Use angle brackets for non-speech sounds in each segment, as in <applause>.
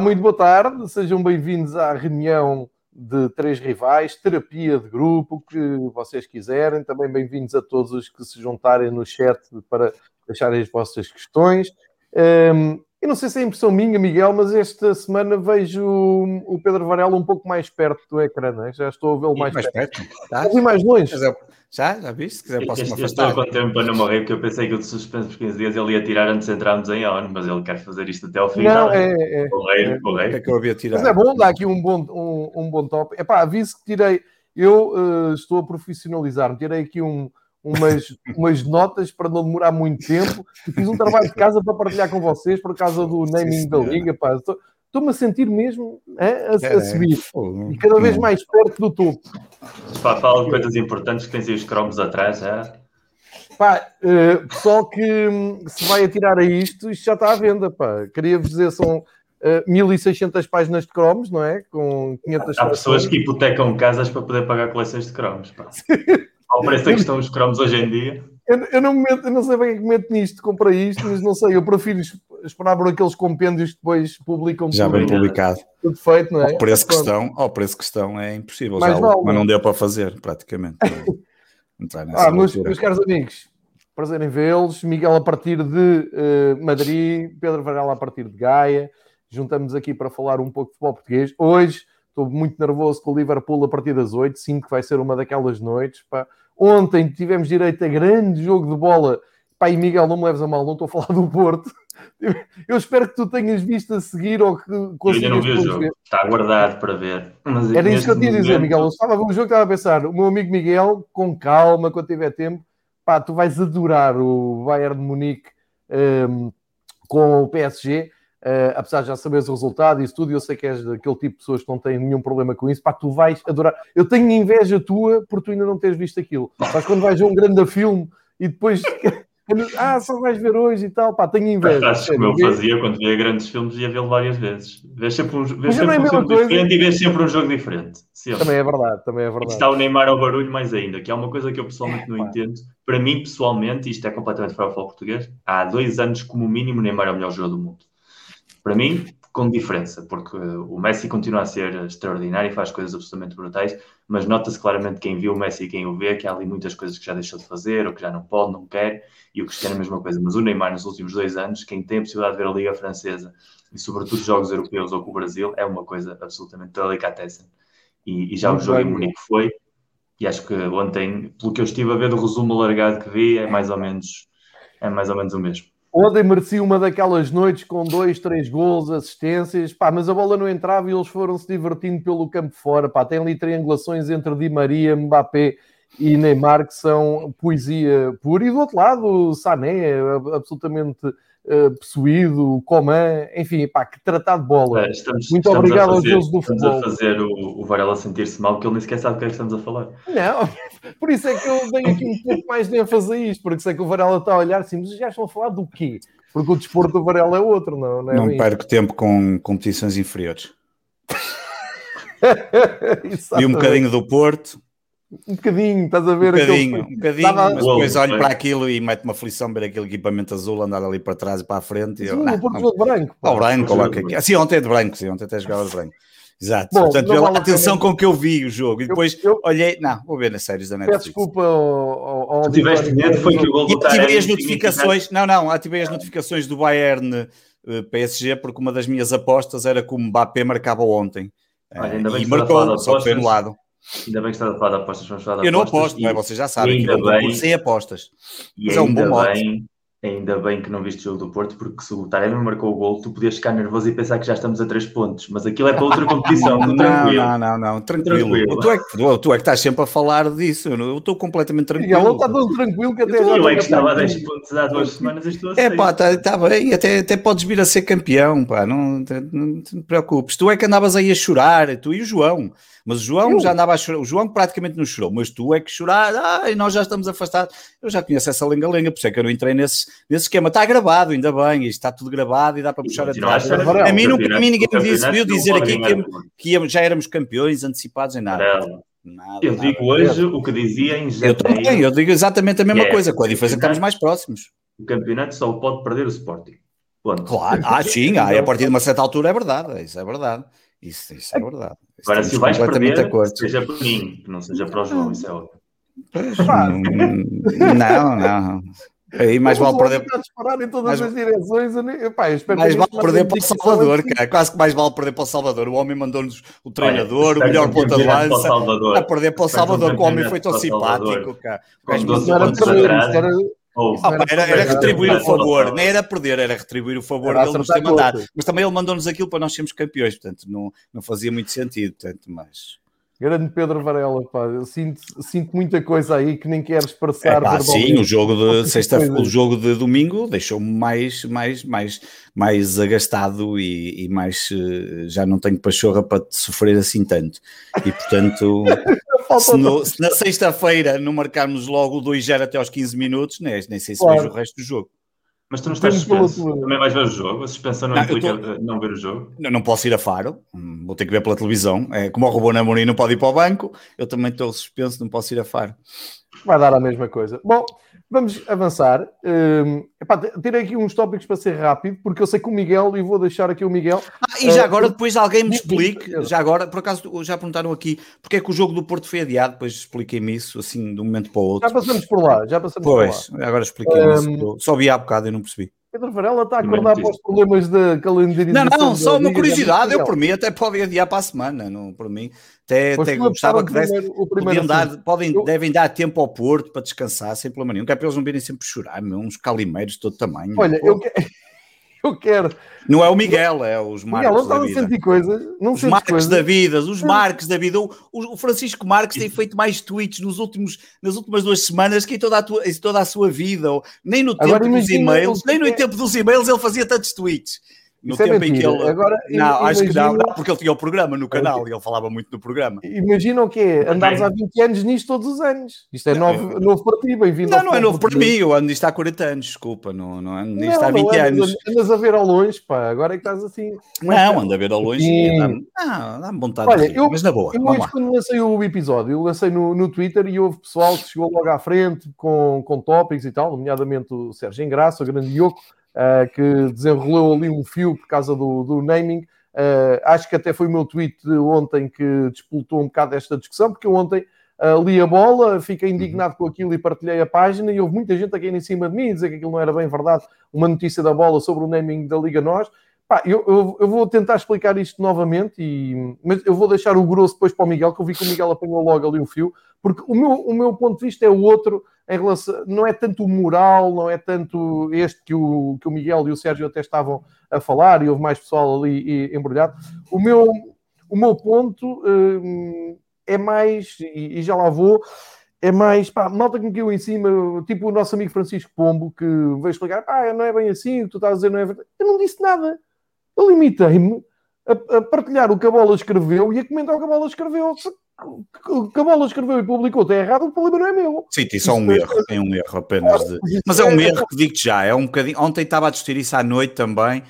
Muito boa tarde. Sejam bem-vindos à reunião de três rivais, terapia de grupo, que vocês quiserem. Também bem-vindos a todos os que se juntarem no chat para deixarem as vossas questões. Um, eu não sei se é impressão minha, Miguel, mas esta semana vejo o Pedro Varela um pouco mais perto do ecrã, né? já estou a vê-lo mais, mais, perto. perto. Tá? mais longe. Já, já viste? Se quiser, posso me afastar. Estou com tempo para não morrer, porque eu pensei que o de suspenso por 15 dias ele ia tirar antes de entrarmos em ONU, mas ele quer fazer isto até ao fim. Não, é. é correio, é, correio. É que eu havia tirado. Mas é bom, dá aqui um bom, um, um bom top. É pá, aviso que tirei. Eu uh, estou a profissionalizar-me, tirei aqui um, umas, umas notas para não demorar muito tempo e fiz um trabalho de casa para partilhar com vocês por causa do naming Sim, da liga. Pá. Estou, estou-me a sentir mesmo é, a, a, subir e cada vez mais perto do topo. Pá, fala de coisas importantes que tens aí os cromos atrás, é? Pá, uh, pessoal que hum, se vai atirar a isto, isto já está à venda, pá. Queria-vos dizer, são uh, eh, 1600 páginas de cromos, não é? Com 500 Há pessoas que hipotecam casas para poder pagar coleções de cromos, pá. <laughs> Ao preço que estão os cromos hoje em dia. Eu, eu, não meto, eu não sei bem que meto nisto, comprei isto, mas não sei, eu prefiro esperar por aqueles compêndios que depois publicam. Já bem publicado. Tudo feito, não é? Ao preço que estão, ao preço que estão é impossível, já, vale, mas não deu para fazer, praticamente. <laughs> ah, meus, meus caros amigos, prazer em vê-los. Miguel a partir de uh, Madrid, Pedro Varela a partir de Gaia. Juntamos aqui para falar um pouco de futebol português. Hoje estou muito nervoso com o Liverpool a partir das 8, sinto que vai ser uma daquelas noites. Pá. Ontem tivemos direito a grande jogo de bola. Pá, e Miguel, não me leves a mal, não estou a falar do Porto. <laughs> Eu espero que tu tenhas visto a seguir ou que consigas. Eu ainda não vi o jogo, ver. está aguardado para ver. Mas Era isso que eu tinha a dizer, Miguel. Eu estava a ver o jogo, estava a pensar, o meu amigo Miguel, com calma, quando tiver tempo, pá, tu vais adorar o Bayern de Munique um, com o PSG. Uh, apesar de já saberes o resultado e isso tudo, eu sei que és daquele tipo de pessoas que não têm nenhum problema com isso, pá, tu vais adorar. Eu tenho inveja tua por tu ainda não teres visto aquilo. Mas quando vais ver um grande filme e depois <laughs> ah, só vais ver hoje e tal, pá, tenho inveja. Acho que como eu fazia quando via grandes filmes, ia vê-lo várias vezes. Vês sempre um, vês sempre é um filme coisa. diferente e vês sempre um jogo diferente. Sempre. Também é verdade, também é verdade. E está o Neymar ao barulho mais ainda, que é uma coisa que eu pessoalmente não entendo. Para mim, pessoalmente, isto é completamente fora do português, há dois anos, como mínimo, o Neymar é o melhor jogador do mundo. Para mim, com diferença, porque o Messi continua a ser extraordinário e faz coisas absolutamente brutais, mas nota-se claramente quem viu o Messi e quem o vê que há ali muitas coisas que já deixou de fazer ou que já não pode, não quer, e o Cristiano é a mesma coisa. Mas o Neymar, nos últimos dois anos, quem tem a possibilidade de ver a Liga Francesa e, sobretudo, jogos europeus ou com o Brasil, é uma coisa absolutamente delicatessen. E, e já o jogo em Munique foi, e acho que ontem, pelo que eu estive a ver do resumo alargado que vi, é mais ou menos, é mais ou menos o mesmo. Ontem merecia uma daquelas noites com dois, três gols, assistências, pá, mas a bola não entrava e eles foram se divertindo pelo campo fora, pá, tem ali triangulações entre Di Maria, Mbappé e Neymar que são poesia pura, e do outro lado o Sané, absolutamente uh, possuído, Coman, enfim, pá, que tratar de bola. É, estamos, Muito estamos obrigado fazer, aos deuses do futebol. Estamos a fazer o, o Varela sentir-se mal, porque ele nem sequer sabe do que é que estamos a falar. Não, <laughs> por isso é que eu dei aqui um pouco mais de ênfase a isto, porque sei que o Varela está a olhar assim, mas já estão a falar do quê? Porque o desporto do Varela é outro, não, não é? Não perco tempo com competições inferiores. <laughs> e um bocadinho do Porto, um bocadinho, estás a ver? Um bocadinho, um bocadinho, mas depois olho para aquilo e mete uma aflição ver aquele equipamento azul andar ali para trás e para a frente. E eu, não, não, não, branco. Ao branco, lá que é. Sim, ontem é de branco, sim, ontem até jogava de branco. Exato, Bom, portanto, pela vale atenção com que eu vi o jogo e depois eu, eu, olhei, não, vou ver nas séries da Netflix. Peço desculpa ao, ao Tu tiveste medo, foi que o gol do ativei as notificações, não, não, ativei as notificações do Bayern uh, eh, PSG porque uma das minhas apostas era que o Mbappé marcava ontem. Uh, e marcou, só foi anulado. Ainda bem que estás a falar de apostas, vamos falar de Eu não aposto, não é? Vocês já sabem que eu bem, sem apostas. E Mas é um bom modo. Ainda bem que não viste o jogo do Porto, porque se o Taremi marcou o gol, tu podias ficar nervoso e pensar que já estamos a 3 pontos, mas aquilo é para outra <laughs> competição, não, tranquilo. Não, não, não, tranquilo. tranquilo. Tu, é que, tu é que estás sempre a falar disso, eu estou completamente tranquilo. Ele está tão tranquilo que até Eu, eu é que estava a 10 pontos há duas semanas e estou a É pá, está tá bem, até, até podes vir a ser campeão, pá, não, não, te preocupes. Tu é que andavas aí a chorar, tu e o João. Mas o João eu... já andava a chorar, o João praticamente não chorou, mas tu é que chorar, ai, nós já estamos afastados. Eu já conheço essa lenga-lenga, por isso é que eu não entrei nesse, nesse esquema. Está gravado, ainda bem, isto está tudo gravado e dá para puxar atrás. A, mim, nunca, a mim ninguém me disse, viu dizer aqui que, que já éramos campeões antecipados em nada. Nada, eu digo hoje o que dizia em janeiro. Eu também, eu digo exatamente a mesma é, coisa, com a diferença que estamos mais próximos. O campeonato só pode perder o Sporting. Ponto. Claro, ah, sim, <laughs> ah, a partir de uma certa altura é verdade, isso é verdade. Isso, isso é verdade. Agora, se vais perder, seja para mim, que não seja para o João, isso é óbvio. não, não. Aí mais vale perder. A disparar em todas mais... as direções. Epá, mais vale perder para o Salvador, cara. Quase que mais vale perder para o Salvador. O homem mandou-nos o treinador, Olha, o melhor ponta de lança. A perder para o Salvador, que o homem foi tão simpático, cara. Era perder, era Oh, ah, era, era, retribuir o favor, nem era perder, era retribuir o favor dele nos ter mandado. Mas também ele mandou-nos aquilo para nós sermos campeões, portanto não, não fazia muito sentido. Portanto, mas Grande Pedro Varela, pá. Eu sinto, sinto muita coisa aí que nem queres expressar. É, pá, sim, o jogo de sexta, o jogo de domingo deixou-me mais, mais, mais, mais agastado e, e, mais eh, já não tenho pachorra para sofrer assim tanto. E portanto, <laughs> se, no, se, na sexta-feira não marcarmos logo o 2-0 até aos 15 minutos, nem, nem sei se claro. vejo o resto do jogo. Mas tu não estás suspenso. Também vais ver o jogo? A suspensão não, não implica tô... não ver o jogo? Não, não posso ir a Faro. Hum, vou ter que ver pela televisão. É, como o Robô Namorim não pode ir para o banco, eu também estou suspenso, não posso ir a Faro. Vai dar a mesma coisa. Bom, Vamos avançar. Um, epá, terei aqui uns tópicos para ser rápido, porque eu sei que o Miguel, e vou deixar aqui o Miguel. Ah, e já uh, agora, depois alguém me explique, já agora, por acaso já perguntaram aqui, porque é que o jogo do Porto foi adiado, depois expliquem-me isso, assim, de um momento para o outro. Já passamos por lá, já passamos pois, por lá. agora expliquem-me um, isso. Só vi há bocado e não percebi. Pedro Varela está a acordar para os problemas da calendarização. Não, não, só uma curiosidade. Eu, por mim, até pode adiar para a semana. Não, por mim, até, até gostava que desse. O primeiro dar, podem, eu... devem dar tempo ao Porto para descansar sem problema nenhum, que é para eles não virem sempre chorar, meu, uns calimeiros de todo tamanho. Olha, eu, que eu quero. Não é o Miguel, é os Marcos. Miguel, não está a sentir coisas. Não os Marcos coisas. da vida, os Marcos da vida. O, o, Francisco Marques tem feito mais tweets nos últimos, nas últimas duas semanas que em toda a, tua, em toda a sua vida. Ou, nem no tempo Agora, dos e-mails, nem no é... tempo dos e-mails ele fazia tantos tweets no Isso tempo é em que ele. Agora, não, acho que não, não, porque ele tinha o programa no canal okay. e ele falava muito do programa. Imagina o quê? Andares há 20 anos nisto todos os anos. Isto é novo, novo para ti, bem-vindo. Não, não é novo para mim, eu ando nisto há 40 anos, desculpa, não, não ando nisto há 20 é, anos. Andas a ver ao longe, pá, agora é que estás assim. Não, ando a ver ao longe e dá-me dá vontade Olha, de rir, eu, mas na boa. Eu hoje, quando lancei o episódio, eu lancei no, no Twitter e houve pessoal que chegou logo à frente com, com tópicos e tal, nomeadamente o Sérgio Engraça, o grande Yoko uh, que desenrolou ali um fio por causa do, do naming. Uh, acho que até foi o meu tweet de ontem que despoltou um bocado esta discussão, porque eu ontem uh, li a bola, fiquei indignado com aquilo e partilhei a página e houve muita gente aqui em cima de mim dizer que aquilo não era bem verdade, uma notícia da bola sobre o naming da Liga Nós. Pá, eu, eu, eu, vou tentar explicar isto novamente, e, mas eu vou deixar o grosso depois para o Miguel, que eu vi que o Miguel apanhou logo ali o fio, porque o meu, o meu ponto de vista é o outro em relação, não é tanto o moral, não é tanto este que o, que o Miguel e o Sérgio até estavam a falar, e houve mais pessoal ali embrulhado. O meu, o meu ponto hum, é mais, e, e, já lá vou, é mais, pá, malta que me caiu em cima, tipo o nosso amigo Francisco Pombo, que veio explicar, pá, não é bem assim, o que tu estás a dizer não é verdade. Eu não disse nada. Eu limitei-me a, a, partilhar o que a bola escreveu e a comentar o que a bola escreveu que a bola escreveu e publicou está errado, o problema não é meu. Sim, tem só um erro, tem um erro apenas de... Mas é um erro que digo-te já, é um bocadinho. Ontem estava a discutir isso à noite também.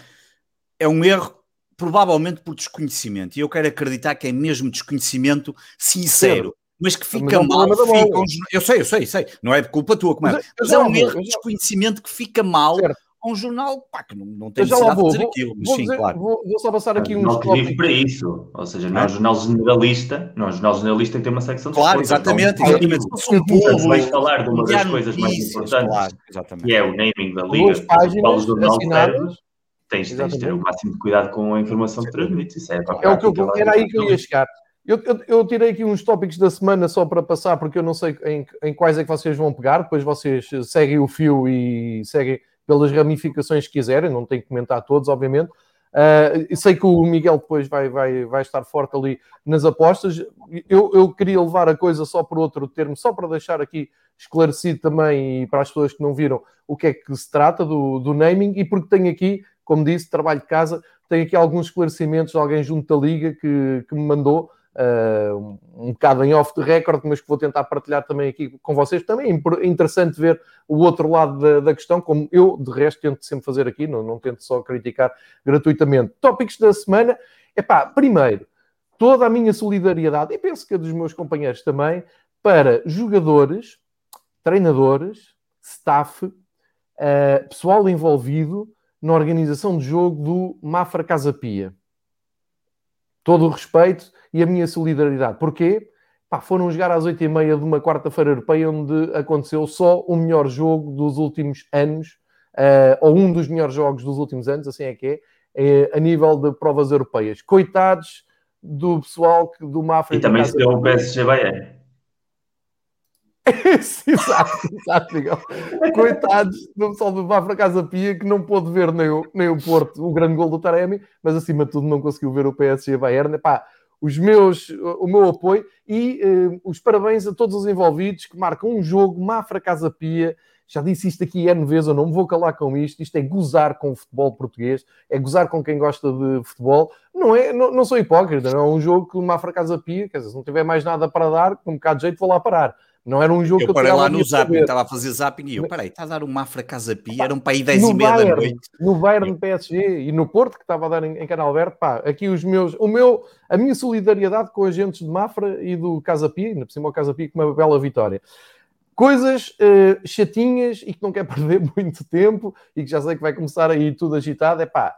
É um erro, provavelmente por desconhecimento. E eu quero acreditar que é mesmo desconhecimento sincero. Mas que fica mas mal, fica eu sei, eu sei, sei, não é de culpa tua, como é, mas, mas é um erro de desconhecimento que fica mal certo um jornal pá, que não, não tem necessidade vou, de vou, aquilo. Mas vou sim, dizer, claro. Vou, vou, só passar aqui um Não que vive para isso. Ou seja, não é um jornal generalista, não é um jornal generalista que tem uma secção de Claro, exatamente. Então, exatamente. Se um povo, vais falar de uma das coisas mais importantes, claro, que é o naming da liga, do jornal tens, tens de ter o máximo de cuidado com a informação que transmites. Isso é, é o que eu, era aí que eu ia chegar. Eu, eu, eu, tirei aqui uns tópicos da semana só para passar, porque eu não sei em, em quais é que vocês vão pegar. Depois vocês seguem o fio e seguem pelas ramificações que quiserem, não tenho que comentar todos, obviamente. Uh, sei que o Miguel depois vai, vai, vai estar forte ali nas apostas. Eu, eu queria levar a coisa só por outro termo, só para deixar aqui esclarecido também e para as pessoas que não viram o que é que se trata do, do naming e porque tenho aqui, como disse, trabalho de casa, tenho aqui alguns esclarecimentos de alguém junto da Liga que, que me mandou uh, um bocado em off the record, mas que vou tentar partilhar também aqui com vocês. Também é interessante ver o outro lado da, da questão, como eu, de resto, tento sempre fazer aqui, não, não tento só criticar gratuitamente. Tópicos da semana. Epá, primeiro, toda a minha solidariedade, e penso que a dos meus companheiros também, para jogadores, treinadores, staff, uh, pessoal envolvido na organização de jogo do Mafra Casa Pia. Todo o respeito e a minha solidariedade. Porquê? Pá, foram jogar às 8h30 de uma quarta-feira europeia onde aconteceu só o melhor jogo dos últimos anos, uh, ou um dos melhores jogos dos últimos anos, assim é que é, é a nível de provas europeias. Coitados do pessoal que, do Mafra... E também se deu o PSG Bayern. <laughs> exato, exato, Miguel. Coitados do pessoal do Mafra Casa Pia que não pôde ver nem o, nem o Porto, o grande gol do Taremi, mas acima de tudo não conseguiu ver o PSG Bayern. Pá, os meus, o meu apoio e uh, os parabéns a todos os envolvidos que marcam um jogo Mafra Casa Pia. Já disse isto aqui N vezes, eu não me vou calar com isto. Isto é gozar com o futebol português, é gozar com quem gosta de futebol. Não, é, não, não sou hipócrita, não é um jogo que Mafra Casa Pia, quer dizer, se não tiver mais nada para dar, com um bocado de jeito, vou lá parar. Não era um jogo eu que eu parei lá no estava a fazer zapping e eu, peraí, está a dar um Mafra Casa Pia, eram para aí 10 e meia Bayern, da noite. No Bayern PSG e no Porto, que estava a dar em, em Canal Verde, pá, aqui os meus, o meu, a minha solidariedade com agentes de Mafra e do Casa Pia, ainda por cima o Casa Pia com uma bela vitória. Coisas uh, chatinhas e que não quer <laughs> perder muito tempo e que já sei que vai começar aí tudo agitado, é pá.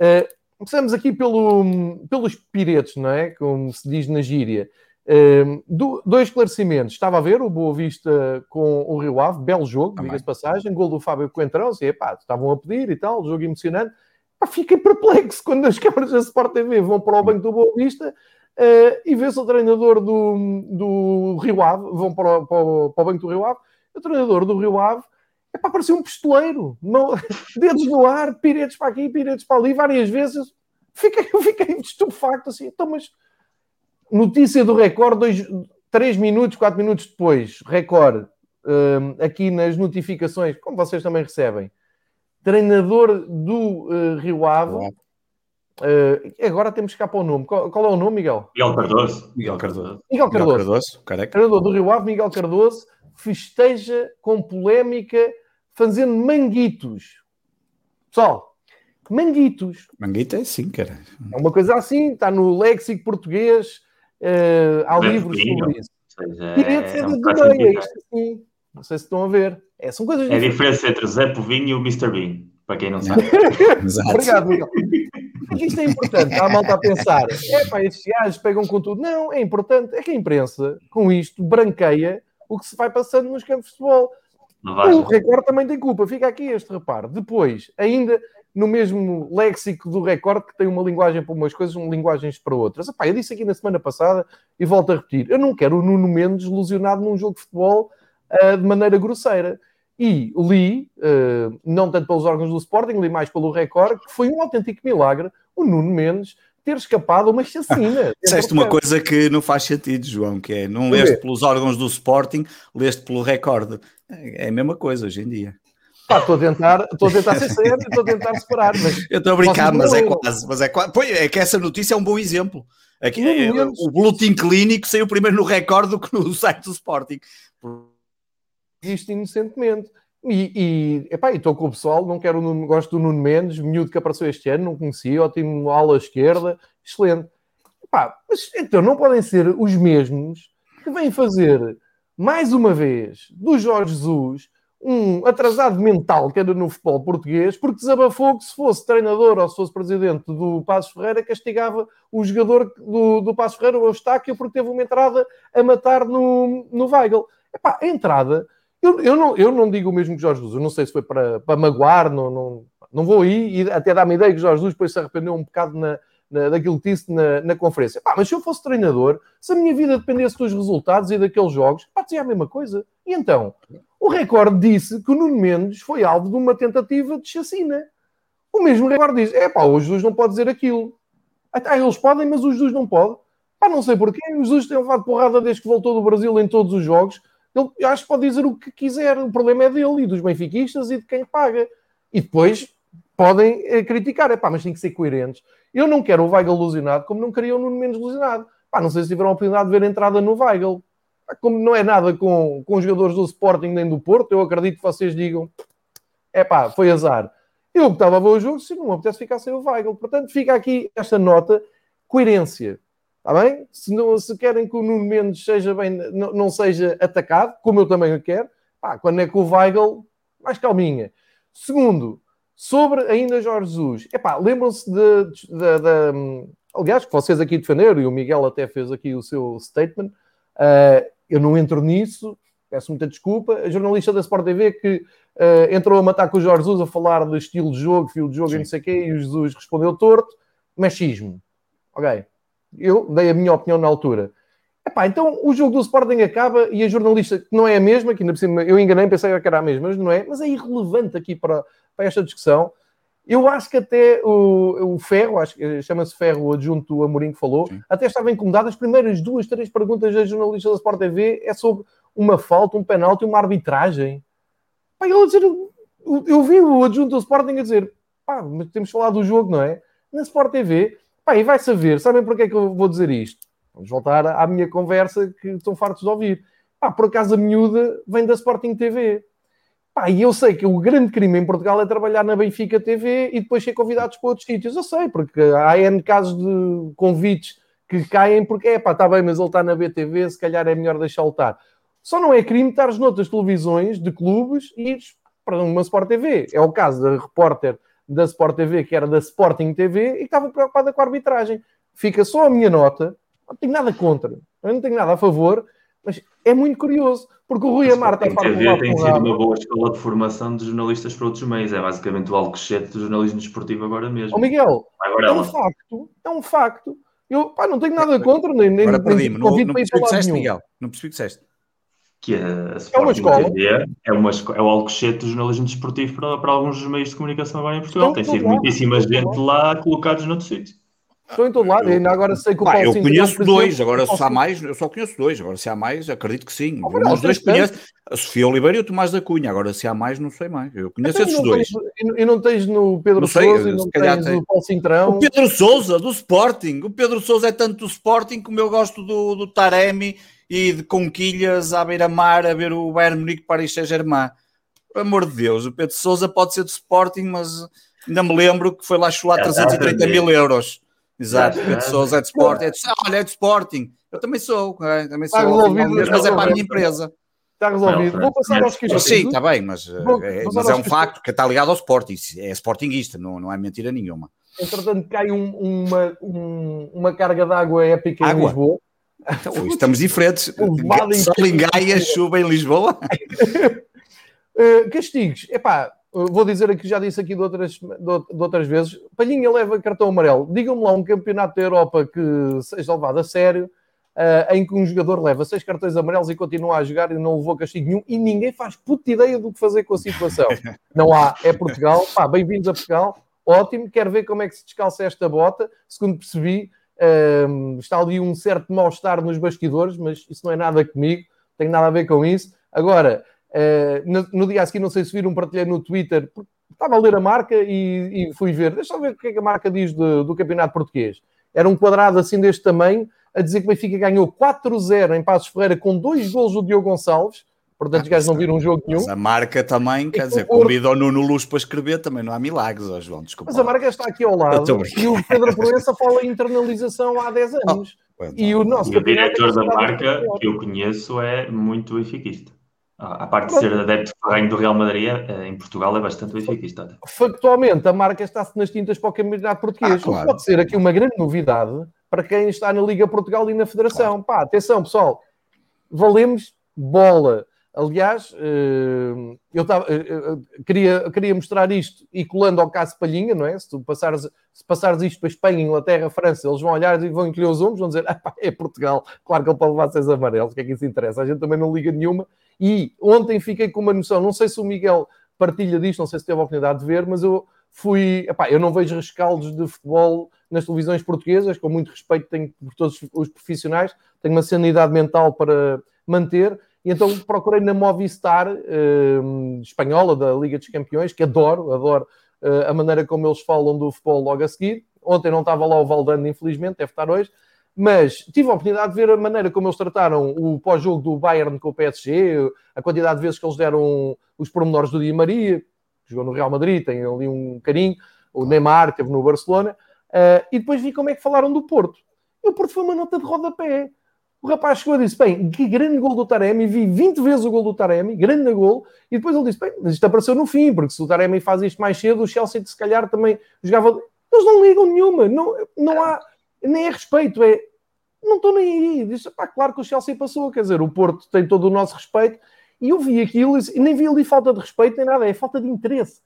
Uh, começamos aqui pelo, pelos piretes, não é? Como se diz na gíria. Um, do, dois esclarecimentos. Estava a ver o Boa Vista com o Rio Ave, belo jogo, diga-se passagem, gol do Fábio Coentrão, e epá, estavam a pedir e tal, jogo emocionante. Pá, fiquei perplexo <laughs> quando as câmaras da Sport TV vão para o banco do Boa Vista uh, e vê-se o treinador do, do Rio Ave, vão para o, para, o, para o banco do Rio Ave, o treinador do Rio Ave é para parecer um pistoleiro, não, <laughs> dedos no ar, piretes para aqui, piretes para ali, várias vezes. Fiquei, <laughs> fiquei estupefacto assim, então, mas notícia do Record, dois, 3 minutos, 4 minutos depois, Record, um, aqui nas notificações, como vocês também recebem, treinador do uh, Rio Ave. Uh, agora temos que ficar para o nome. Qual, qual, é o nome, Miguel? Miguel Cardoso. Miguel Cardoso. Miguel Cardoso. Miguel Cardoso treinador do Rio Ave, Miguel Cardoso, festeja com polémica, fazendo manguitos. Pessoal, manguitos. Manguito é sim, cara. É uma coisa assim, está no léxico português, Uh, há livros sobre isso. Seja, é, é, um do meio, é isto assim. Não sei se estão a ver. É, são coisas é a diferença entre Zé Povinho e o Mr. Bean, para quem não sabe. <laughs> Obrigado, Miguel. Isto é importante, há a malta a pensar, é pá, estes gajos pegam com tudo. Não, é importante, é que a imprensa, com isto, branqueia o que se vai passando nos campos de futebol. O Record também tem culpa, fica aqui este reparo. Depois, ainda no mesmo léxico do recorde, que tem uma linguagem para umas coisas, uma linguagens para outras. Epá, eu disse aqui na semana passada e volto a repetir: eu não quero o Nuno Mendes ilusionado num jogo de futebol uh, de maneira grosseira. E li, uh, não tanto pelos órgãos do Sporting, li mais pelo recorde, que foi um autêntico milagre o Nuno Mendes ter escapado a uma chacina. <laughs> Disseste uma coisa que não faz sentido, João, que é não leste pelos órgãos do Sporting, leste pelo recorde. É a mesma coisa hoje em dia. Pá, estou a tentar, estou a tentar ser sério, estou a tentar separar. Mas <laughs> eu estou a brincar, mas é quase, mas é quase. Pois, é que essa notícia é um bom exemplo. Aqui, é, o boletim clínico saiu primeiro no recorde do que no <laughs> site do Sporting. Isto inocentemente. E, e epá, estou com o pessoal, não quero, não gosto do Nuno Mendes, miúdo que apareceu este ano, não conhecia, ótimo ala esquerda, excelente. Epá, mas então não podem ser os mesmos que vêm fazer mais uma vez do Jorge Jesus um atrasado mental que era no futebol português, porque desabafou que se fosse treinador ou se fosse presidente do Passos Ferreira, castigava o jogador do, do Passos Ferreira, o Eustáquio, porque teve uma entrada a matar no, no Weigl. Epá, a entrada, eu, eu, não, eu não digo o mesmo que Jorge Jesus, eu não sei se foi para, para magoar, não, não, não vou aí, e até dá-me ideia que Jorge Jesus depois se arrependeu um bocado na, na, daquilo que disse na, na conferência. Pá, mas se eu fosse treinador, se a minha vida dependesse dos resultados e daqueles jogos, pá, dizia a mesma coisa. E então, o recorde disse que o Nuno Mendes foi alvo de uma tentativa de chacina. O mesmo recorde diz: é pá, o Jesus não pode dizer aquilo. Ah, eles podem, mas o Jesus não pode. Pá, não sei porquê. O Jesus tem levado porrada desde que voltou do Brasil em todos os jogos. Ele, acho que pode dizer o que quiser. O problema é dele e dos benfiquistas e de quem paga. E depois podem eh, criticar. É pá, mas tem que ser coerentes. Eu não quero o Weigl ilusionado como não queria o Nuno Mendes ilusionado. Pá, não sei se tiveram a oportunidade de ver a entrada no Weigl. Como não é nada com, com os jogadores do Sporting nem do Porto, eu acredito que vocês digam é pá, foi azar. Eu que estava a ver o jogo, se não apetece ficar sem o Weigl. Portanto, fica aqui esta nota, coerência. Está bem? Se, não, se querem que o Nuno Mendes seja bem, não, não seja atacado, como eu também quero, pá, quando é com o Weigl, mais calminha. Segundo, Sobre ainda Jorge Jesus, epá, lembram-se de, de, de, Aliás, que vocês aqui defenderam, e o Miguel até fez aqui o seu statement. Uh, eu não entro nisso, peço muita desculpa. A jornalista da Sport TV que uh, entrou a matar com o Jorge Jesus a falar de estilo de jogo, fio de jogo Sim. e não sei o quê, e o Jesus respondeu torto, machismo. Ok. Eu dei a minha opinião na altura. Epá, então o jogo do Sporting acaba e a jornalista, que não é a mesma, que ainda por cima eu enganei, pensei que era a mesma, mas não é, mas é irrelevante aqui para, para esta discussão. Eu acho que até o, o Ferro, acho que chama-se Ferro, o adjunto do Amorim que falou, Sim. até estava incomodado. As primeiras duas, três perguntas da jornalista da Sport TV é sobre uma falta, um penalti, uma arbitragem. Pá, ele dizer, eu vi o adjunto do Sporting a dizer, pá, mas temos falado do jogo, não é? Na Sport TV, pá, e vai saber, sabem porque é que eu vou dizer isto? Vamos voltar à minha conversa que estão fartos de ouvir. Pá, por acaso a miúda vem da Sporting TV. Pá, e eu sei que o grande crime em Portugal é trabalhar na Benfica TV e depois ser convidados para outros sítios. Eu sei, porque há N casos de convites que caem porque, é pá, está bem, mas ele está na BTV, se calhar é melhor deixá-lo estar. Só não é crime estares noutras televisões de clubes e ires para uma Sport TV. É o caso da repórter da Sport TV, que era da Sporting TV, e que estava preocupada com a arbitragem. Fica só a minha nota, não tenho nada contra, eu não tenho nada a favor, mas é muito curioso, porque o Rui Amar está a TV tem sido uma boa escola de formação de jornalistas para outros meios, é basicamente o alcochete do jornalismo desportivo agora mesmo. Ó Miguel, agora é um facto, é um facto. Eu pá, não tenho nada contra, nem, nem, agora perdi-me, não, não percebi o que disseste, Miguel, não percebi o que disseste que a Sporting é uma escola. TV é, uma, é o alcochete do jornalismo desportivo para, para alguns dos meios de comunicação agora em Portugal. Tem sido muitíssima gente lá colocados noutro sítio. Estou em todo lado, ainda agora sei que o Paulo Eu conheço dois, agora se há mais, eu só conheço dois, agora se há mais, acredito que sim. Os dois conheço, a Sofia Oliveira e o Tomás da Cunha, agora se há mais, não sei mais. Eu conheço então, esses dois. Tens, e não tens no Pedro não sei, Souza, e não tens tem. no Paulo Cintrão. O Pedro Souza, do Sporting. O Pedro Souza é tanto do Sporting como eu gosto do, do Taremi e de conquilhas à beira-mar a ver o Bayern Munique Paris Saint-Germain. Por amor de Deus, o Pedro Souza pode ser do Sporting, mas ainda me lembro que foi lá chular é, 330 mil euros. Exato, Pedro Souza é de Sporting. É de, olha, é de Sporting. Eu também sou, é, também sou, mas é para a minha empresa. Está resolvido. Vou passar aos questões. Sim, está bem, mas, é, mas é um facto que está ligado ao Sporting. É Sportingista, não, não é mentira nenhuma. Entretanto, cai um, uma, um, uma carga de água épica água. em Lisboa. Então, estamos diferentes. Sol em Gaia, chuva em Lisboa. uh, <laughs> castigos. Epá, vou dizer aqui, já disse aqui de outras, de, outras vezes, Palhinha leva cartão amarelo. Digam-me lá um campeonato da Europa que seja levado a sério, uh, em que um jogador leva seis cartões amarelos e continua a jogar e não levou castigo nenhum e ninguém faz puta ideia do que fazer com a situação. <laughs> não há, é Portugal, pá, bem-vindos a Portugal, ótimo, quero ver como é que se descalça esta bota, segundo percebi, uh, está ali um certo mal-estar nos bastidores, mas isso não é nada comigo, tem nada a ver com isso. Agora, no, no, dia a seguir, não sei se viram, partilhei no Twitter, estava a ler a marca e, e fui ver. Deixa eu ver o que é que a marca diz de, do Campeonato Português. Era um quadrado assim deste tamanho, a dizer que o Benfica ganhou 4-0 em Passos Ferreira com dois gols do Diogo Gonçalves. Portanto, os gajos não viram um jogo nenhum. Mas a marca também, quer dizer, convida o Nuno Luz para escrever, também não há milagres, ó, João, desculpa. Mas a marca está aqui ao lado e o Pedro Proença fala em internalização há 10 anos. Oh, e o nosso e o diretor da marca, que eu conheço, é muito eficista. A parte de ser adepto ferrenho do Real Madrid eh, em Portugal é bastante eficaz. Factualmente, a marca está-se nas tintas para o campeonato português. Ah, claro. Pode ser aqui uma grande novidade para quem está na Liga Portugal e na Federação. Claro. Pá, atenção, pessoal, valemos bola. Aliás, eh, eu tava, eh, queria, queria mostrar isto e colando ao caso Palhinha, não é? Se tu passares, se passares isto para Espanha, Inglaterra, França, eles vão olhar e vão encolher os ombros, vão dizer, ah, pá, é Portugal, claro que ele pode levar seis amarelos, o que é que isso interessa? A gente também não liga nenhuma e ontem fiquei com uma noção, não sei se o Miguel partilha disto, não sei se teve a oportunidade de ver, mas eu fui. Epá, eu não vejo rescaldos de futebol nas televisões portuguesas, com muito respeito tenho por todos os profissionais, tenho uma sanidade mental para manter. E então procurei na Movistar eh, espanhola da Liga dos Campeões, que adoro, adoro eh, a maneira como eles falam do futebol logo a seguir. Ontem não estava lá o Valdano, infelizmente, deve estar hoje mas tive a oportunidade de ver a maneira como eles trataram o pós-jogo do Bayern com o PSG, a quantidade de vezes que eles deram os pormenores do Di Maria, que jogou no Real Madrid, tem ali um carinho, o Neymar esteve no Barcelona, uh, e depois vi como é que falaram do Porto. E o Porto foi uma nota de rodapé. O rapaz chegou e disse: Bem, que grande gol do Taremi, vi 20 vezes o gol do Taremi, grande gol, e depois ele disse: Bem, mas isto apareceu no fim, porque se o Taremi faz isto mais cedo, o Chelsea se calhar também jogava. Eles não ligam nenhuma, não, não há, nem é respeito, é. Não estou nem aí. Diz, pá, claro que o Chelsea passou, quer dizer, o Porto tem todo o nosso respeito, e eu vi aquilo e nem vi ali falta de respeito nem nada, é falta de interesse.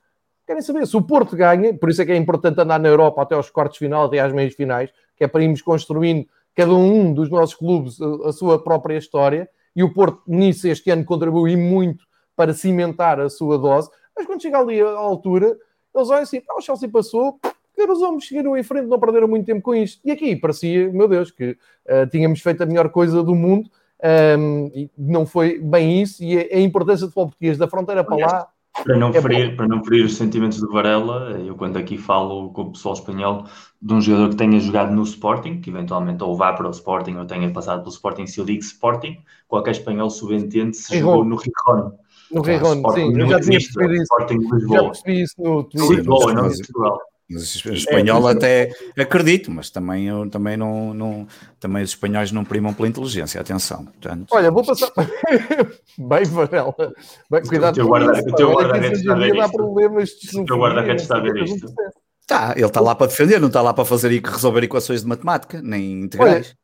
Querem saber se o Porto ganha, por isso é que é importante andar na Europa até aos quartos final, até às meias finais, que é para irmos construindo cada um dos nossos clubes a, a sua própria história, e o Porto nisso este ano contribui muito para cimentar a sua dose, mas quando chega ali à altura, eles olham assim, ah, o Chelsea passou, os homens seguiram em frente, não perderam muito tempo com isto. E aqui parecia, meu Deus, que uh, tínhamos feito a melhor coisa do mundo, um, e não foi bem isso, e a, importância do futebol português da fronteira para lá para não, é ferir, para não ferir os sentimentos do Varela, eu quando aqui falo com o pessoal espanhol de um jogador que tenha jogado no Sporting, que eventualmente ou vá para o Sporting ou tenha passado pelo Sporting, se eu digo Sporting, qualquer espanhol subentende se Rijon. jogou no Rijon. No Rijon, sim, eu já tinha percebido isso. Sporting Já percebi isso no Twitter. Lisboa, não em Portugal. Mas o espanhol é, até acredito, mas também, eu, também, não, não, também os espanhóis não primam pela inteligência, atenção. Portanto... Olha, vou passar. <laughs> Bem, Varela. Bem, cuidado o teu guarda-redes está a ver isto. Problemas o teu guarda-redes está a ver isto. Tá, ele está lá para defender, não está lá para fazer e resolver equações de matemática, nem integrais. Olha,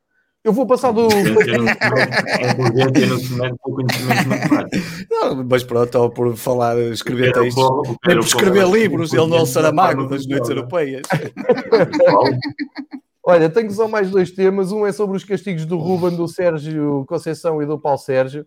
eu vou passar do. não, mas pronto, ou por falar, escrever textos, nem por escrever livros, ele não é o Saramago das noites europeias. Olha, tenho só mais dois temas. Um é sobre os castigos do Ruben, do Sérgio Conceição e do Paulo Sérgio.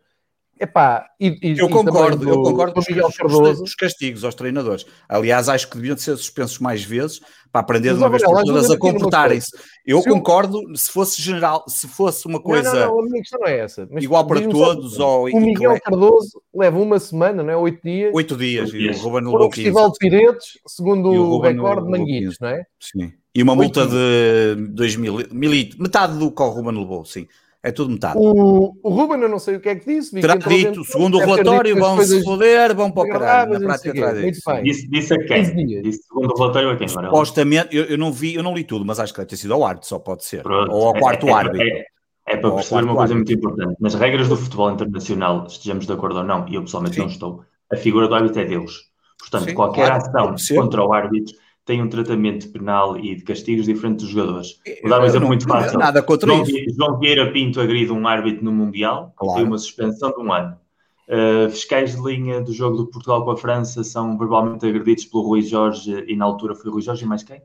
Epá, e, e, eu concordo, do, eu concordo com os, os, castigos aos treinadores. Aliás, acho que deviam ser suspensos mais vezes para aprender de uma vez por todas a comportarem-se. Eu se concordo, eu... se fosse general, se fosse uma coisa não, não, a minha questão não é essa. igual para todos, só, ou o Miguel é... Cardoso leva uma semana, não é? Oito dias. Oito dias, e o Ruben levou 15. Festival de Piretes, segundo o, o recorde de Manguitos, não é? Sim. E uma multa de 2 mil, mil, metade do que o Ruben levou, sim. É tudo metade. O, o Ruben, eu não sei o que é que disse. Terá dito, segundo o relatório, vão se foder, vão para o caralho. Na prática, dito. Disse, disse a quem? Disse, segundo o relatório a quem? Supostamente, eu, eu, não vi, eu não li tudo, mas acho que deve ter sido ao árbitro, só pode ser. Pronto. Ou ao quarto é, é, árbitro. É, é para perceber uma coisa muito importante. Nas regras do futebol internacional, estejamos de acordo ou não, e eu pessoalmente Sim. não estou, a figura do árbitro é Deus. Portanto, Sim, qualquer claro, ação contra o árbitro tem um tratamento penal e de castigos diferentes dos jogadores. Vou dar um exemplo muito fácil. Nada contra João, isso. João Vieira Pinto agride um árbitro no Mundial, claro. tem uma suspensão de um ano. Uh, fiscais de linha do jogo do Portugal com a França são verbalmente agredidos pelo Rui Jorge e na altura foi o Rui Jorge e mais quem?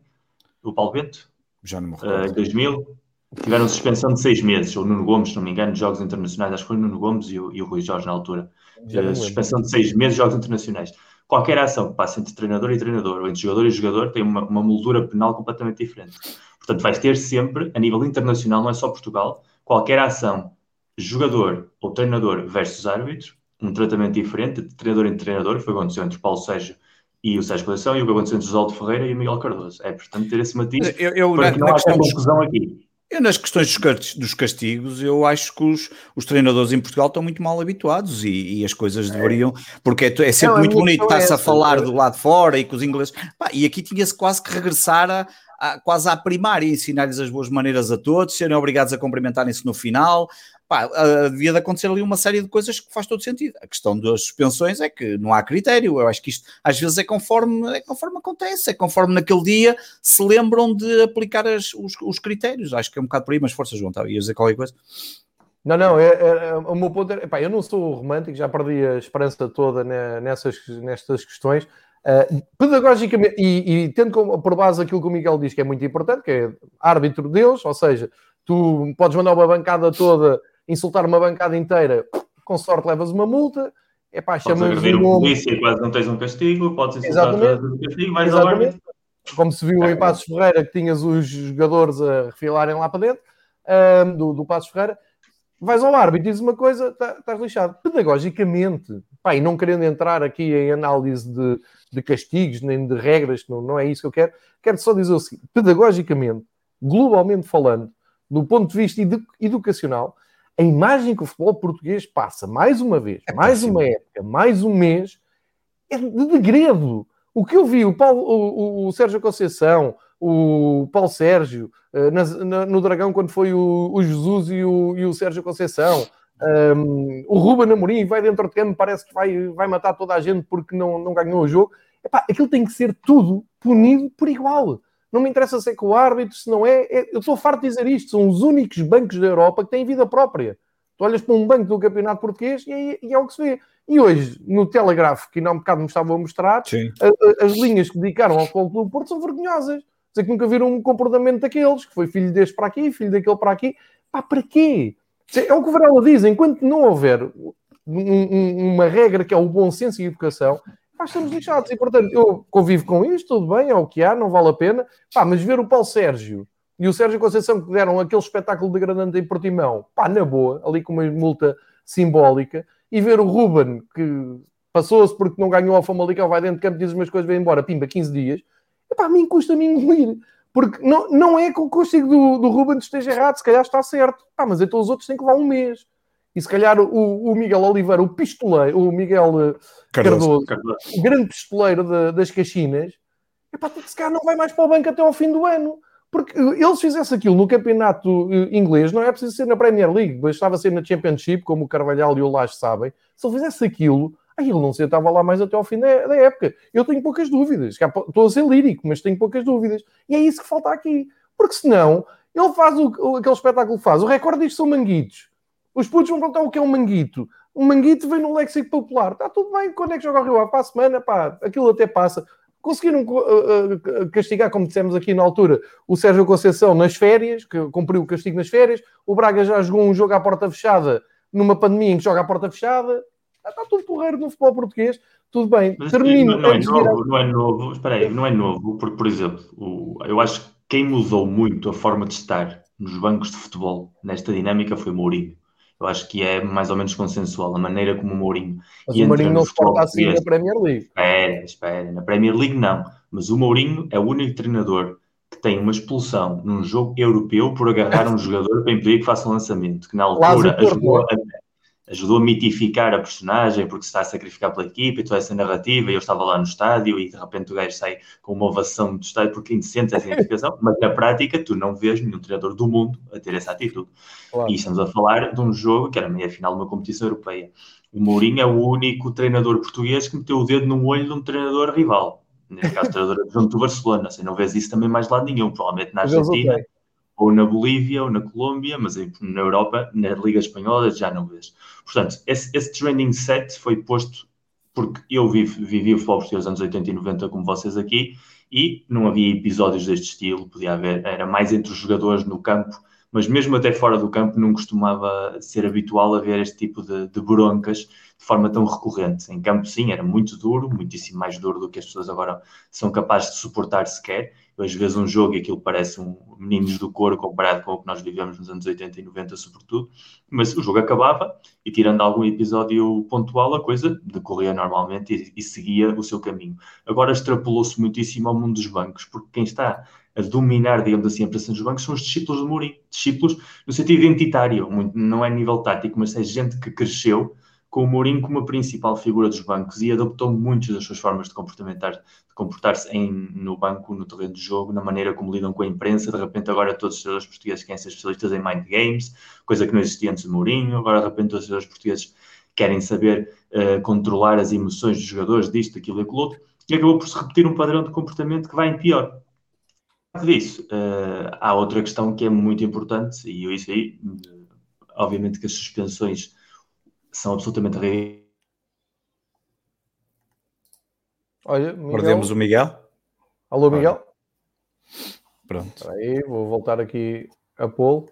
O Paulo Bento? Já não me recordo. Uh, 2000. Tiveram suspensão de seis meses, ou Nuno Gomes, se não me engano, de jogos internacionais, acho que foi o Nuno Gomes e o, e o Rui Jorge na altura. Uh, suspensão de seis meses, jogos internacionais qualquer ação que passe entre treinador e treinador, ou entre jogador e jogador, tem uma, uma moldura penal completamente diferente. Portanto, vais ter sempre, a nível internacional, não é só Portugal, qualquer ação, jogador ou treinador versus árbitro, um tratamento diferente de treinador em treinador, que foi o que aconteceu entre o Paulo Sérgio e o Sérgio Coleção, e o que aconteceu entre José Ferreira e o Miguel Cardoso. É, portanto, ter esse matiz eu, eu, para na, que não haja confusão aqui. Eu, nas questões dos castigos, eu acho que os, os treinadores em Portugal estão muito mal habituados e, e as coisas é. deveriam, porque é, é sempre não, muito bonito estar-se é a falar do lado de fora e com os ingleses. Pá, e aqui tinha-se quase que regressar a, a, quase à primária, ensinar-lhes as boas maneiras a todos, serem obrigados a cumprimentarem-se no final, pá, uh, devia de acontecer ali uma série de coisas que faz todo sentido. A questão das suspensões é que não há critério. Eu acho que isto às vezes é conforme, é conforme acontece, é conforme naquele dia se lembram de aplicar as, os, os, critérios. Acho que é um bocado por aí, mas força, João, tá, ias dizer qualquer coisa? Não, não, é, é, é, o meu ponto é, epá, eu não sou romântico, já perdi a esperança toda nessas, nestas questões. Uh, pedagogicamente, e, e tendo como, por base aquilo que o Miguel diz que é muito importante, que é árbitro deles, ou seja, tu podes mandar uma bancada toda insultar uma bancada inteira, com sorte levas uma multa. É pá, chamas o nome. polícia quase não tens um castigo, podes insultar um castigo, vais Exatamente. Como se viu é. em Passos Ferreira, que tinhas os jogadores a refilarem lá para dentro, um, do, do Passos Ferreira, vais ao árbitro e dizes uma coisa, tá, estás lixado. Pedagogicamente, pá, e não querendo entrar aqui em análise de, de castigos, nem de regras, não, não é isso que eu quero, quero só dizer o seguinte, pedagogicamente, globalmente falando, do ponto de vista edu educacional, a imagem que o futebol português passa, mais uma vez, é mais uma época, mais um mês, é de degredo. O que eu vi, o, Paulo, o, o, Sérgio Conceição, o Paulo Sérgio, uh, na, na, no Dragão, quando foi o, o Jesus e o, e o Sérgio Conceição. Um, o Ruben Amorim vai dentro de campo, parece que vai, vai matar toda a gente porque não, não ganhou o jogo. Epá, aquilo tem que ser tudo punido por igual. Não me interessa se é com o árbitro, se não é. é eu estou farto de dizer isto. São os únicos bancos da Europa que têm vida própria. Tu olhas para um banco do Campeonato Português e é, e é o que se vê. E hoje, no Telegrafo, que ainda há um bocado me estavam a mostrar, a, a, as linhas que dedicaram ao Futebol Clube Porto são vergonhosas. Dizer que nunca viram um comportamento daqueles, que foi filho deste para aqui, filho daquele para aqui. Pá, para quê? É o que o Varela diz, enquanto não houver um, um, uma regra que é o bom senso e a educação, pá, estamos lixados. E, portanto, eu convivo com isto, tudo bem, é o que há, não vale a pena. Pá, mas ver o Paulo Sérgio e o Sérgio Conceição que deram aquele espetáculo degradante em Portimão, pá, na boa, ali com uma multa simbólica, e ver o Ruben, que passou-se porque não ganhou a Famalicão, vai dentro de campo, diz umas coisas, vai embora, pimba, 15 dias, epá, a mim custa-me engolir. Porque não, não é que o consigo do, do Ruben esteja errado, se calhar está certo. Ah, mas então os outros têm que levar um mês. E se calhar o, o Miguel Oliveira, o pistoleiro, o Miguel eh, Cardoso, Cardoso, o grande pistoleiro de, das Caxinas, epá, se calhar não vai mais para o banco até ao fim do ano. Porque eles fizessem aquilo no campeonato eh, inglês, não é preciso ser na Premier League, bastava ser na Championship, como o Carvalhal e o Laje sabem. Se ele fizesse aquilo, aí ele não sentava lá mais até ao fim da, da época. Eu tenho poucas dúvidas. Estou a ser lírico, mas tenho poucas dúvidas. E é isso que falta aqui. Porque senão, ele faz o aquele espetáculo que faz. O recorde disto são manguitos. Os putos vão perguntar o que é um manguito. Um manguito vem no léxico popular. Está tudo bem, quando é que joga o Rio Ave? Para a semana, pá, aquilo até passa. Conseguiram uh, uh, castigar, como dissemos aqui na altura, o Sérgio Conceição nas férias, que cumpriu o castigo nas férias. O Braga já jogou um jogo à porta fechada numa pandemia em que joga à porta fechada. Está tudo porreiro no futebol português. Tudo bem. Mas, Termino. Não, não, é novo, não é novo. Espera aí, não é novo, porque, por exemplo, o, eu acho que quem mudou muito a forma de estar nos bancos de futebol nesta dinâmica foi Mourinho. Eu acho que é mais ou menos consensual a maneira como o Mourinho. Mas o Mourinho não se porta assim na Premier League. Espera, espera. Na Premier League não. Mas o Mourinho é o único treinador que tem uma expulsão num jogo europeu por agarrar <laughs> um jogador para impedir que faça um lançamento, que na altura ajudou a, ajudou a mitificar a personagem porque se está a sacrificar pela equipa e toda essa narrativa. E eu estava lá no estádio e de repente o gajo sai com uma ovação do estádio porque indecente essa identificação, mas na prática tu não vês nenhum treinador do mundo a ter essa atitude. Claro. E estamos a falar de um jogo que era meia final de uma competição europeia. O Mourinho é o único treinador português que meteu o dedo no olho de um treinador rival. Neste caso, treinador junto do Barcelona. Assim, não vês isso também mais lado nenhum. Provavelmente na Argentina ou na Bolívia, ou na Colômbia, mas na Europa, na Liga Espanhola, já não vês. Portanto, esse, esse training set foi posto porque eu vivi, vivi o futebol português anos 80 e 90, como vocês aqui, e não havia episódios deste estilo, podia haver, era mais entre os jogadores no campo, mas mesmo até fora do campo não costumava ser habitual haver este tipo de, de broncas de forma tão recorrente. Em campo, sim, era muito duro, muitíssimo mais duro do que as pessoas agora são capazes de suportar sequer, às vezes um jogo e aquilo parece um meninos do coro comparado com o que nós vivemos nos anos 80 e 90 sobretudo, mas o jogo acabava e tirando algum episódio pontual a coisa decorria normalmente e, e seguia o seu caminho. Agora extrapolou-se muitíssimo ao mundo dos bancos, porque quem está a dominar, digamos assim, a pressão dos bancos são os discípulos de Mourinho. Discípulos no sentido identitário, não é nível tático, mas é gente que cresceu com o Mourinho como a principal figura dos bancos e adaptou muitas das suas formas de comportar-se no banco, no terreno de jogo, na maneira como lidam com a imprensa. De repente, agora todos os jogadores portugueses querem ser especialistas em mind games, coisa que não existia antes de Mourinho. Agora, de repente, todos os jogadores portugueses querem saber uh, controlar as emoções dos jogadores, disto, daquilo e aquilo outro. E acabou por se repetir um padrão de comportamento que vai em pior. Disso, uh, há outra questão que é muito importante, e isso aí, obviamente que as suspensões são absolutamente ridículos. Olha, Miguel... Perdemos o Miguel. Alô, Miguel? Pronto. Aí, vou voltar aqui a pô-lo.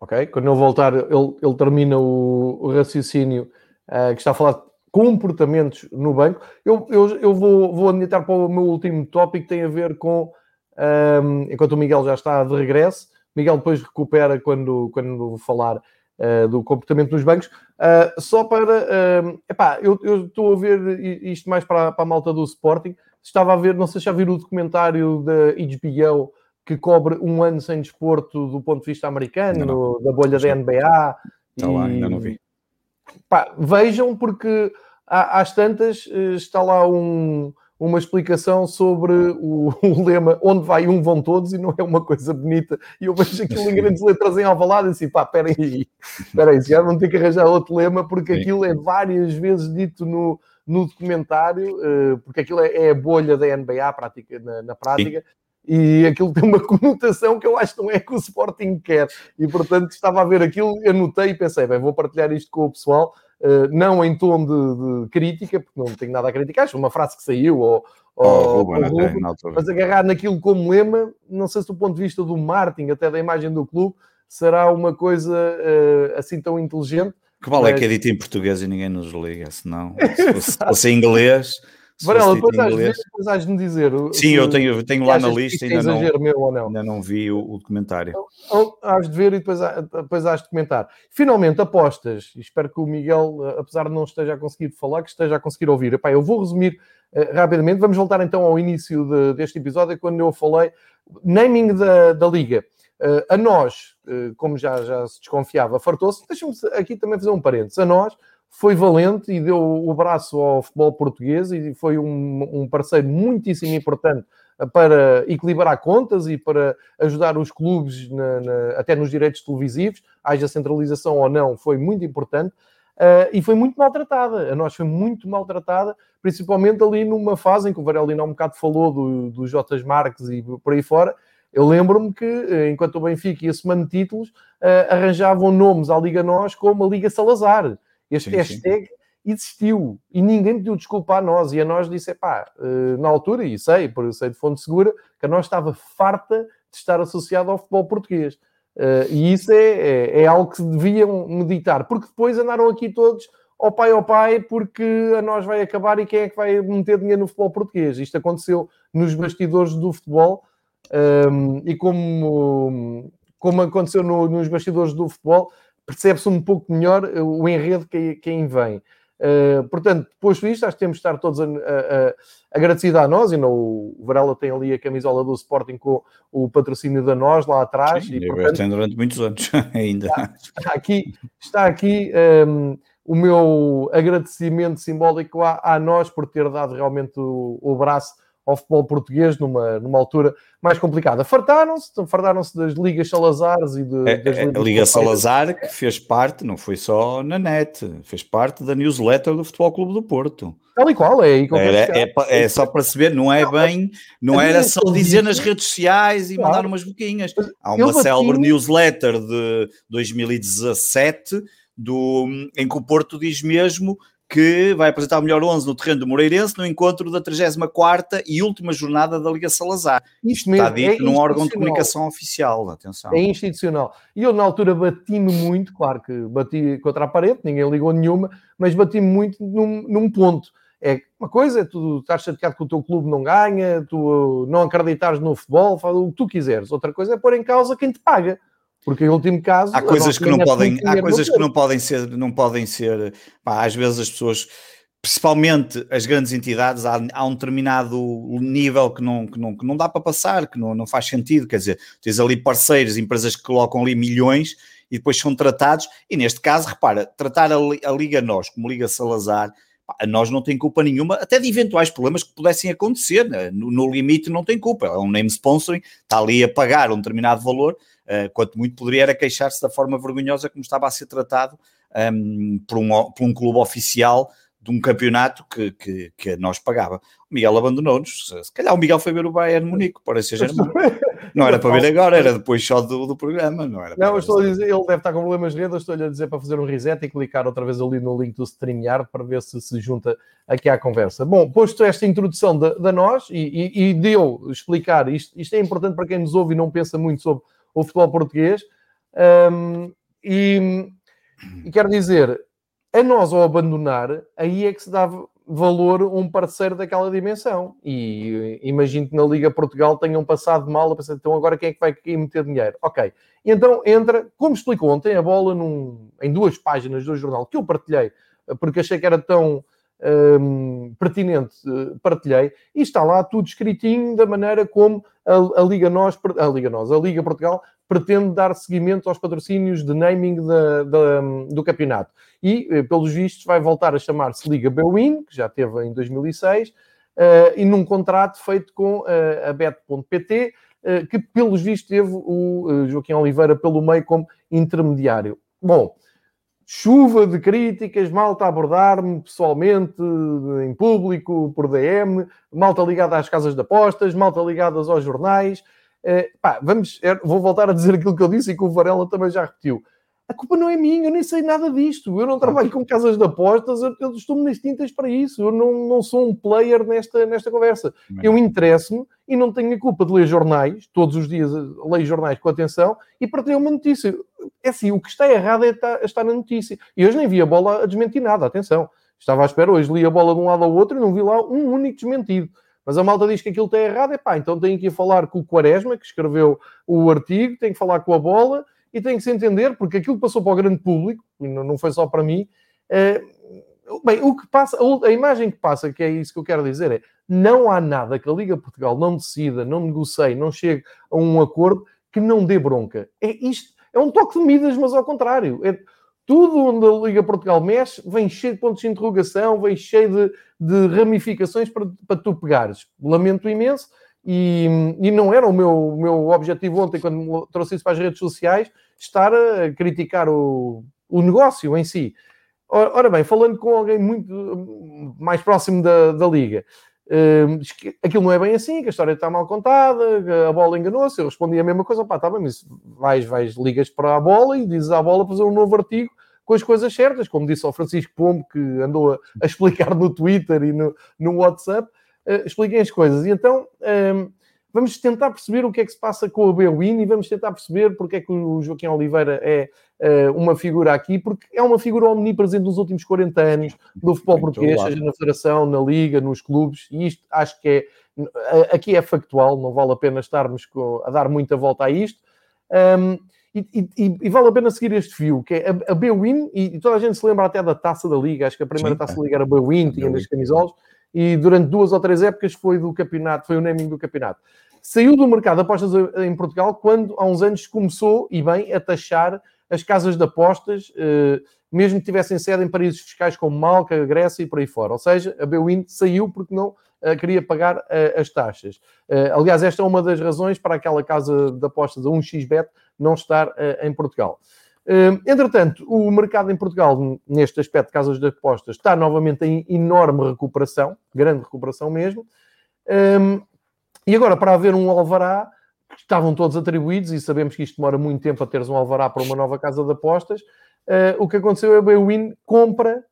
Ok? Quando eu voltar, ele, ele termina o, o raciocínio uh, que está a falar de comportamentos no banco. Eu, eu, eu vou, vou adiantar para o meu último tópico, que tem a ver com, um, ehm, enquanto o Miguel já está de regresso, Miguel depois recupera quando, quando falar uh, do comportamento dos bancos. Uh, só para. Uh, epá, eu, estou a ver isto mais para, para a malta do Sporting. Estava a ver, não sei se já viram o documentário da HBO que cobre um ano sem desporto do ponto de vista americano, da bolha da NBA. Está lá, ainda não vi. Pá, vejam, porque às tantas está lá um, uma explicação sobre o, <laughs> o, lema onde vai um vão todos e não é uma coisa bonita. E eu vejo aquilo em grandes letras em Alvalade e assim, pá, peraí, peraí, já vão ter que arranjar outro lema porque Sim. aquilo é várias vezes dito no, no documentário, uh, porque aquilo é, é, a bolha da NBA prática, na, na prática. Sim. E aquilo tem uma conotação que eu acho que não é que o Sporting quer. E portanto estava a ver aquilo, anotei e pensei, bem, vou partilhar isto com o pessoal não em tom de, de, crítica, porque não tenho nada a criticar, acho uma frase que saiu, ou, oh, ou, Ruben, ou mas agarrar naquilo como lema, não sei se do ponto de vista do marketing, até da imagem do clube, será uma coisa uh, assim tão inteligente. Que vale mas... é que é dito em português e ninguém nos liga, senão, se fosse, se fosse em inglês Varela, depois, depois has de me dizer. Sim, eu tenho, tenho lá na lista, ainda não, meu ou não. ainda não vi o, o documentário. Então, has de ver e depois, depois has de comentar. Finalmente, apostas. Espero que o Miguel, apesar de não esteja a conseguir falar, que esteja a conseguir ouvir. Epá, eu vou resumir uh, rapidamente. Vamos voltar então ao início de, deste episódio, quando eu falei naming da, da Liga. Uh, a nós, uh, como já, já se desconfiava, fartou-se. Deixa-me aqui também fazer um parênteses. A nós foi valente e deu o braço ao futebol português e foi um, um parceiro muitíssimo importante para equilibrar contas e para ajudar os clubes na, na, até nos direitos televisivos, haja centralização ou não, foi muito importante. Uh, e foi muito maltratada. A nós foi muito maltratada, principalmente ali numa fase em que o Varelino há um bocado falou do, do Jotas Marques e por aí fora. Eu lembro-me que, eh, enquanto o Benfica ia somando títulos, uh, arranjavam nomes à Liga Nós como a Liga Salazar. Este sim, hashtag sim. existiu e ninguém pediu desculpa a nós. E a nós disse: pá, eh, na altura, e sei, por sei de fonte segura, que a nós estava farta de estar associado ao futebol português. Uh, e isso é, é, é, algo que deviam meditar, porque depois andaram aqui todos ao pai ao pai, porque a nós vai acabar e quem é que vai meter dinheiro no futebol português? Isto aconteceu nos bastidores do futebol um, ehm, e como, como aconteceu no, nos bastidores do futebol, percebe-se um pouco melhor eh, o enredo que quem vem. Uh, portanto, depois disto, acho que temos de estar todos a, a, a, agradecidos a nós, e não, o Varela tem ali a camisola do Sporting com o patrocínio da nós lá atrás. Sim, e, portanto, tem durante muitos anos <laughs> ainda. Está, está aqui, está aqui um, ehm, o meu agradecimento simbólico a, a, nós por ter dado realmente o, o braço ao futebol português numa, numa altura mais complicada. Fartaram-se, fartaram-se das Ligas Salazares e de, é, das é, A Liga Salazar que fez parte, não foi só na net, fez parte da newsletter do Futebol Clube do Porto. Tal e qual, é. Era, é, é, só para se ver, não é bem, não era só dizer nas redes sociais e mandar umas boquinhas. Há uma célebre newsletter de 2017 do, em que o Porto diz mesmo que vai apresentar o melhor 11 no terreno do Moreirense no encontro da 34 e última jornada da Liga Salazar. Isto mesmo, está dito é num órgão de comunicação oficial, atenção. É institucional. E eu na altura bati-me muito, claro que bati contra a parede, ninguém ligou nenhuma, mas bati-me muito num, num ponto. É uma coisa, é tu estás chateado que o teu clube não ganha, tu não acreditares no futebol, faz o que tu quiseres. Outra coisa é pôr em causa quem te paga. Porque em último caso há coisas que não podem, há coisas que não podem ser, não podem ser, pá, às vezes as pessoas, principalmente as grandes entidades, há, há, um determinado nível que não, que não, que não dá para passar, que não, não faz sentido, quer dizer, tens ali parceiros, empresas que colocam ali milhões e depois são tratados, e neste caso, repara, tratar a, a Liga Nós como Liga Salazar, a nós não tem culpa nenhuma, até de eventuais problemas que pudessem acontecer, né? no, no limite não tem culpa, é um name sponsoring, está ali a pagar um determinado valor, Uh, quanto muito poderia era queixar-se da forma vergonhosa como estava a ser tratado um, por, um, por um clube oficial de um campeonato que, que, que nós pagava. O Miguel abandonou-nos. Se calhar o Miguel foi ver o Bayern Munique, parece ser Não era para ver agora, era depois só do, do programa. Não, era não estou a dizer, ele deve estar com problemas de rede. Estou-lhe a dizer para fazer um reset e clicar outra vez ali no link do StreamYard para ver se se junta aqui à conversa. Bom, posto esta introdução da, da nós e, e, e deu explicar, isto, isto é importante para quem nos ouve e não pensa muito sobre o futebol português. Um, e, e quero dizer, a nós ao abandonar, aí é que se dá valor um parceiro daquela dimensão. E imagino que na Liga Portugal tenham passado mal a pensar, então agora quem é que vai meter dinheiro? Ok. E então entra, como explicou ontem, a bola num, em duas páginas do jornal que eu partilhei, porque achei que era tão um, pertinente, uh, partilhei, e está lá tudo escritinho da maneira como a, a, Liga Nós, a Liga Nós, a Liga Portugal pretende dar seguimento aos patrocínios de naming da, da, do campeonato. E, eh, pelos vistos, vai voltar a chamar-se Liga Bewin, que já teve em 2006, e num contrato feito com a Bet.pt, que pelos vistos teve o Joaquim Oliveira pelo meio como intermediário. Bom, chuva de críticas, malta a abordar-me pessoalmente, em público, por DM, malta ligada às casas de apostas, malta ligadas aos jornais. Uh, pá, vamos, é, vou voltar a dizer aquilo que eu disse e que o Varela também já repetiu. A culpa não é minha, eu nem sei nada disto. Eu não trabalho com casas de apostas, eu, eu estou-me nas tintas para isso. Eu não, não sou um player nesta, nesta conversa. Eu interesso-me e não tenho a culpa de ler jornais, todos os dias leio jornais com atenção e partilho uma notícia. É assim, o que está errado é estar, estar na notícia. E hoje nem vi a bola a desmentir nada, atenção. Estava à espera, hoje li a bola de um lado ao outro e não vi lá um único desmentido. Mas a malta diz que aquilo está errado, é pá, então tenho que ir falar com o Quaresma, que escreveu o artigo, tenho que falar com a bola e tem que se entender, porque aquilo que passou para o grande público, não foi só para mim, é, bem, o que passa, a imagem que passa, que é isso que eu quero dizer, é não há nada que a Liga Portugal não decida, não negocie, não chegue a um acordo que não dê bronca. É isto, é um toque de medidas, mas ao contrário. É, tudo onde a Liga Portugal mexe vem cheio de pontos de interrogação, vem cheio de, de ramificações para, para tu pegares. Lamento imenso, e, e, não era o meu, meu objetivo ontem, quando trouxe isso para as redes sociais, estar a criticar o, o negócio em si. Ora bem, falando com alguém muito mais próximo da, da Liga, uh, aquilo não é bem assim, que a história está mal contada, a bola enganou-se. Eu respondi a mesma coisa, pá, tá bem, mas vais, vais, ligas para a bola e dizes à bola fazer um novo artigo com as coisas certas, como disse ao Francisco Pombo, que andou a, a explicar no Twitter e no, no WhatsApp, uh, expliquem as coisas. E então. Um, vamos tentar perceber o que é que se passa com a Bewin e vamos tentar perceber porque é que o Joaquim Oliveira é uh, uma figura aqui, porque é uma figura omnipresente nos últimos 40 anos do futebol Muito português, seja na Federação, na Liga, nos clubes, e isto acho que é aqui é factual, não vale a pena estarmos a dar muita volta a isto. Um, e, e, e, vale a pena seguir este fio, que é a, a Bewin, e, toda a gente se lembra até da taça da Liga, acho que a primeira Sim, taça da Liga era a Bewin, tinha nas camisolas, e durante duas ou três épocas foi do campeonato, foi o naming do campeonato saiu do mercado de apostas em Portugal quando há uns anos começou, e bem, a taxar as casas de apostas, eh, mesmo que tivessem sede em paraísos fiscais como Malca, Grécia e por aí fora. Ou seja, a Bwin saiu porque não eh, queria pagar eh, as taxas. aliás, esta é uma das razões para aquela casa de apostas, a 1xBet, não estar em Portugal. entretanto, o mercado em Portugal, neste aspecto de casas de apostas, está novamente em enorme recuperação, grande recuperação mesmo. E agora, para haver um alvará, estavam todos atribuídos, e sabemos que isto demora muito tempo a teres um alvará para uma nova casa de apostas, uh, o que aconteceu é a Bwin compra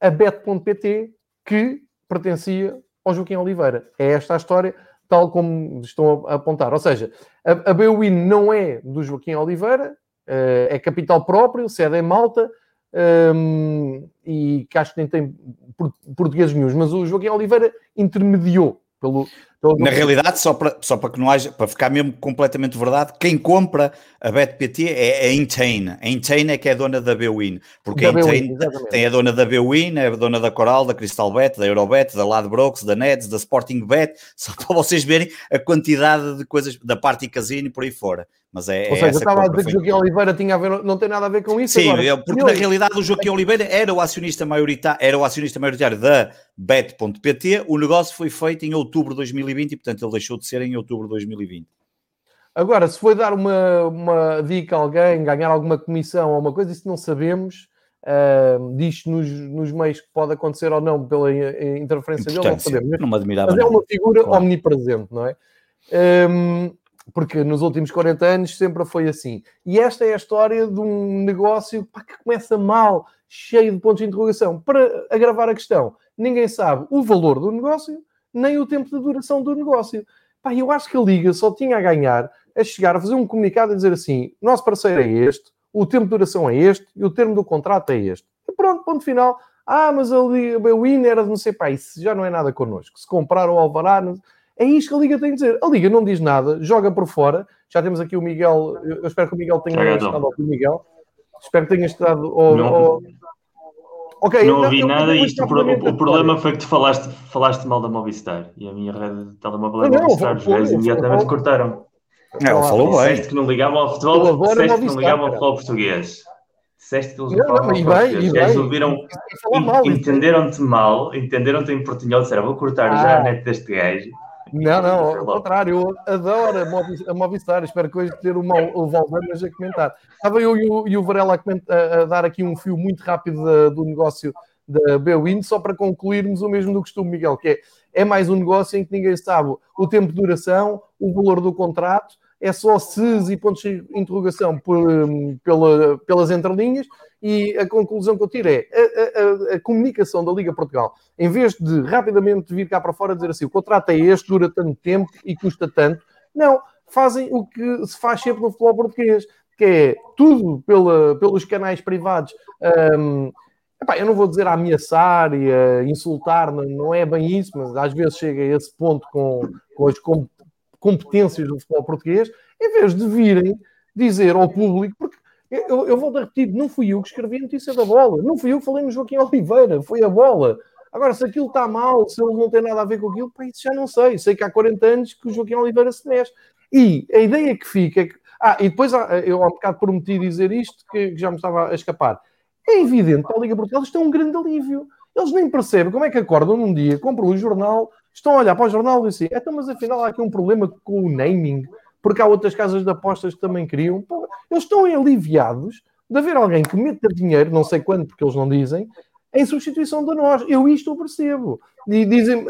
a Bet.pt, que pertencia ao Joaquim Oliveira. É esta a história, tal como estão a apontar. Ou seja, a, a Bwin não é do Joaquim Oliveira, uh, é capital próprio, sede em Malta, um, ehm, e que acho que nem tem portugueses nenhum, mas o Joaquim Oliveira intermediou pelo, pelo... Na realidade, só para, só para que não haja, para ficar mesmo completamente verdade, quem compra a BetPT é a Entain. A Entain é que é dona da Bwin, porque da a Entain tem a dona da Bwin, é a dona da Coral, da Crystal Bet, da Eurobet, da Ladbrokes, da Neds, da Sporting Bet, <laughs> só para vocês verem a quantidade de coisas da parte casino por aí fora. Mas é, Ou seja, é eu estava a dizer que o Joaquim Oliveira tinha a ver, não tem nada a ver com isso. Sim, agora. Porque na realidade o Joaquim Oliveira era o acionista maioritário, era o acionista maioritário da Bet.pt. O negócio foi feito em outubro de 2020 e, portanto, ele deixou de ser em outubro de 2020. Agora, se foi dar uma, uma dica a alguém, ganhar alguma comissão ou uma coisa, isso não sabemos. Uh, diz nos, nos meios que pode acontecer ou não pela interferência dele, não sabemos. Não me Mas é uma figura claro. omnipresente, não é? Um, porque nos últimos 40 anos sempre foi assim. E esta é a história de um negócio que começa mal, cheio de pontos de interrogação. Para agravar a questão, ninguém sabe o valor do negócio, nem o tempo de duração do negócio. Pá, eu acho que a Liga só tinha a ganhar a chegar a fazer um comunicado e dizer assim: nosso parceiro é este, o tempo de duração é este e o termo do contrato é este. E pronto, ponto final. Ah, mas a, Liga, win era de não sei, pá, isso já não é nada connosco. Se comprar o Alvará. Não... É isto que a Liga tem de dizer. A Liga não diz nada, joga por fora. Já temos aqui o Miguel. Eu espero que o Miguel tenha estado ao Miguel. Espero que tenha estado ao. ao... Okay, não ouvi nada e isto, o, o problema foi que tu falaste, falaste mal da Movistar e a minha rede de telemóvel é Movistar. Os gajos imediatamente cortaram. Não, falou bem. Disseste que não ligavam ao futebol, disseste que não ligavam ao futebol português. Disseste que eles não, não falam português. Eles ouviram, entenderam-te mal, entenderam-te em portunhol, disseram, vou cortar ah. já a net deste gajo. Não, não, ao contrário, eu adoro a Movistar, espero que hoje ter o, o Valdanas a comentar. Estava eu e o, e o Varela a, a, dar aqui um fio muito rápido da, do negócio da Bewin, só para concluirmos o mesmo do costume, Miguel, que é, é mais um negócio em que ninguém sabe o tempo de duração, o valor do contrato, é só SES e pontos de interrogação por, hum, pela, pelas entrelinhas, e a conclusão que eu tiro é a, a, a, comunicação da Liga Portugal, em vez de rapidamente vir cá para fora dizer assim, o contrato é este, dura tanto tempo e custa tanto, não, fazem o que se faz sempre no futebol português, que é tudo pela, pelos canais privados. Um, epá, eu não vou dizer a ameaçar e a insultar, não, não, é bem isso, mas às vezes chega a esse ponto com, com as competências do futebol português, em vez de virem dizer ao público, porque eu, eu volto a repetir, não fui eu que escrevi a notícia da bola, não fui eu que falei no Joaquim Oliveira, foi a bola. Agora, se aquilo está mal, se ele não tem nada a ver com aquilo, pá, isso já não sei. Sei que há 40 anos que o Joaquim Oliveira se mexe. E a ideia que fica é que. Ah, e depois eu há um bocado prometi dizer isto, que, já me estava a escapar. É evidente para a Liga Portugal isto é um grande alívio. Eles nem percebem como é que acordam num dia, compram um jornal, estão a olhar para o jornal e dizem, então, mas afinal há aqui um problema com o naming, porque há outras casas de apostas que também queriam. Pô, eles estão aliviados de haver alguém que meta dinheiro, não sei quando, porque eles não dizem, em substituição de nós. Eu isto eu percebo. E dizem,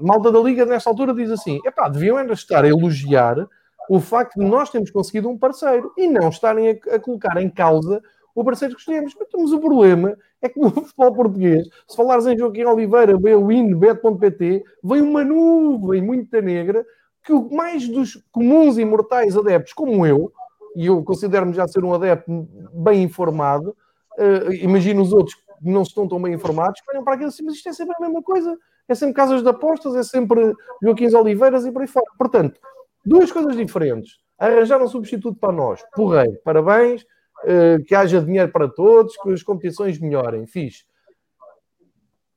malta da Liga nesta altura diz assim: epá, deviam ainda estar a elogiar o facto de nós termos conseguido um parceiro e não estarem a, a colocar em causa o parceiro que escolhemos. Mas temos o problema é que no <laughs> futebol português, se falares em Joaquim Oliveira, Bwin, Bet.pt, vem uma nuvem muito negra que mais dos comuns e mortais adeptos, como eu, e eu considero-me já ser um adepto bem informado, uh, imagino os outros que não estão tão bem informados, olham para aquilo assim, mas isto é sempre a mesma coisa, é sempre casas de apostas, é sempre Joaquim Oliveiras e por aí fora. Portanto, duas coisas diferentes. Arranjar um substituto para nós, porreiro, parabéns, que haja dinheiro para todos, que as competições melhorem, fixe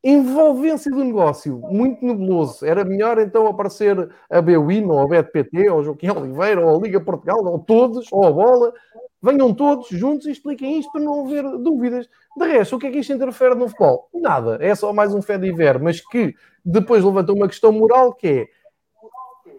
envolvência do negócio muito nebuloso. Era melhor então aparecer a Bwin, ou a BetPT, ou o Joaquim Oliveira, ou a Liga Portugal, ou todos, ou a Bola. Venham todos juntos e expliquem isto para não haver dúvidas. De resto, o que é que isto interfere no futebol? Nada. É só mais um fé de ver, mas que depois levanta uma questão moral que é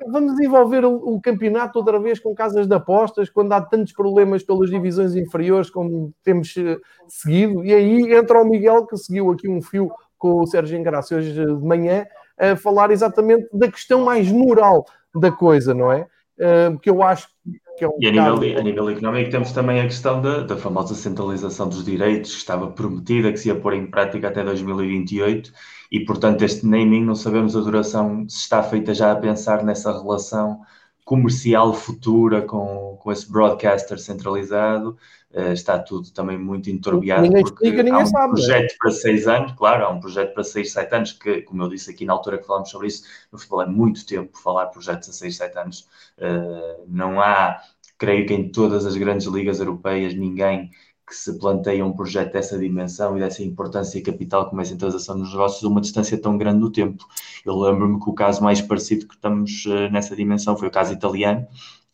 vamos desenvolver o, o, campeonato outra vez com casas de apostas, quando há tantos problemas pelas divisões inferiores como temos uh, seguido, e aí entra o Miguel que seguiu aqui um fio com o Sérgio Engraça hoje de manhã a falar exatamente da questão mais moral da coisa, não é? Uh, que eu acho que é um E a nível, a nível económico temos também a questão da, da famosa centralização dos direitos que estava prometida, que se ia pôr em prática até 2028 e, portanto, este naming não sabemos a duração, se está feita já a pensar nessa relação comercial futura com, com esse broadcaster centralizado. Uh, está tudo também muito entorbeado. Ninguém explica, ninguém há um sabe. É? projeto para seis anos, claro, há um projeto para seis, sete anos, que, como eu disse aqui na altura que falámos sobre isso, no futebol é muito tempo falar projetos a seis, sete anos. Uh, não há, creio que em todas as grandes ligas europeias, ninguém que se planteia um projeto dessa dimensão e dessa importância capital como é a centralização dos negócios uma distância tão grande no tempo. Eu lembro-me que o caso mais parecido que estamos uh, nessa dimensão foi o caso italiano,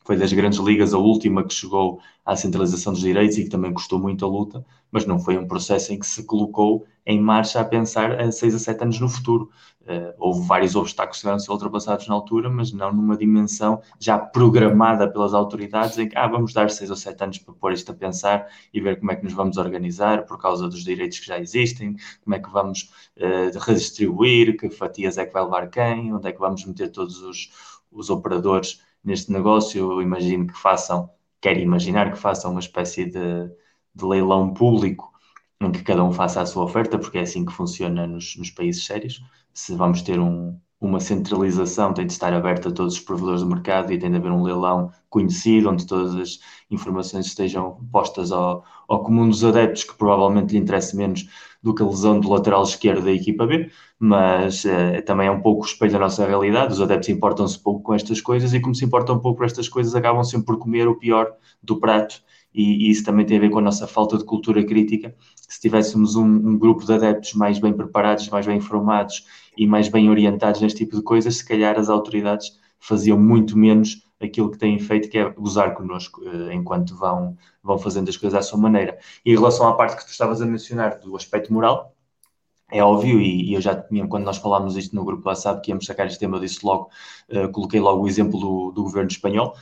foi das grandes ligas a última que chegou à centralização dos direitos e que também custou muito a luta, mas não foi um processo em que se colocou em marcha a pensar a seis a sete anos no futuro. Uh, houve vários obstáculos que tiveram ser ultrapassados na altura, mas não numa dimensão já programada pelas autoridades em que ah, vamos dar seis ou sete anos para pôr isto a pensar e ver como é que nos vamos organizar por causa dos direitos que já existem, como é que vamos uh, redistribuir, que fatias é que vai levar quem, onde é que vamos meter todos os, os operadores neste negócio. Eu imagino que façam, quero imaginar que façam uma espécie de, de leilão público em que cada um faça a sua oferta, porque é assim que funciona nos, nos países sérios. Se vamos ter um, uma centralização, tem de estar aberta a todos os provedores do mercado e tem de haver um leilão conhecido, onde todas as informações estejam postas ao, ao comum dos adeptos, que provavelmente lhe interessa menos do que a lesão do lateral esquerdo da equipa B, mas uh, também é um pouco o espelho da nossa realidade. Os adeptos importam-se pouco com estas coisas e, como se importam pouco com estas coisas, acabam sempre por comer o pior do prato e, e, isso também tem a ver com a nossa falta de cultura crítica. Se tivéssemos um, um, grupo de adeptos mais bem preparados, mais bem informados e mais bem orientados neste tipo de coisas, se calhar as autoridades faziam muito menos aquilo que têm feito, que é gozar connosco, uh, enquanto vão, vão fazendo as coisas à sua maneira. E em relação à parte que tu estavas a mencionar do aspecto moral, é óbvio, e, eu já tinha, quando nós falámos isto no grupo WhatsApp, que íamos sacar este tema, eu disse logo, uh, coloquei logo o exemplo do, do governo espanhol.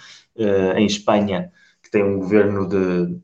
em Espanha, que tem um governo de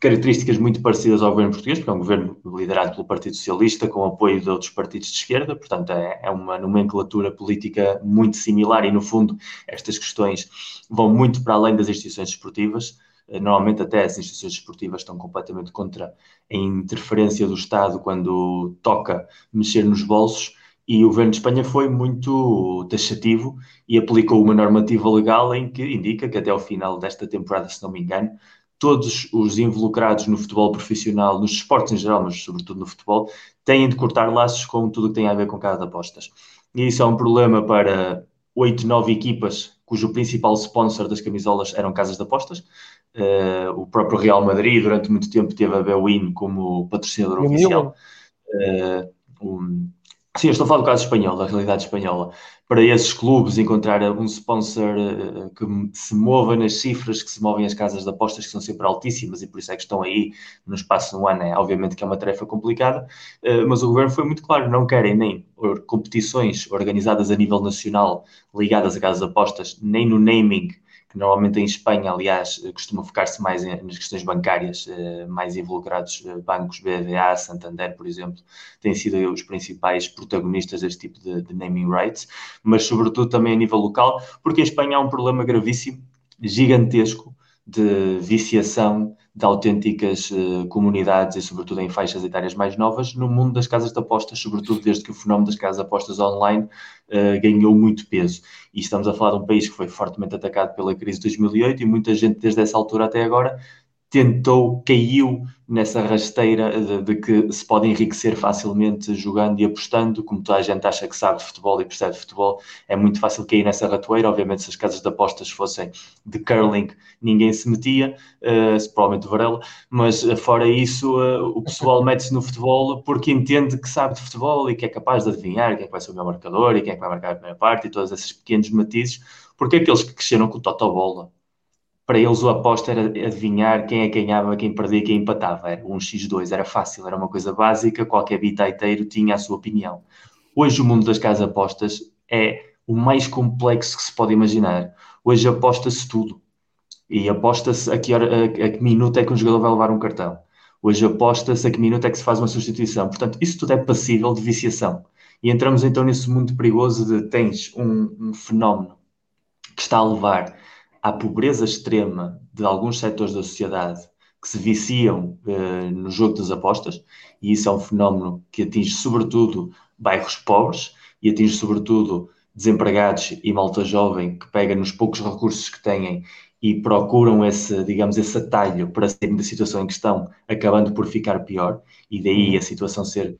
características muito parecidas ao governo português, porque é um governo liderado pelo Partido Socialista, com apoio de outros partidos de esquerda, portanto é, é, uma nomenclatura política muito similar e, no fundo, estas questões vão muito para além das instituições esportivas. Eh, normalmente, até as instituições esportivas estão completamente contra a interferência do Estado quando toca mexer nos bolsos. E o governo de Espanha foi muito taxativo e aplicou uma normativa legal em que indica que até ao final desta temporada, se não me engano, todos os involucrados no futebol profissional, nos esportes em geral, mas sobretudo no futebol, têm de cortar laços com tudo o que tem a ver com cada de apostas. E isso é um problema para oito, nove equipas cujo principal sponsor das camisolas eram casas de apostas. Uh, o próprio Real Madrid, durante muito tempo, teve a Bewin como patrocinador oficial. Uh, um, sim, eu estou a falar do caso espanhol, da realidade espanhola para esses clubes encontrar um sponsor uh, que se mova nas cifras que se movem as casas de apostas, que são sempre altíssimas e por isso é que estão aí no espaço um ano. É, obviamente que é uma tarefa complicada, uh, mas o governo foi muito claro: não querem nem competições organizadas a nível nacional ligadas a casas de apostas, nem no naming que normalmente em Espanha, aliás, costuma focar-se mais em, nas questões bancárias, eh, mais involucrados eh, bancos BBVA, Santander, por exemplo, têm sido os principais protagonistas deste tipo de, de naming rights, mas sobretudo também a nível local, porque em Espanha há um problema gravíssimo, gigantesco, de viciação de autênticas uh, comunidades e, sobretudo, em faixas etárias mais novas, no mundo das casas de apostas, sobretudo desde que o fenómeno das casas de apostas online uh, ganhou muito peso. E estamos a falar de um país que foi fortemente atacado pela crise de 2008 e muita gente, desde essa altura até agora, tentou, caiu nessa rasteira de, de, que se pode enriquecer facilmente jogando e apostando, como toda a gente acha que sabe de futebol e percebe de futebol, é muito fácil cair nessa ratoeira. Obviamente, se as casas de apostas fossem de curling, ninguém se metia, uh, provavelmente o Varela, mas uh, fora isso, uh, o pessoal <laughs> mete-se no futebol porque entende que sabe de futebol e que é capaz de adivinhar quem é que vai ser o meu marcador e quem é que vai marcar a primeira parte e todos esses pequenos matizes, porque aqueles que cresceram com o Totobola para eles o aposta era adivinhar quem é que ganhava, quem perdia, quem empatava. Era um x2, era fácil, era uma coisa básica, qualquer bitaiteiro tinha a sua opinião. Hoje o mundo das casas apostas é o mais complexo que se pode imaginar. Hoje aposta-se tudo. E aposta-se a que, hora, a, a que minuto é que um jogador vai levar um cartão. Hoje aposta-se a que minuto é que se faz uma substituição. Portanto, isso tudo é passível de viciação. E entramos então nesse mundo perigoso de tens um, um fenómeno que está a levar à pobreza extrema de alguns setores da sociedade que se viciam uh, no jogo das apostas, e isso é um fenómeno que atinge sobretudo bairros pobres e atinge sobretudo desempregados e malta jovem que pega nos poucos recursos que têm e procuram esse, digamos, esse atalho para sair da situação em que estão, acabando por ficar pior, e daí a situação ser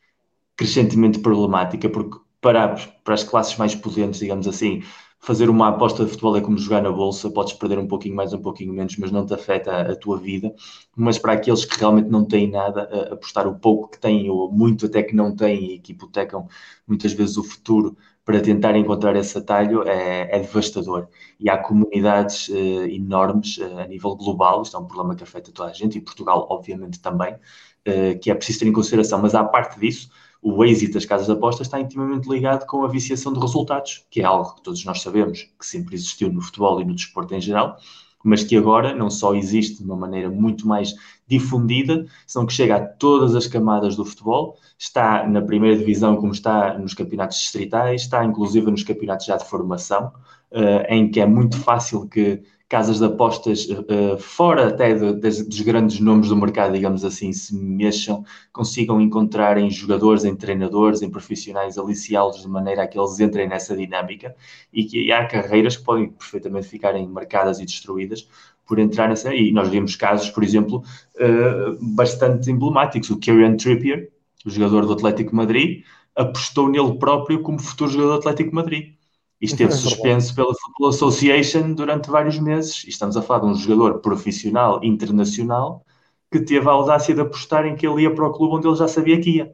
crescentemente problemática, porque para, para as classes mais potentes, digamos assim, fazer uma aposta de futebol é como jogar na bolsa, podes perder um pouquinho mais, um pouquinho menos, mas não te afeta a, a tua vida. Mas para aqueles que realmente não têm nada, a, apostar o pouco que têm, ou muito até que não têm, e que hipotecam muitas vezes o futuro para tentar encontrar esse atalho, é, é devastador. E há comunidades uh, enormes uh, a nível global, isto é um problema que afeta toda a gente, e Portugal, obviamente, também, uh, que é preciso ter em consideração. Mas à parte disso, o êxito das casas de apostas está intimamente ligado com a viciação de resultados, que é algo que todos nós sabemos que sempre existiu no futebol e no desporto em geral, mas que agora não só existe de uma maneira muito mais difundida, senão que chega a todas as camadas do futebol, está na primeira divisão como está nos campeonatos distritais, está inclusive nos campeonatos já de formação, uh, em que é muito fácil que casas de apostas uh, fora até de, de, dos grandes nomes do mercado, digamos assim, se mexam, consigam encontrar em jogadores, em treinadores, em profissionais, aliciá-los de maneira a que eles entrem nessa dinâmica e que e há carreiras que podem perfeitamente ficarem marcadas e destruídas por entrar nessa. E nós vimos casos, por exemplo, uh, bastante emblemáticos. O Kieran Trippier, o jogador do Atlético Madrid, apostou nele próprio como futuro jogador do Atlético Madrid e esteve <laughs> suspenso pela Football Association durante vários meses. E estamos a falar de um jogador profissional, internacional, que teve a audácia de apostar em que ele ia para o clube onde ele já sabia que ia.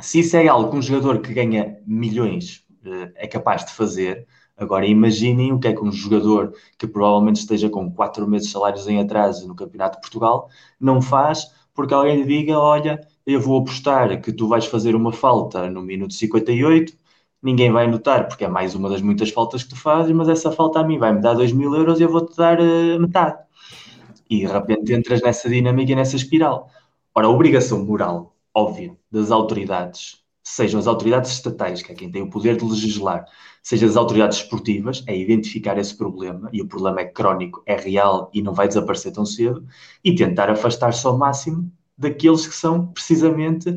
Se isso é algo que um jogador que ganha milhões uh, é capaz de fazer, Agora imaginem o que é que um jogador que provavelmente esteja com quatro meses de salários em atraso no Campeonato de Portugal não faz porque alguém lhe diga: Olha, eu vou apostar que tu vais fazer uma falta no minuto 58, ninguém vai notar porque é mais uma das muitas faltas que tu fazes, mas essa falta a mim vai-me dar 2 mil euros e eu vou-te dar uh, metade. E de repente entras nessa dinâmica e nessa espiral. Ora, a obrigação moral, óbvia, das autoridades, sejam as autoridades estatais, que é quem tem o poder de legislar, seja as autoridades esportivas, é identificar esse problema, e o problema é crónico, é real e não vai desaparecer tão cedo, e tentar afastar-se ao máximo daqueles que são precisamente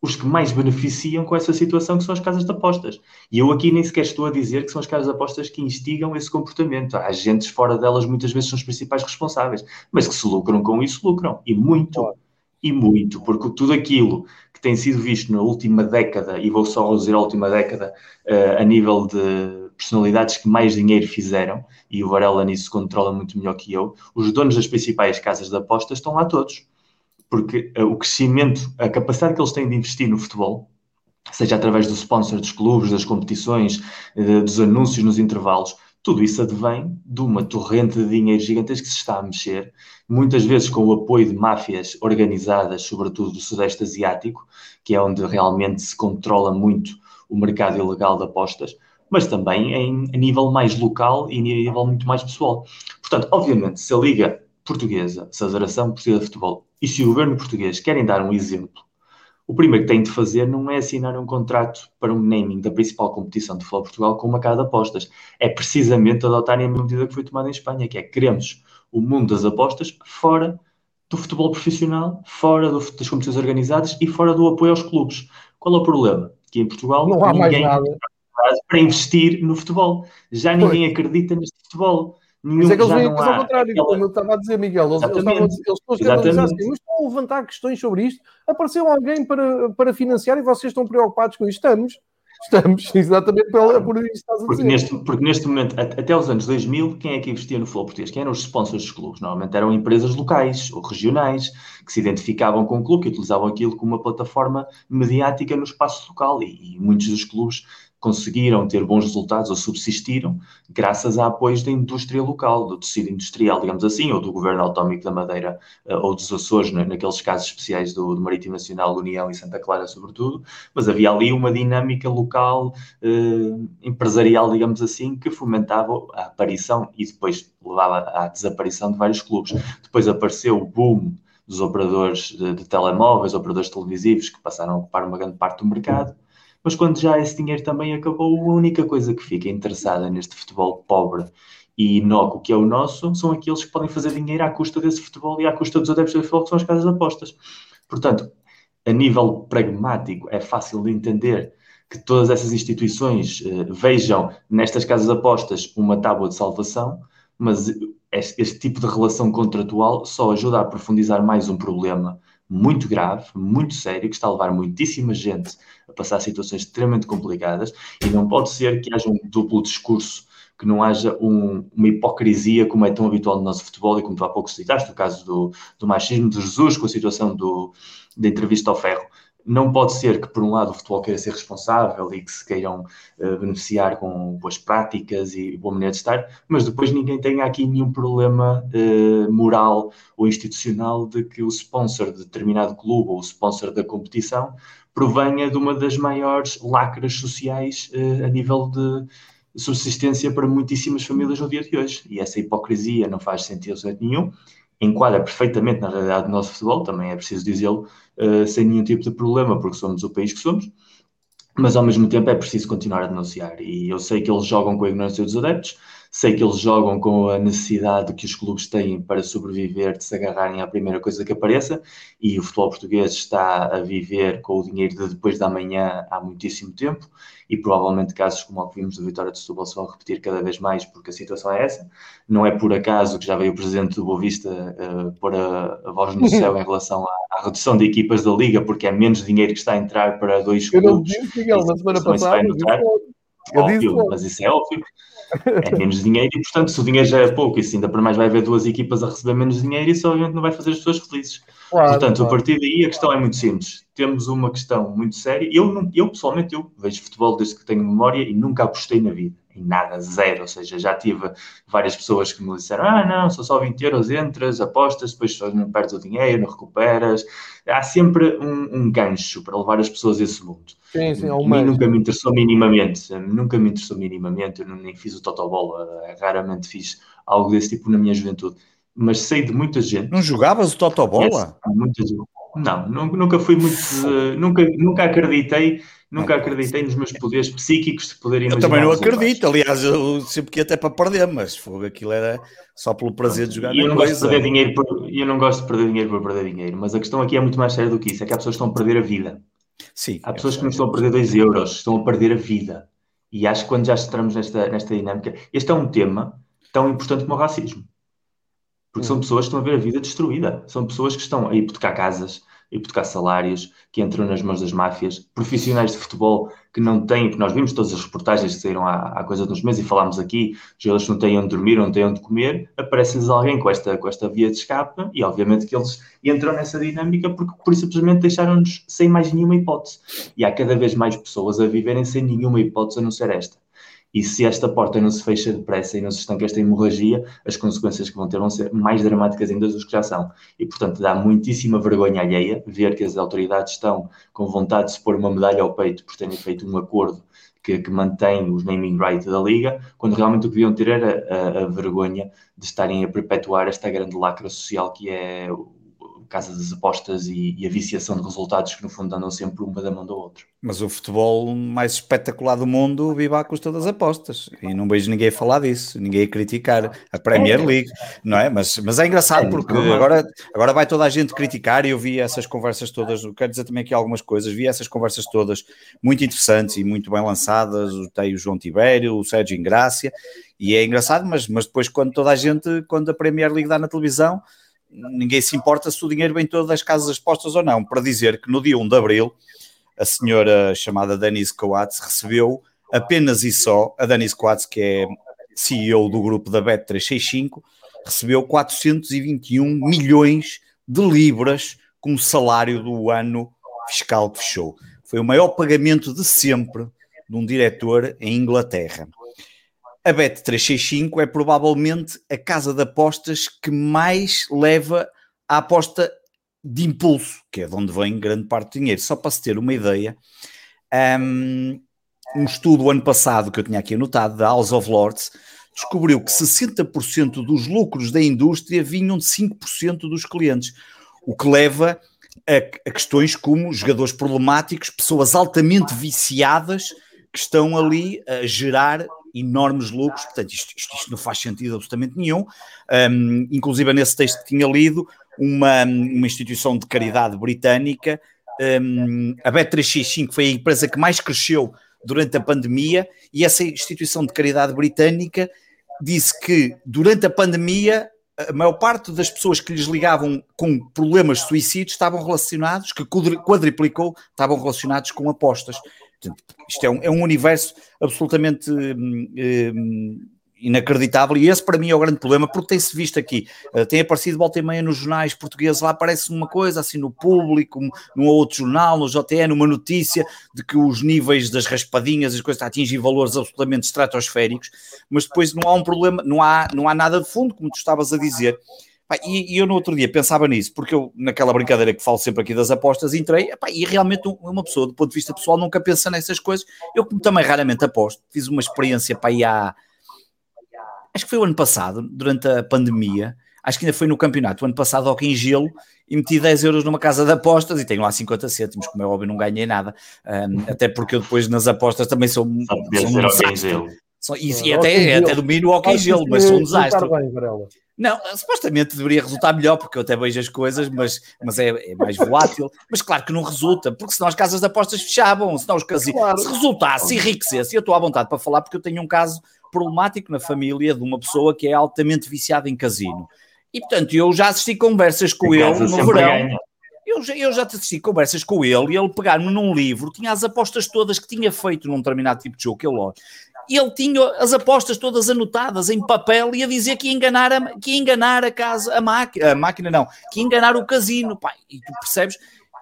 os que mais beneficiam com essa situação, que são as casas de apostas. E eu aqui nem sequer estou a dizer que são as casas de apostas que instigam esse comportamento. Há agentes fora delas, muitas vezes, são os principais responsáveis, mas que se lucram com isso, lucram. E muito. E muito, porque tudo aquilo que tem sido visto na última década, e vou só dizer a última década, uh, a nível de personalidades que mais dinheiro fizeram, e o Varela nisso controla muito melhor que eu, os donos das principais casas de apostas estão lá todos. Porque uh, o crescimento, a capacidade que eles têm de investir no futebol, seja através do sponsor dos clubes, das competições, uh, dos anúncios nos intervalos, tudo isso advém de uma torrente de dinheiro gigantesco que se está a mexer, muitas vezes com o apoio de máfias organizadas, sobretudo do Sudeste Asiático, que é onde realmente se controla muito o mercado ilegal de apostas, mas também em, a nível mais local e a nível muito mais pessoal. Portanto, obviamente, se a Liga Portuguesa, se a Federação Portuguesa de Futebol e se o governo português querem dar um exemplo o primeiro que tem de fazer não é assinar um contrato para um naming da principal competição de futebol Portugal com uma casa de apostas. É precisamente adotarem a medida que foi tomada em Espanha, que é queremos o mundo das apostas fora do futebol profissional, fora do, das competições organizadas e fora do apoio aos clubes. Qual é o problema? Que em Portugal não há ninguém mais nada. para investir no futebol. Já ninguém pois. acredita neste futebol. Nenhum, Mas é que eles veem ao contrário, aquela... como eu estava a dizer, Miguel. Eles, eles, estavam, eles estão a assim, mas estão a levantar questões sobre isto. Apareceu alguém para, para financiar e vocês estão preocupados com isto. Estamos. Estamos, <laughs> exatamente por, por isso estás a porque dizer. Neste, porque neste momento, até os anos 2000, quem é que investia no futebol português? Quem eram os sponsors dos clubes? Normalmente eram empresas locais ou regionais que se identificavam com o clube, que utilizavam aquilo como uma plataforma mediática no espaço local e, e muitos dos clubes conseguiram ter bons resultados ou subsistiram graças a apoios da indústria local, do tecido industrial, digamos assim, ou do governo autónomico da Madeira eh, ou dos Açores, naqueles casos especiais do, do Marítimo Nacional, União e Santa Clara, sobretudo, mas havia ali uma dinâmica local, eh, empresarial, digamos assim, que fomentava a aparição e depois levava à desaparição de vários clubes. Depois apareceu o boom dos operadores de, de telemóveis, operadores televisivos, que passaram a ocupar uma grande parte do mercado mas quando já esse dinheiro também acabou, a única coisa que fica interessada neste futebol pobre e inócuo que é o nosso são aqueles que podem fazer dinheiro à custa desse futebol e à custa dos adeptos do futebol, que são as casas de apostas. Portanto, a nível pragmático, é fácil de entender que todas essas instituições uh, vejam nestas casas de apostas uma tábua de salvação, mas este, este, tipo de relação contratual só ajuda a aprofundizar mais um problema muito grave, muito sério, que está a levar muitíssima gente a passar situações extremamente complicadas e não pode ser que haja um duplo discurso, que não haja um, uma hipocrisia como é tão habitual no nosso futebol e como tu há pouco citaste, o caso do, do machismo de Jesus com a situação do, da entrevista ao ferro não pode ser que, por um lado, o futebol queira ser responsável e que se queiram uh, beneficiar com boas práticas e boa maneira de estar, mas depois ninguém tenha aqui nenhum problema uh, moral ou institucional de que o sponsor de determinado clube ou o sponsor da competição provenha de uma das maiores lacras sociais uh, a nível de subsistência para muitíssimas famílias no dia de hoje. E essa hipocrisia não faz sentido nenhum enquadra perfeitamente na realidade do nosso futebol, também é preciso dizê-lo, uh, sem nenhum tipo de problema, porque somos o país que somos, mas ao mesmo tempo é preciso continuar a denunciar. E eu sei que eles jogam com a ignorância dos adeptos, sei que eles jogam com a necessidade que os clubes têm para sobreviver, de se agarrarem à primeira coisa que apareça, e o futebol português está a viver com o dinheiro de depois da manhã há muitíssimo tempo, e provavelmente casos como o que vimos do Vitória de Setúbal se vão repetir cada vez mais, porque a situação é essa. Não é por acaso que já veio o presidente do Boa Vista uh, pôr a, a, voz no céu em relação à, à, redução de equipas da Liga, porque é menos dinheiro que está a entrar para dois clubes. Eu não disse, Miguel, na semana passada. Óbvio, mas isso é óbvio é menos dinheiro e, portanto, se o dinheiro já é pouco e se ainda para mais vai haver duas equipas a receber menos dinheiro, isso obviamente não vai fazer as pessoas felizes. Claro, portanto, claro. a partir daí a questão é muito simples. Temos uma questão muito séria. Eu, eu pessoalmente, eu vejo futebol desde que tenho memória e nunca apostei na vida em nada, zero. Ou seja, já tive várias pessoas que me disseram: ah, não, são só 20 euros, entras, apostas, depois não perdes o dinheiro, não recuperas. Há sempre um, um gancho para levar as pessoas a esse mundo. Sim, sim, a mim nunca me interessou minimamente, nunca me interessou minimamente, eu nem fiz o Totobola, raramente fiz algo desse tipo na minha juventude. Mas sei de muita gente. Não jogavas o Totobola? Yes, muita gente. Não, nunca fui muito. Nunca, nunca acreditei. Nunca acreditei nos meus poderes psíquicos de poder Eu também não acredito, aliás, eu sempre que até para perder, mas fogo, aquilo era só pelo prazer de jogar. E eu não gosto de perder dinheiro por, eu não gosto de perder dinheiro por perder dinheiro, mas a questão aqui é muito mais séria do que isso, é que há pessoas que estão a perder a vida. Sim. Há pessoas que não estão a perder 2 euros, estão a perder a vida. E acho que quando já entramos nesta, nesta dinâmica, este é um tema tão importante como o racismo. Porque são hum. pessoas que estão a ver a vida destruída. São pessoas que estão a hipotecar casas, hipotecar salários, que entram nas mãos das máfias, profissionais de futebol que não têm, porque nós vimos todas as reportagens que saíram há, há coisa de uns meses e falámos aqui, jogadores que não têm onde dormir, não têm onde comer, aparece-lhes alguém com esta, com esta via de escape e obviamente que eles entram nessa dinâmica porque por simplesmente deixaram-nos sem mais nenhuma hipótese. E há cada vez mais pessoas a viverem sem nenhuma hipótese a não ser esta. E se esta porta não se fecha depressa e não se estanca esta hemorragia, as consequências que vão ter vão ser mais dramáticas ainda do que já são. E, portanto, dá muitíssima vergonha alheia ver que as autoridades estão com vontade de se pôr uma medalha ao peito por terem feito um acordo que, que mantém os naming rights da Liga, quando realmente o que deviam ter era a, a, vergonha de estarem a perpetuar esta grande lacra social que é casas das apostas e, e, a viciação de resultados que no fundo andam sempre uma da mão da outra. Mas o futebol mais espetacular do mundo vive à custa das apostas. E não vejo ninguém falar disso, ninguém a criticar a Premier League, não é? Mas, mas é engraçado é, porque agora, agora vai toda a gente criticar e eu vi essas conversas todas, quero dizer também aqui algumas coisas, vi essas conversas todas muito interessantes e muito bem lançadas, tem o João Tibério, o Sérgio Ingrácia. E é engraçado, mas, mas depois quando toda a gente, quando a Premier League dá na televisão ninguém se importa se o dinheiro vem todo das casas expostas ou não, para dizer que no dia 1 de Abril a senhora chamada Denise Coates recebeu apenas e só, a Denise Coates que é CEO do grupo da Bet365, recebeu 421 milhões de libras como salário do ano fiscal que fechou. Foi o maior pagamento de sempre de um diretor em Inglaterra. A Bet365 é provavelmente a casa de apostas que mais leva a aposta de impulso, que é de onde vem grande parte do dinheiro. Só para se ter uma ideia, um, um estudo ano passado que eu tinha aqui anotado, da House of Lords, descobriu que 60% dos lucros da indústria vinham de 5% dos clientes, o que leva a, a, questões como jogadores problemáticos, pessoas altamente viciadas que estão ali a gerar enormes lucros, portanto, isto, isto, isto, não faz sentido absolutamente nenhum. Um, inclusive, nesse texto que tinha lido, uma, uma instituição de caridade britânica, um, a Bet365 foi a empresa que mais cresceu durante a pandemia, e essa instituição de caridade britânica disse que durante a pandemia a maior parte das pessoas que lhes ligavam com problemas de suicídio estavam relacionados, que quadriplicou, estavam relacionados com apostas. Portanto, isto é um, é um universo absolutamente hum, hum, inacreditável e esse para mim é o grande problema porque tem-se visto aqui, uh, tem aparecido volta e meia nos jornais portugueses, lá aparece uma coisa assim no público, num outro jornal, no JTN, uma notícia de que os níveis das raspadinhas, as coisas atingem valores absolutamente estratosféricos, mas depois não há um problema, não há, não há nada de fundo, como tu estavas a dizer. E, e, eu no outro dia pensava nisso, porque eu, naquela brincadeira que falo sempre aqui das apostas, entrei e realmente uma pessoa, do ponto de vista pessoal, nunca pensa nessas coisas. Eu, como também raramente aposto, fiz uma experiência para aí há. Acho que foi o ano passado, durante a pandemia, acho que ainda foi no campeonato, o ano passado, ao em gelo, e meti 10 euros numa casa de apostas e tenho lá 50 cêntimos, como é óbvio, não ganhei nada. Um, até porque eu depois nas apostas também sou, sou um desastre. E, e até, até domino o hockey gelo, mas sou um desastre. Não, supostamente deveria resultar melhor, porque eu até vejo as coisas, mas, mas é, é mais volátil. Mas claro que não resulta, porque senão as casas de apostas fechavam, senão os casinos. Claro. Se resultasse, enriquecesse, eu estou à vontade para falar, porque eu tenho um caso problemático na família de uma pessoa que é altamente viciada em casino. E portanto, eu já assisti conversas com ele no verão. Eu já, eu já assisti conversas com ele e ele pegar-me num livro, tinha as apostas todas que tinha feito num determinado tipo de jogo que ele e ele tinha as apostas todas anotadas em papel e a dizer que ia enganar a, que enganar a casa, a máquina, a máquina não, que ia enganar o casino, pá, e tu percebes,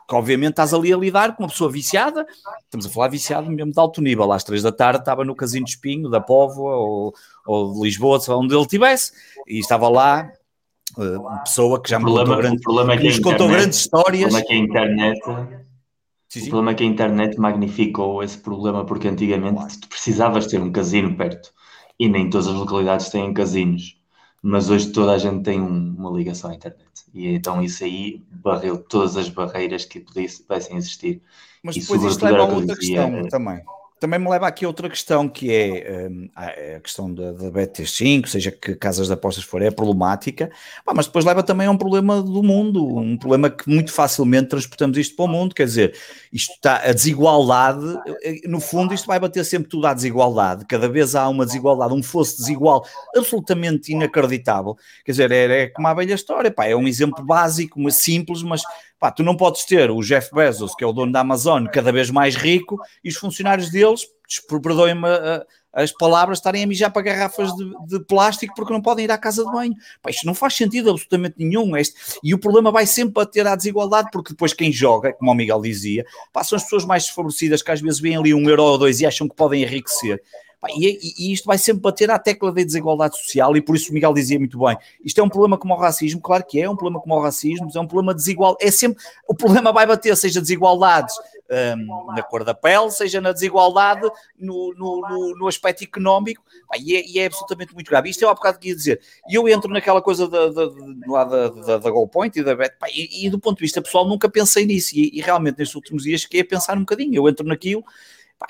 que obviamente estás ali a lidar com uma pessoa viciada, estamos a falar viciado mesmo de alto nível, às três da tarde estava no Casino de Espinho, da Póvoa ou, ou de Lisboa, onde ele estivesse, e estava lá uh, uma pessoa que já me problema, contou, grande, é que nos contou grandes histórias. O problema é que a internet, sim, sim. O problema é que a internet magnificou esse problema, porque antigamente tu precisavas ter um casino perto, e nem todas as localidades têm casinos mas hoje toda a gente tem um, uma ligação à internet. E então isso aí barreu todas as barreiras que pudessem existir. Mas depois isto leva a outra questão é... também também me leva aqui a outra questão que é um, a questão da, da BT5, seja que casas de apostas for, é problemática, mas depois leva também a um problema do mundo, um problema que muito facilmente transportamos isto para o mundo, quer dizer, isto está, a desigualdade, eh, no fundo isto vai bater sempre tudo à desigualdade, cada vez há uma desigualdade, um fosso desigual absolutamente inacreditável, quer dizer, é, é como a velha história, pá, é um exemplo básico, simples, mas Pá, tu não podes ter o Jeff Bezos, que é o dono da Amazon, cada vez mais rico, e os funcionários deles, perdoem-me as palavras, estarem a mijar para garrafas de, de, plástico porque não podem ir à casa de banho. Pá, isto não faz sentido absolutamente nenhum. Este, e o problema vai sempre bater à desigualdade, porque depois quem joga, como o Miguel dizia, pá, são as pessoas mais desfavorecidas que às vezes vêm ali um euro ou dois e acham que podem enriquecer. E, e, isto vai sempre bater à tecla da desigualdade social, e por isso o Miguel dizia muito bem: isto é um problema como o racismo, claro que é, é um problema como o racismo, é um problema desigual, é sempre o problema vai bater, seja desigualdades um, na cor da pele, seja na desigualdade no, no, no, no aspecto económico, e é, e, é, absolutamente muito grave. Isto é o bocado que ia dizer, e eu entro naquela coisa da, da, lá da, da, da e da Bet, e, e, do ponto de vista pessoal nunca pensei nisso, e, e realmente nestes últimos dias que é pensar um bocadinho, eu entro naquilo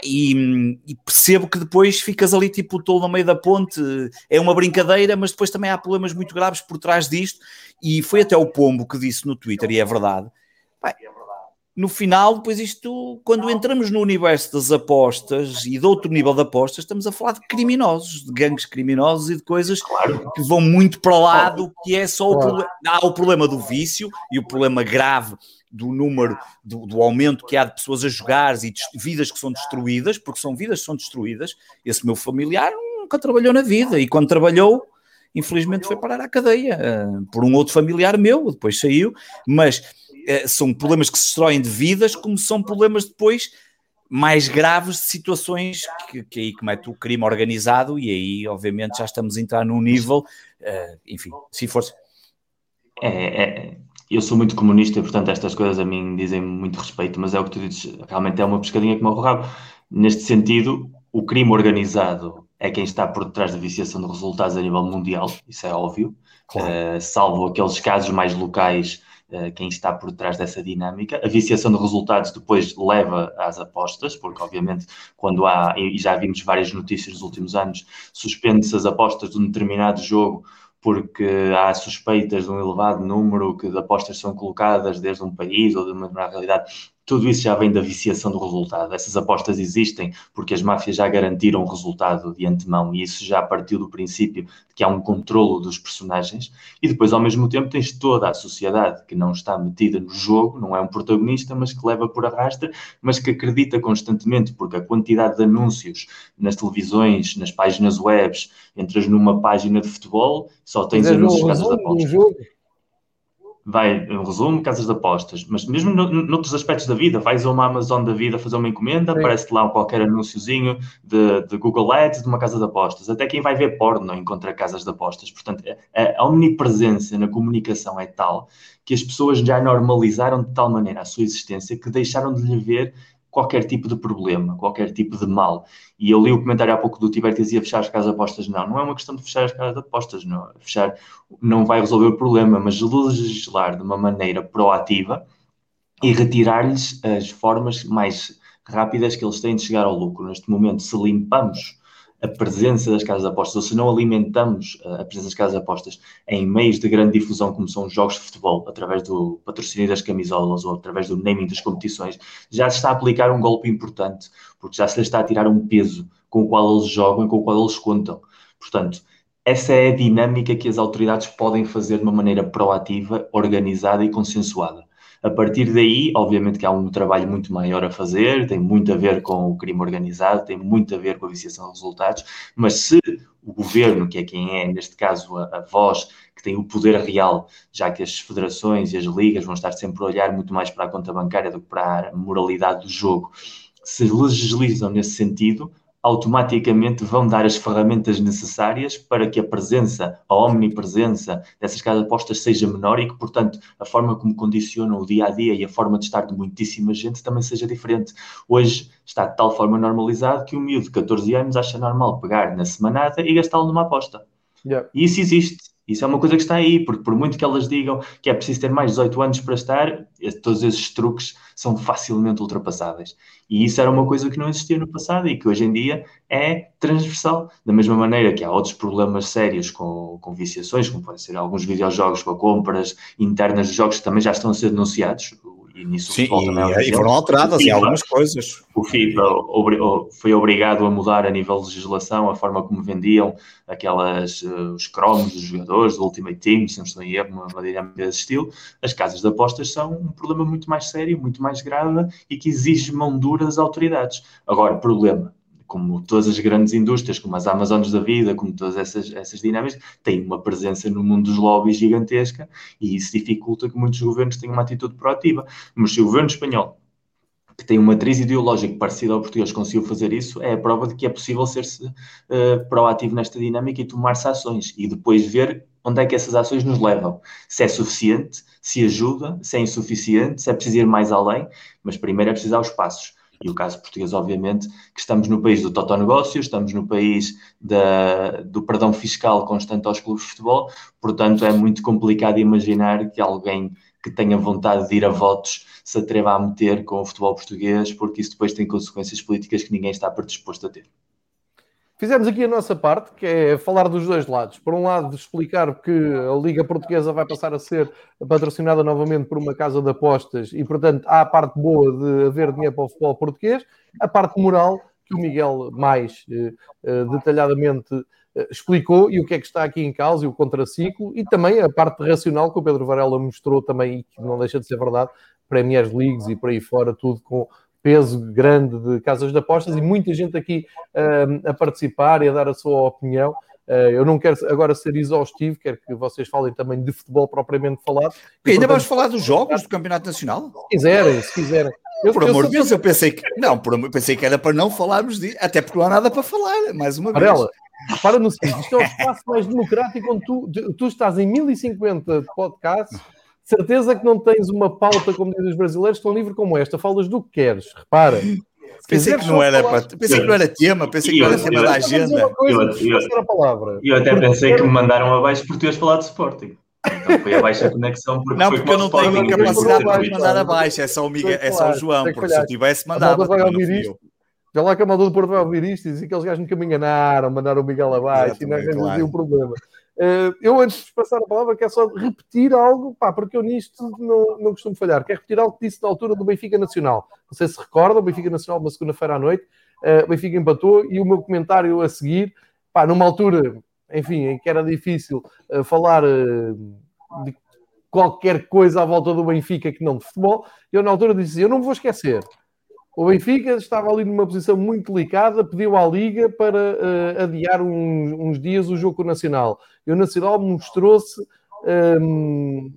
e, e, percebo que depois ficas ali tipo todo no meio da ponte, é uma brincadeira, mas depois também há problemas muito graves por trás disto. E foi até o Pombo que disse no Twitter, e é verdade. no final, depois isto, quando entramos no universo das apostas e de outro nível de apostas, estamos a falar de criminosos, de gangues criminosos e de coisas claro. que vão muito para lá do que é só o problema. Há o problema do vício e o problema grave do número, do, do, aumento que há de pessoas a jogar e vidas que são destruídas, porque são vidas que são destruídas. Esse meu familiar nunca trabalhou na vida e quando trabalhou, infelizmente foi parar à cadeia uh, por um outro familiar meu, depois saiu, mas uh, são problemas que se destroem de vidas, como são problemas depois mais graves de situações que, que aí comete o crime organizado e aí obviamente já estamos a entrar num nível, uh, enfim, se for... É, é, eu sou muito comunista e, portanto, estas coisas a mim dizem muito respeito, mas é o que tu dizes, realmente é uma pescadinha que me rabo. Neste sentido, o crime organizado é quem está por detrás da viciação de resultados a nível mundial, isso é óbvio, claro. uh, salvo aqueles casos mais locais, uh, quem está por detrás dessa dinâmica. A viciação de resultados depois leva às apostas, porque obviamente quando há, e já vimos várias notícias nos últimos anos, suspende-se as apostas de um determinado jogo porque há suspeitas de um elevado número que de apostas são colocadas desde um país ou de uma realidade tudo isso já vem da viciação do resultado. Essas apostas existem porque as máfias já garantiram o resultado de antemão e isso já partiu do princípio de que há um controlo dos personagens. E depois, ao mesmo tempo, tens toda a sociedade que não está metida no jogo, não é um protagonista, mas que leva por arrasta, mas que acredita constantemente porque a quantidade de anúncios nas televisões, nas páginas webs, entras numa página de futebol, só tens anúncios de casas de apostas vai, um resumo, casas de apostas, mas mesmo no, noutros aspectos da vida, vais a uma Amazon da vida fazer uma encomenda, aparece lá qualquer anúnciozinho de, de, Google Ads de uma casa de apostas. Até quem vai ver porno encontra casas de apostas. Portanto, a, a omnipresença na comunicação é tal que as pessoas já normalizaram de tal maneira a sua existência que deixaram de lhe ver qualquer tipo de problema, qualquer tipo de mal. E eu li o comentário há pouco do Tiber que dizia fechar as casas de apostas. Não, não é uma questão de fechar as casas de apostas. Não. Fechar não vai resolver o problema, mas legislar de uma maneira proativa e retirar-lhes as formas mais rápidas que eles têm de chegar ao lucro. Neste momento, se limpamos a presença das casas de apostas, ou se não alimentamos a presença das casas de apostas em meios de grande difusão, como são os jogos de futebol, através do patrocínio das camisolas ou através do naming das competições, já se está a aplicar um golpe importante, porque já se lhes está a tirar um peso com o qual eles jogam e com o qual eles contam. Portanto, essa é a dinâmica que as autoridades podem fazer de uma maneira proativa, organizada e consensuada. A partir daí, obviamente que há um trabalho muito maior a fazer, tem muito a ver com o crime organizado, tem muito a ver com a viciação de resultados, mas se o governo, que é quem é, neste caso, a, a voz que tem o poder real, já que as federações e as ligas vão estar sempre a olhar muito mais para a conta bancária do que para a moralidade do jogo, se legislizam nesse sentido, automaticamente vão dar as ferramentas necessárias para que a presença, a omnipresença dessas casas apostas seja menor e que, portanto, a forma como condicionam o dia a dia e a forma de estar de muitíssima gente também seja diferente. Hoje está de tal forma normalizado que um miúdo de 14 anos acha normal pegar na semanada e gastá-lo numa aposta. Yeah. E isso existe. Isso é uma coisa que está aí, porque por muito que elas digam que é preciso ter mais de 18 anos para estar, todos esses truques são facilmente ultrapassáveis. E isso era uma coisa que não existia no passado e que hoje em dia é transversal. Da mesma maneira que há outros problemas sérios com, com viciações, como podem ser alguns videojogos com compras internas de jogos que também já estão a ser denunciados e nisso Sim, e, e foram alteradas em algumas coisas. O FIFA foi obrigado a mudar a nível de legislação a forma como vendiam aquelas, uh, os cromos dos jogadores, do Ultimate Team, se não estou em erro, uma, uma dinâmica desse estilo. As casas de apostas são um problema muito mais sério, muito mais grave e que exige mão dura das autoridades. Agora, problema, como todas as grandes indústrias, como as Amazonas da vida, como todas essas, essas dinâmicas, têm uma presença no mundo dos lobbies gigantesca e isso dificulta que muitos governos tenham uma atitude proativa. Mas se o governo espanhol, que tem uma matriz ideológica parecida ao português, conseguiu fazer isso, é a prova de que é possível ser-se uh, proativo nesta dinâmica e tomar-se ações e depois ver onde é que essas ações nos levam. Se é suficiente, se ajuda, se é insuficiente, se é preciso ir mais além, mas primeiro é preciso dar os passos e o caso português, obviamente, que estamos no país do totonegócio, estamos no país da, do perdão fiscal constante aos clubes de futebol, portanto é muito complicado imaginar que alguém que tenha vontade de ir a votos se atreva a meter com o futebol português, porque isso depois tem consequências políticas que ninguém está predisposto a ter. Fizemos aqui a nossa parte, que é falar dos dois lados. Por um lado, explicar que a Liga Portuguesa vai passar a ser patrocinada novamente por uma casa de apostas e, portanto, há a parte boa de haver dinheiro para o futebol português, a parte moral, que o Miguel mais eh, eh detalhadamente eh, explicou, e o que é que está aqui em causa, e o contraciclo, e também a parte racional que o Pedro Varela mostrou também, e que não deixa de ser verdade, Premier Leagues e por aí fora, tudo com peso grande de casas de apostas e muita gente aqui uh, a participar e a dar a sua opinião. Uh, eu não quero agora ser exaustivo, quero que vocês falem também de futebol propriamente falado. E ainda portanto, vamos falar dos jogos do Campeonato Nacional? Se quiserem, se quiserem. Eu, por amor de Deus, eu pensei que não, por, pensei que era para não falarmos disso, até porque não há nada para falar, mais uma vez. para no seguinte, isto é o espaço mais democrático onde tu, tu estás em 1050 podcasts certeza que não tens uma pauta, como dizem os brasileiros, tão livre como esta. Falas do que queres, repara. Pensei que, não era falar... pensei que não era tema, pensei que não era tema da agenda. Eu, eu, eu até pensei que me mandaram abaixo por teres falado de Sporting. Então foi abaixo a conexão porque Não, porque eu não tenho a capacidade de mandar abaixo, é só o, Miguel, é só o João, porque se eu tivesse mandado. Já lá que a malda do Porto vai ouvir isto e dizer que aqueles gajos nunca me enganaram, mandaram o Miguel abaixo e não é claro. um problema. Uh, eu, antes de passar a palavra, quero só repetir algo, pá, porque eu nisto não, não costumo falhar. Quero repetir algo que disse na altura do Benfica Nacional. Não sei se recorda, o Benfica Nacional, uma segunda-feira à noite, uh, o Benfica empatou e o meu comentário a seguir, pá, numa altura, enfim, em que era difícil uh, falar de qualquer coisa à volta do Benfica que não de futebol, eu na altura disse: Eu não me vou esquecer o Benfica estava ali numa posição muito delicada, pediu à Liga para uh, adiar uns, uns, dias o jogo nacional. E o Nacional mostrou-se um, ehm,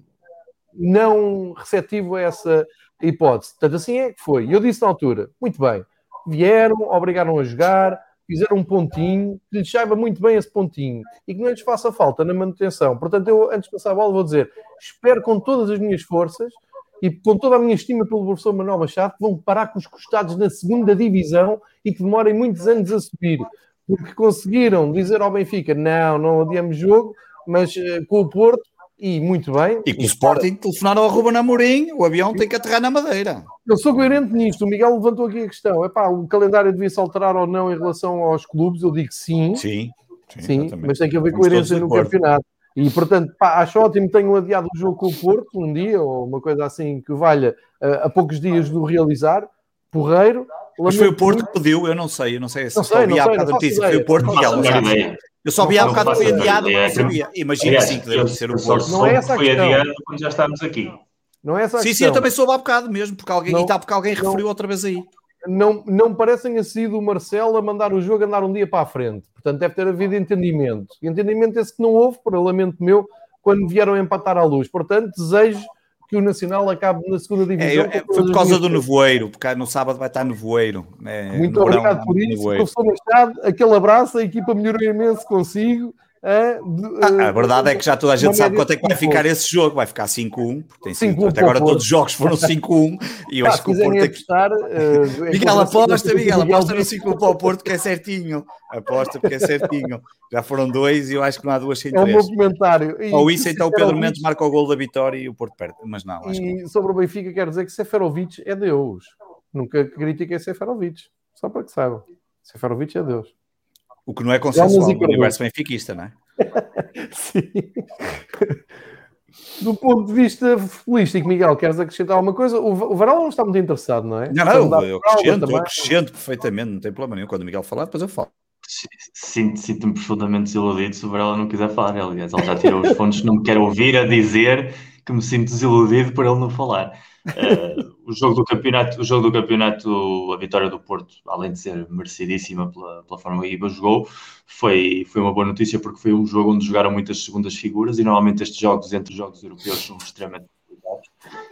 não receptivo a essa hipótese. Portanto, assim é que foi. Eu disse na altura: muito bem, vieram, obrigaram a jogar, fizeram um pontinho, que lhes saiba muito bem esse pontinho e que não lhes faça falta na manutenção. Portanto, eu, antes de passar a bola, vou dizer: espero com todas as minhas forças e com toda a minha estima pelo professor Manuel Machado, vão parar com os costados na segunda divisão e que demorem muitos anos a subir, porque conseguiram dizer ao Benfica: não, não adiamos jogo, mas uh, com o Porto, e muito bem. E com o Sporting telefonaram ao Ruben Amorim, o avião tem que aterrar na Madeira. Eu sou coerente nisto. O Miguel levantou aqui a questão: epá, o calendário devia-se alterar ou não em relação aos clubes? Eu digo sim. Sim. Sim, sim mas tem que haver coerência no campeonato. E, portanto, pá, acho ótimo tenham adiado o jogo com o Porto um dia, ou uma coisa assim que valha uh, a poucos dias do realizar. Porreiro. Mas foi o Porto que pediu, eu não sei, eu não sei se não sei, vi há bocado notícia, foi o Porto que Miguel, Eu só vi há bocado que foi adiado, mas não sabia. Imagina sim que deve ser o Porto. Não é essa a foi adiado quando já estávamos aqui. Não é essa a sim, questão. sim, eu também soube há bocado mesmo, porque alguém, não, e está porque alguém referiu outra vez aí. Não, não parecem a sido o Marcelo a mandar o jogo andar um dia para a frente. Portanto, deve ter havido entendimento. Entendimento esse que não houve, por lamento meu, quando vieram empatar à luz. Portanto, desejo que o Nacional acabe na segunda divisão. É, é, foi por causa do nevoeiro, porque no sábado vai estar nevoeiro. É, Muito obrigado por isso, nevoeiro. professor Machado. Aquele abraço, a equipa melhorou imenso consigo. É, ah, a verdade é que já toda a gente sabe quanto é que vai ficar esse jogo. Vai ficar 5-1, porque tem 5 Até agora todos os jogos foram 5-1 e eu acho que o Porto aqui. Uh, Miguel, aposta, Miguel, aposta no 5 para o Porto, que é certinho. Aposta porque é certinho. Já foram dois e eu acho que não há duas sem três. É um bom comentário. E, Ou isso, então o Pedro Mendes marca o gol da vitória e o Porto perde. Mas não, acho E que... sobre o Benfica, quero dizer que Seferovic é Deus. Nunca critiquei Seferovic. Só para que saibam. Seferovic é Deus. O que não é consensual no universo benfiquista, não é? <laughs> Sim. Do ponto de vista futbolístico, Miguel, queres acrescentar alguma coisa? O, Varela não está muito interessado, não é? Não, não, eu acrescento, eu acrescento perfeitamente, não tem problema nenhum. Quando o Miguel falar, depois eu falo. Sinto-me profundamente desiludido se o Varela não quiser falar. Aliás, ele já tirou os <laughs> fontes, não me quer ouvir a dizer que me sinto desiludido por ele não falar. Uh, o jogo do campeonato, o jogo do campeonato, a vitória do Porto, além de ser merecidíssima pela, pela forma que a equipa jogou, foi, foi uma boa notícia porque foi um jogo onde jogaram muitas segundas figuras e normalmente estes jogos entre jogos europeus são extremamente complicados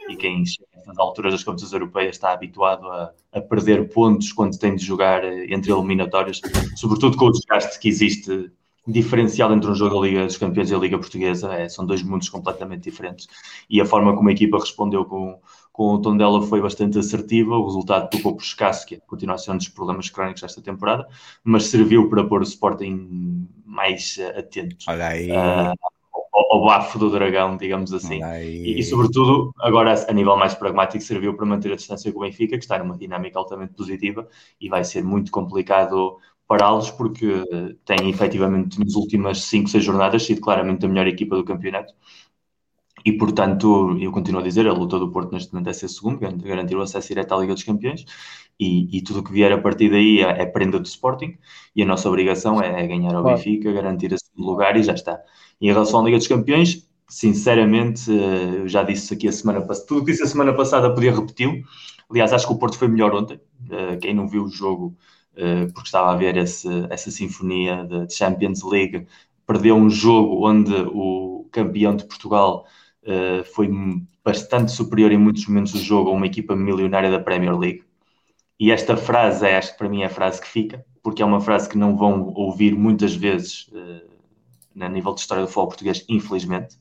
e quem chega a alturas das competições europeias está habituado a, a, perder pontos quando tem de jogar entre eliminatórias, sobretudo com o desgaste que existe diferencial entre um jogo da Liga dos Campeões e a Liga Portuguesa, é, são dois mundos completamente diferentes. E a forma como a equipa respondeu com com o Tondela foi bastante assertiva, o resultado tocou por escasso, que é, continua sendo um dos problemas crónicos desta temporada, mas serviu para pôr o Sporting mais uh, atento uh, ao, ao, bafo do dragão, digamos assim. E, e, sobretudo, agora a nível mais pragmático, serviu para manter a distância com o Benfica, que está numa dinâmica altamente positiva e vai ser muito complicado pará-los, porque tem efetivamente nas últimas 5, 6 jornadas sido claramente a melhor equipa do campeonato. E, portanto, eu continuo a dizer, a luta do Porto neste momento é ser segundo, garantir o acesso direto à Liga dos Campeões, e, e tudo o que vier a partir daí é, é, prenda do Sporting, e a nossa obrigação é, é ganhar ao claro. Benfica, garantir a segundo lugar, e já está. Em relação à Liga dos Campeões, sinceramente, eh, eu já disse aqui a semana passada, tudo o que disse a semana passada podia repetir aliás, acho que o Porto foi melhor ontem, eh, quem não viu o jogo, porque estava a ver esse, essa sinfonia de Champions League, perdeu um jogo onde o campeão de Portugal uh, foi bastante superior em muitos momentos do jogo a uma equipa milionária da Premier League. E esta frase, é, acho que para mim é a frase que fica, porque é uma frase que não vão ouvir muitas vezes uh, a nível de história do futebol português, infelizmente.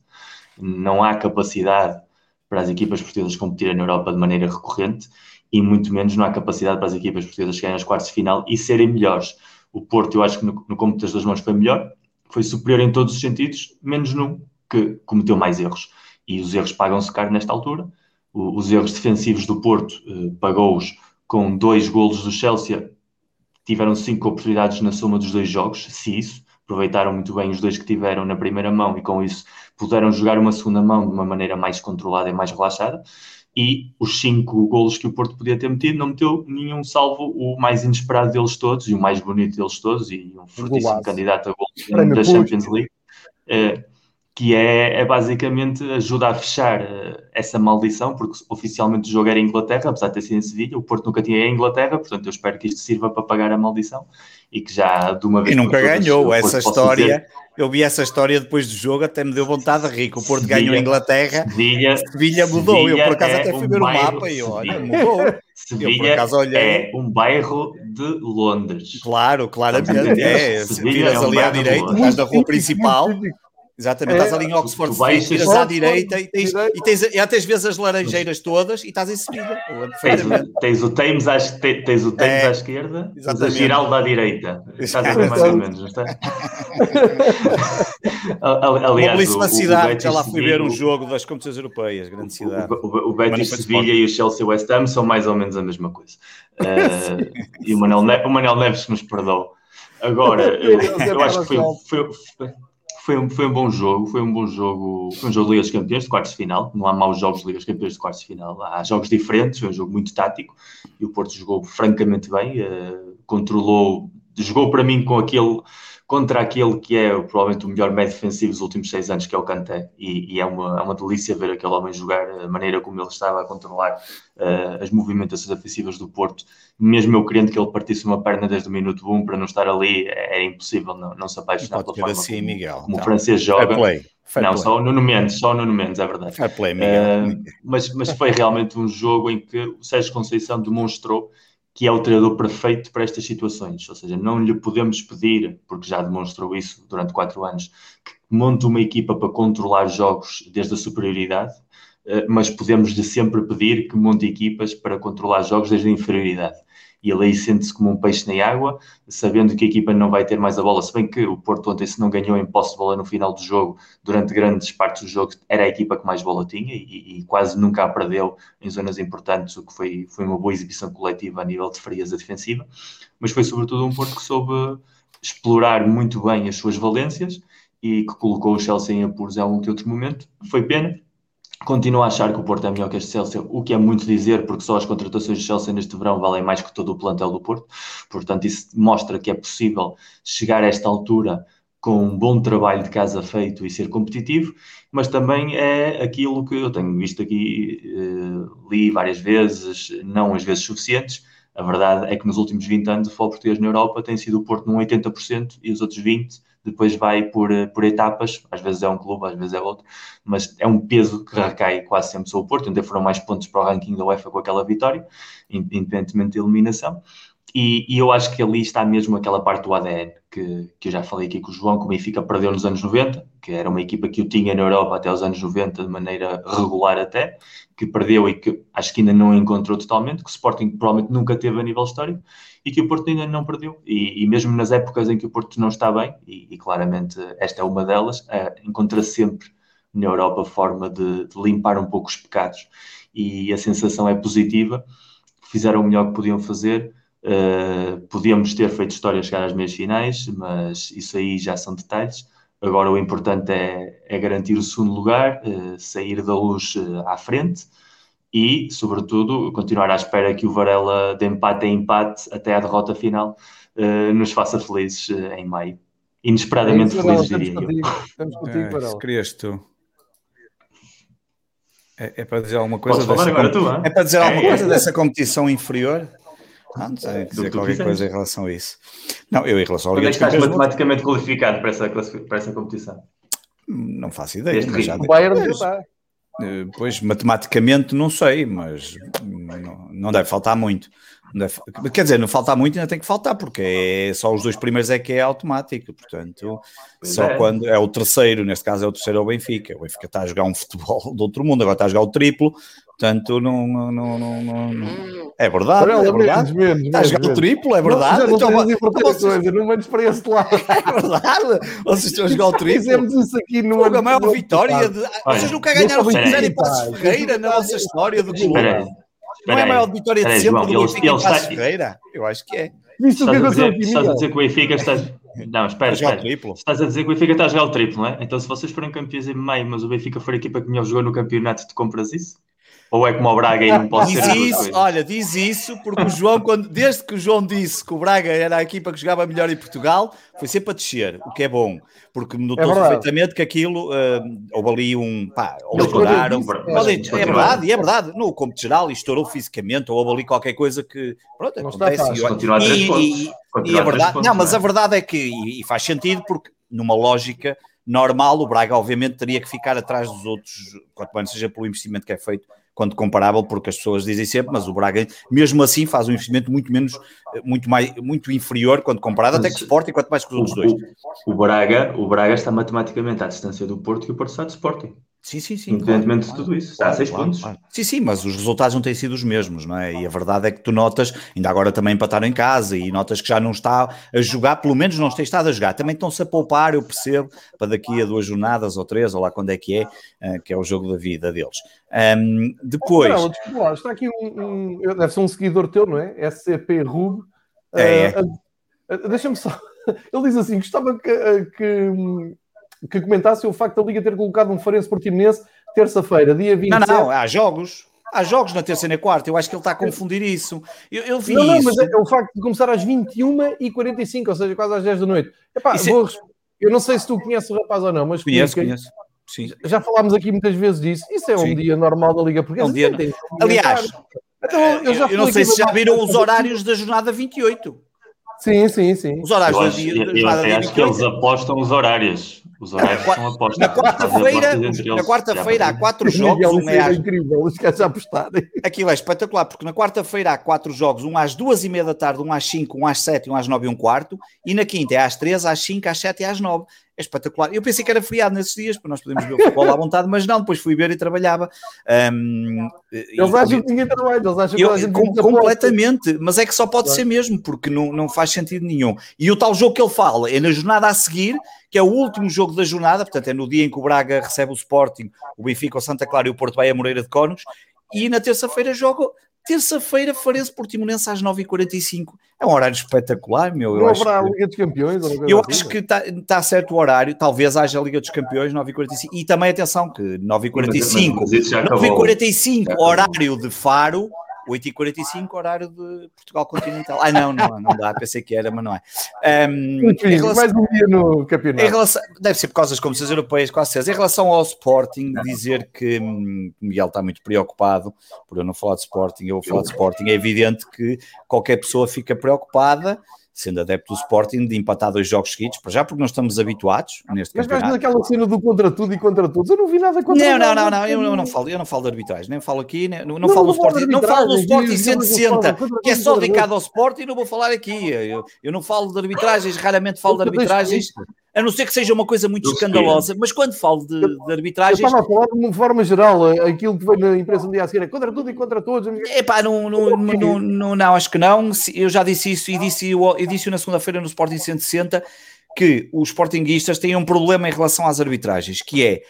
Não há capacidade para as equipas portuguesas competirem na Europa de maneira recorrente e muito menos não há capacidade para as equipas portuguesas chegarem aos quartos de final e serem melhores. O Porto, eu acho que no, no das duas mãos foi melhor, foi superior em todos os sentidos, menos num, que cometeu mais erros e os erros pagam-se caro nesta altura. O, os erros defensivos do Porto eh, pagou-os com dois golos do Chelsea, tiveram cinco oportunidades na soma dos dois jogos, se isso, aproveitaram muito bem os dois que tiveram na primeira mão e com isso puderam jogar uma segunda mão de uma maneira mais controlada e mais relaxada. E os cinco golos que o Porto podia ter metido, não meteu nenhum, salvo o mais inesperado deles todos e o mais bonito deles todos, e um fortíssimo candidato a gol da Champions League. Uh, que é, é, basicamente ajuda a fechar uh, essa maldição, porque oficialmente o jogo era em Inglaterra, apesar de ter sido em Sevilha, o Porto nunca tinha em Inglaterra, portanto eu espero que isto sirva para pagar a maldição e que já de uma vez. E nunca ganhou essa história. Eu vi essa história depois do jogo, até me deu vontade de rir. O Porto Sevilha, ganhou em Inglaterra, Sevilha, Sevilha mudou. Sevilha eu por acaso é até fui um ver o mapa e olha, mudou. Sevilha olhei... é um bairro de Londres. Claro, claramente. É, se viras é um ali à direita, estás na rua principal. Exatamente, é, estás ali em Oxford Street, tiras à direita e tens, e tens, e até às vezes as laranjeiras todas e estás em Sevilha. Tens, tens, o Thames à, tens o Thames é, à esquerda, tens a Giralda à direita. Estás a ver mais ou menos, não está? <laughs> Aliás, Uma belíssima cidade, já lá fui ver um jogo das competições europeias, grande cidade. O, o, o Betis Sevilha e o Chelsea West Ham são mais ou menos a mesma coisa. Uh, <laughs> e o Manel, o Manel Neves nos perdoou. Agora, <laughs> eu, eu acho que foi, foi, foi foi um, foi um bom jogo, foi um bom jogo, foi um jogo de Liga dos Campeões de quartos de final, não há maus jogos de Liga dos Campeões de quartos de final, há jogos diferentes, foi um jogo muito tático e o Porto jogou francamente bem, uh, controlou, jogou para mim com aquele contra aquele que é provavelmente o melhor médio defensivo dos últimos seis anos, que é o Kanté. E, e é, uma, é uma delícia ver aquele homem jogar, a maneira como ele estava a controlar uh, as movimentações defensivas do Porto. Mesmo eu querendo que ele partisse uma perna desde o minuto 1 um, para não estar ali, é, é impossível não, não se apaixonar pela forma assim, como, Miguel. como o francês joga. Fair Fair não, play. só o Nuno Mendes, só o Nuno Mendes, é verdade. Fair play, Miguel. Uh, mas, mas foi realmente um jogo em que o Sérgio Conceição demonstrou que é o treinador perfeito para estas situações. Ou seja, não lhe podemos pedir, porque já demonstrou isso durante quatro anos, que monte uma equipa para controlar jogos desde a superioridade, eh, mas podemos de sempre pedir que monte equipas para controlar jogos desde a inferioridade e ele aí sente-se como um peixe na água, sabendo que a equipa não vai ter mais a bola, se bem que o Porto ontem se não ganhou em posse de bola no final do jogo, durante grandes partes do jogo era a equipa que mais bola tinha e, e quase nunca a perdeu em zonas importantes, o que foi, foi uma boa exibição coletiva a nível de frieza defensiva, mas foi sobretudo um Porto que soube explorar muito bem as suas valências e que colocou o Chelsea em apuros em algum que outro momento. Foi pena, Continuo a achar que o Porto é melhor que este Chelsea, o que é muito dizer, porque só as contratações de Chelsea neste verão valem mais que todo o plantel do Porto. Portanto, isso mostra que é possível chegar a esta altura com um bom trabalho de casa feito e ser competitivo, mas também é aquilo que eu tenho visto aqui, eh, li várias vezes, não às vezes suficientes. A verdade é que nos últimos 20 anos o futebol português na Europa tem sido o Porto num 80% e os outros 20% depois vai por, eh, por etapas, às vezes é um clube, às vezes é outro, mas é um peso que recai quase sempre sobre o Porto, onde foram mais pontos para o ranking da UEFA com aquela vitória, independentemente da eliminação. E, e, eu acho que ali está mesmo aquela parte do ADN que, que eu já falei aqui com o João, que o Benfica perdeu nos anos 90, que era uma equipa que o tinha na Europa até os anos 90 de maneira regular até, que perdeu e que acho que ainda não encontrou totalmente, que o Sporting provavelmente nunca teve a nível histórico e que o Porto ainda não perdeu. E, e mesmo nas épocas em que o Porto não está bem, e, e claramente esta é uma delas, é, encontra sempre na Europa forma de, de limpar um pouco os pecados. E a sensação é positiva, fizeram o melhor que podiam fazer Uh, podíamos ter feito história a chegar às meias finais, mas isso aí já são detalhes. Agora o importante é, é garantir o segundo lugar, uh, sair da luz uh, à frente e, sobretudo, continuar à espera que o Varela de empate em empate até à derrota final nos faça felizes em maio. Inesperadamente é felizes, diria eu. Estamos contigo, Varela. Se querias tu. É, é, para dizer alguma coisa dessa, agora, tu, é para dizer alguma é, coisa dessa competição inferior? Não, não sei dizer qualquer quiseres. coisa em relação a isso. Não, eu em relação ao Liga Quando é que estás matematicamente qualificado para essa, para essa competição? Não faço ideia. Mas já o Bayern está. Eh, pois, matematicamente não sei, mas não, não deve faltar muito. Deve, quer dizer, não falta muito, ainda tem que faltar, porque é, só os dois primeiros é que é automático, portanto, pois só é. quando é o terceiro, neste caso é o terceiro é o Benfica. O Benfica está a jogar um futebol <laughs> de outro mundo, agora está a jogar o triplo, Portanto, não, não, não, não, não... é verdade. é verdade. Menos, menos, Está a jogar o triplo, é verdade. Não, então, não então, vocês... não vamos para esse lado. <laughs> É verdade. Vocês estão a jogar o triplo. Fizemos isso aqui no ano. A maior vitória. De... Vocês nunca ganharam o Série Passos Ferreira na nossa história do clube. Não é a maior vitória de sempre do Benfica em Passos Ferreira? Eu acho que é. Estás a, dizer, estás a dizer que o Benfica está. <laughs> Não, espera, espera. Estás a dizer que o Benfica está a jogar o triplo, não é? Então, se vocês forem campeões em meio, mas o Benfica for a equipa que melhor jogou no campeonato, tu compras isso? Ou é como o Braga e não <laughs> pode diz ser isso, Olha, diz isso porque o João, quando, desde que o João disse que o Braga era a equipa que jogava melhor em Portugal, foi sempre a descer, o que é bom, porque notou é perfeitamente que aquilo uh, houve ali um pá, ou estouraram. É verdade, é verdade. No campo geral, estourou fisicamente, ou houve ali qualquer coisa que pronto, não acontece. E, e, e, a verdade, não, mas a verdade é que, e, e faz sentido, porque numa lógica normal, o Braga obviamente teria que ficar atrás dos outros, quanto mais seja pelo investimento que é feito quando comparável, porque as pessoas dizem sempre, mas o Braga, mesmo assim, faz um investimento muito menos, muito mais, muito inferior quando comparado, mas, até que Sporting, quanto mais que os outros dois. O, o, Braga, o Braga está matematicamente à distância do Porto e o Porto está de Sporting. Sim, sim, sim. Independentemente claro, de tudo isso. Claro, Há seis claro, pontos. Claro. Sim, sim, mas os resultados não têm sido os mesmos, não é? E a verdade é que tu notas, ainda agora também empataram em casa e notas que já não está a jogar, pelo menos não tem estado a jogar. Também estão-se a poupar, eu percebo, para daqui a duas jornadas ou três, ou lá quando é que é, uh, que é o jogo da vida deles. Um, depois. Não, desculpa lá, está aqui um, um, Deve ser um seguidor teu, não é? SCP Rub. É, uh, é. Deixa-me só. <laughs> Ele diz assim: gostava que, que, que comentasse o facto da Liga ter colocado um Farense Portimonense terça-feira, dia 27. Não, não, há jogos. Há jogos na terça e na quarta, eu acho que ele está a confundir isso. Eu, eu vi não, não, isso. mas é, o facto de começar às 21h45, ou seja, quase às 10 da noite. Epá, é- vou, eu não sei se tu conheces o rapaz ou não, mas conheço, conheço. Sim. Já falámos aqui muitas vezes disso. Isso é Sim. um dia normal da Liga Portuguesa. É um dia... Aliás, então, eu, já eu não sei se já viram os horários da jornada 28. Sim, sim, sim. Os horários eu acho, dia, eu, eu até acho que eles apostam os horários. Os horários são apostos. Na quarta-feira, na quarta-feira há quatro jogos. Um é, às... incrível, os caras apostarem. Aquilo é espetacular, porque na quarta-feira há quatro jogos, um às duas e meia da tarde, um às cinco, um às sete, um às nove e um quarto, e na quinta é às três, às cinco, às sete e às nove é espetacular. Eu pensei que era feriado nesses dias, para nós podermos ver o futebol à vontade, mas não, depois fui ver e trabalhava. Um, eles e, acham que ninguém trabalha, eles acham que eu, gente com, completamente, mas é que só pode claro. ser mesmo, porque não, não faz sentido nenhum. E o tal jogo que ele fala é na jornada a seguir, que é o último jogo da jornada, portanto é no dia em que o Braga recebe o Sporting, o Benfica, o Santa Clara e o Porto vai a Moreira de Cónegos, e na terça-feira joga Terça-feira, Farense Portimonense às 9h45. É um horário espetacular, meu. Não haverá a Liga dos Campeões? Eu acho que está tá certo o horário. Talvez haja a Liga dos Campeões, 9h45. E também, atenção, que 9h45, 9h45, horário de Faro, 8h45, horário de Portugal Continental. Ah, não, não, não dá, pensei que era, mas não é. Um, Enfim, relação, mais um dia no campeonato. Relação, deve ser por causa das competições europeias, quase certeza. Em relação ao Sporting, dizer que hum, Miguel está muito preocupado por eu não falar de Sporting, eu vou falar de Sporting. É evidente que qualquer pessoa fica preocupada sendo adepto do Sporting, de empatar dois jogos seguidos, para já porque não estamos habituados neste Mas campeonato. Mas naquela cena do contra tudo e contra todos, eu não vi nada contra Não, não, não, não, eu, não falo, eu não falo de arbitragem, nem falo aqui, nem, não, não, falo do Sporting, não falo do Sporting 160, que é só dedicado ao Sporting, não vou falar aqui. Eu, eu não falo de arbitragens, raramente falo de arbitragens a não ser que seja uma coisa muito escandalosa, mas quando falo de, de arbitragens. Eu estava a falar de uma forma geral, aquilo que vem na imprensa um dia a seguir é contra tudo e contra todos. É pá, não, não, não, não, não, acho que não. Eu já disse isso e disse, eu disse na segunda-feira no Sporting 160 que os sportinguistas têm um problema em relação às arbitragens, que é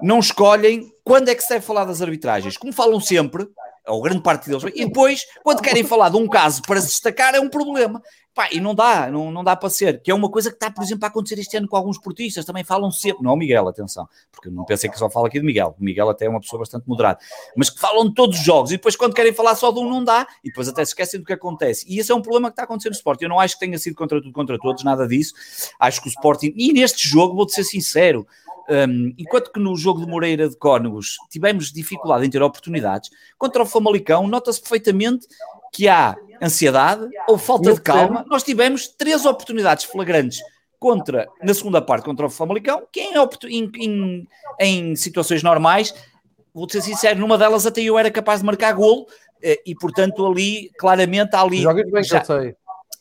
não escolhem quando é que se deve falar das arbitragens. Como falam sempre, ou grande parte deles, e depois, quando querem falar de um caso para se destacar, é um problema. Pá, e não dá, não, não dá para ser. Que é uma coisa que está, por exemplo, a acontecer este ano com alguns portistas, também falam sempre, não Miguel, atenção, porque não pensei que só falo aqui de Miguel. O Miguel até é uma pessoa bastante moderada, mas que falam de todos os jogos e depois, quando querem falar só de um, não dá, e depois até se esquecem do que acontece. E esse é um problema que está acontecendo no Sporting. Eu não acho que tenha sido contra tudo, contra todos, nada disso. Acho que o Sporting, e neste jogo, vou-te ser sincero, um, enquanto que no jogo de Moreira de Cónegos tivemos dificuldade em ter oportunidades, contra o Famalicão nota-se perfeitamente que há ansiedade ou falta de calma. Nós tivemos três oportunidades flagrantes contra, na segunda parte, contra o Famalicão, que em, em, em, situações normais, vou ser sincero, numa delas até eu era capaz de marcar golo, eh, e portanto ali, claramente, há ali... Jogas bem, já, sei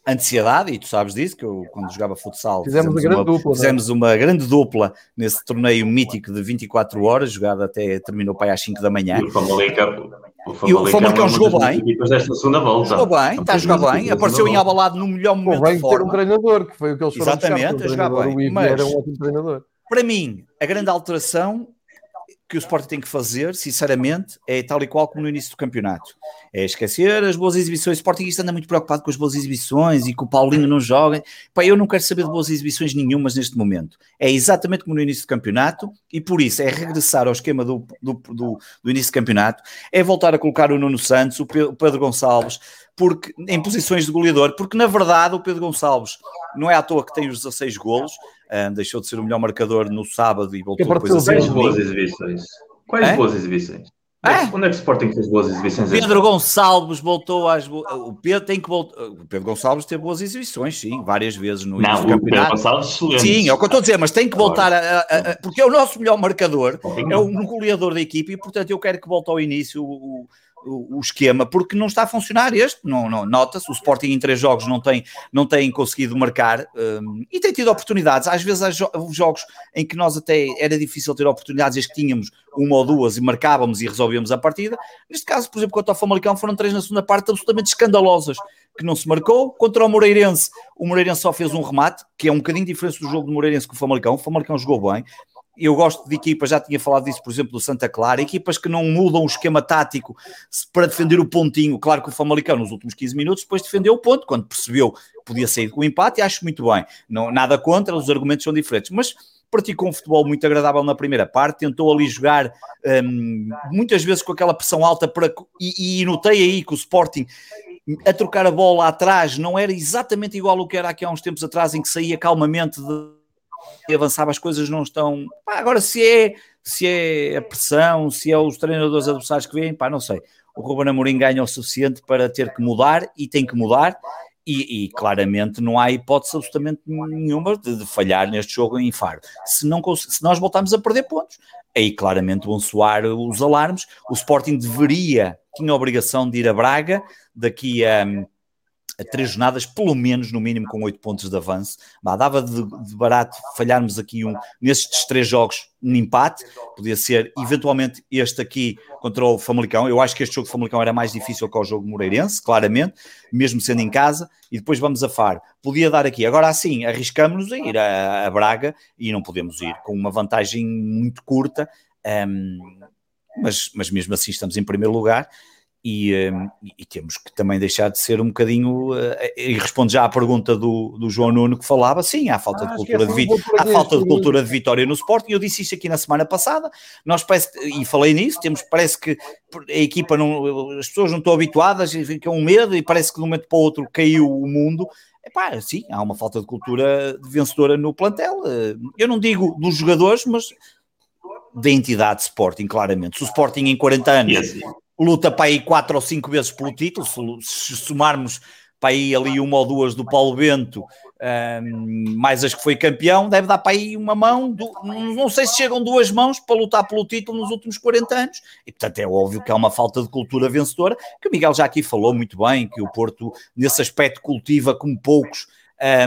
ansiedade, e tu sabes disso, que eu quando jogava futsal fizemos, fizemos, uma, dupla, é? fizemos uma, grande dupla nesse torneio mítico de 24 horas, jogado até terminou para aí às 5 da manhã. E o Famalicão, o e o Famalicão jogou bem. Desta segunda volta. Jogou bem, está a jogar bem, apareceu em abalado no melhor momento de forma. ter um treinador, que foi o que eles foram Exatamente, buscar, a jogar bem. Mas, era um ótimo treinador. Para mim, a grande alteração que o Sporting tem que fazer, sinceramente, é tal e qual como no início do campeonato. É esquecer as boas exibições. O Sporting anda muito preocupado com as boas exibições e que o Paulinho não joga. Pá, eu não quero saber de boas exibições nenhumas neste momento. É exatamente como no início do campeonato e por isso é regressar ao esquema do, do, do, do início do campeonato, é voltar a colocar o Nuno Santos, o Pedro Gonçalves, porque, em posições de goleador, porque na verdade o Pedro Gonçalves não é à toa que tem os 16 golos, um, deixou de ser o melhor marcador no sábado e voltou depois a ser. Quais boas exibições? Quais é? boas exibições? É? Onde é que o Sporting fez boas exibições? Pedro Gonçalves voltou às. O Pedro tem que voltar. O Pedro Gonçalves teve boas exibições, sim, várias vezes no Não, o campeonato. Pedro Gonçalves. Sim, é o que eu estou a dizer, mas tem que voltar a, a, a, porque é o nosso melhor marcador, é o goleador da equipe e, portanto, eu quero que volte ao início o, o, esquema, porque não está a funcionar este, não, não nota-se, o Sporting em três jogos não tem, não tem conseguido marcar um, e tem tido oportunidades, às vezes há jo jogos em que nós até era difícil ter oportunidades, desde que tínhamos uma ou duas e marcávamos e resolvíamos a partida, neste caso, por exemplo, contra o Famalicão foram três na segunda parte absolutamente escandalosas, que não se marcou, contra o Moreirense, o Moreirense só fez um remate, que é um bocadinho diferente do jogo do Moreirense com o Famalicão, o Famalicão jogou bem, eu gosto de equipas, já tinha falado disso, por exemplo, do Santa Clara, equipas que não mudam o esquema tático para defender o pontinho. Claro que o Famalicão, nos últimos 15 minutos, depois defendeu o ponto, quando percebeu que podia sair com o empate, e acho muito bem. Não, nada contra, os argumentos são diferentes. Mas praticou um futebol muito agradável na primeira parte, tentou ali jogar um, muitas vezes com aquela pressão alta para, e, e notei aí que o Sporting a trocar a bola atrás não era exatamente igual ao que era aqui há uns tempos atrás, em que saía calmamente de, e avançava, as coisas não estão. Pá, agora, se é, se é a pressão, se é os treinadores adversários que vêm, pá, não sei. O Ruben Amorim ganha o suficiente para ter que mudar e tem que mudar. E, e, claramente não há hipótese absolutamente nenhuma de, de, falhar neste jogo em Faro. Se, não, se nós voltarmos a perder pontos, aí claramente vão soar os alarmes. O Sporting deveria, tinha a obrigação de ir a Braga daqui a a três jornadas, pelo menos, no mínimo, com oito pontos de avanço. Bah, dava de, de, barato falharmos aqui um, nestes três jogos, um empate. Podia ser, eventualmente, este aqui contra o Famalicão. Eu acho que este jogo de Famalicão era mais difícil que o jogo Moreirense, claramente, mesmo sendo em casa. E depois vamos a Faro. Podia dar aqui. Agora, assim, arriscamos-nos a ir a, a, Braga e não podemos ir com uma vantagem muito curta. Um, mas, mas mesmo assim estamos em primeiro lugar e, um, e, temos que também deixar de ser um bocadinho, uh, e respondo já à pergunta do, do João Nuno que falava, sim, há falta, ah, de, cultura de, vi há falta de cultura de vitória no esporte, e eu disse isso aqui na semana passada, nós parece, e falei nisso, temos, parece que a equipa, não, as pessoas não estão habituadas, e ficam medo, e parece que de um momento para o outro caiu o mundo, Epá, sim, há uma falta de cultura vencedora no plantel, eu não digo dos jogadores, mas da entidade Sporting, claramente, se o Sporting em 40 anos... luta para aí quatro ou cinco vezes pelo título, se, somarmos para aí ali uma ou duas do Paulo Bento, um, mais as que foi campeão, deve dar para aí uma mão, do, não sei se chegam duas mãos para lutar pelo título nos últimos 40 anos, e portanto é óbvio que há uma falta de cultura vencedora, que o Miguel já aqui falou muito bem, que o Porto nesse aspecto cultiva como poucos,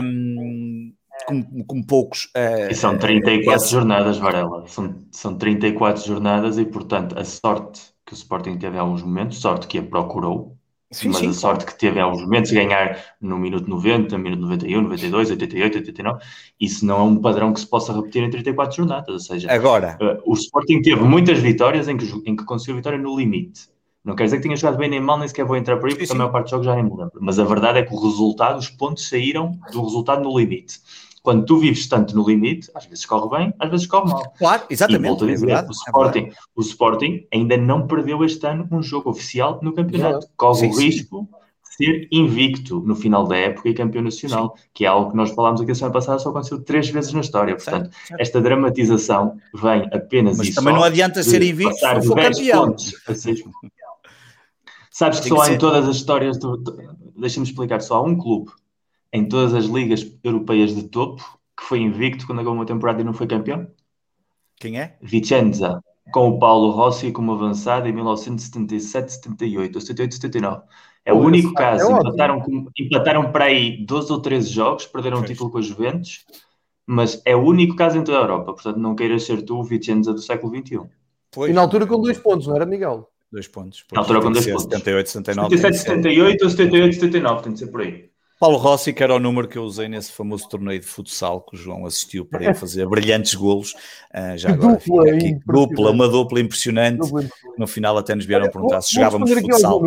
um, como, como, poucos. Uh, e são 34 uh, jornadas, Varela. São, são 34 jornadas e, portanto, a sorte que o Sporting teve alguns momentos, sorte que a procurou, sim, mas sim, a sorte que teve alguns momentos ganhar no minuto 90, minuto 91, 92, 88, 89, isso não é um padrão que se possa repetir em 34 jornadas, ou seja, agora uh, o Sporting teve muitas vitórias em que, em que conseguiu vitória no limite. Não quer dizer que tenha jogado bem nem mal, nem sequer vou entrar por aí, porque sim, a maior parte dos jogos já nem me lembro. Mas a verdade é que o resultado, os pontos saíram do resultado no limite quando tu vives tanto no limite, às vezes corre bem, às vezes corre mal. Claro, exatamente. E, dizer, é o, Sporting, é o Sporting ainda não perdeu este ano um jogo oficial no campeonato. Corre sim, o risco de ser invicto no final da época e campeão nacional, sim. que é algo que nós falámos aqui a semana passada, só aconteceu três vezes na história. Portanto, certo, esta dramatização vem apenas Mas também não adianta ser invicto se for campeão. Sabes que só há em todas as histórias do. Deixa-me explicar, só há um clube em todas as ligas europeias de topo, que foi invicto quando acabou uma temporada e não foi campeão? Quem é? Vicenza, com o Paulo Rossi como avançado em 1977, 78, 78, 79. É o único caso. É empataram, empataram para aí 12 ou 13 jogos, perderam o título com os Juventus, mas é o único caso em toda a Europa. Portanto, não queiras ser tu o Vicenza do século XXI. Foi. E na altura com dois pontos, não era, Miguel? Dois pontos. Na altura com dois pontos. 78, 79. 77, 78 ou 78, 79, tem de ser por aí. Paulo Rossi, que era o número que eu usei nesse famoso torneio de futsal que o João assistiu para ir fazer brilhantes golos. Uh, já agora dupla, aqui, dupla, uma dupla impressionante. Dupla. No final até nos vieram perguntar se jogávamos futsal.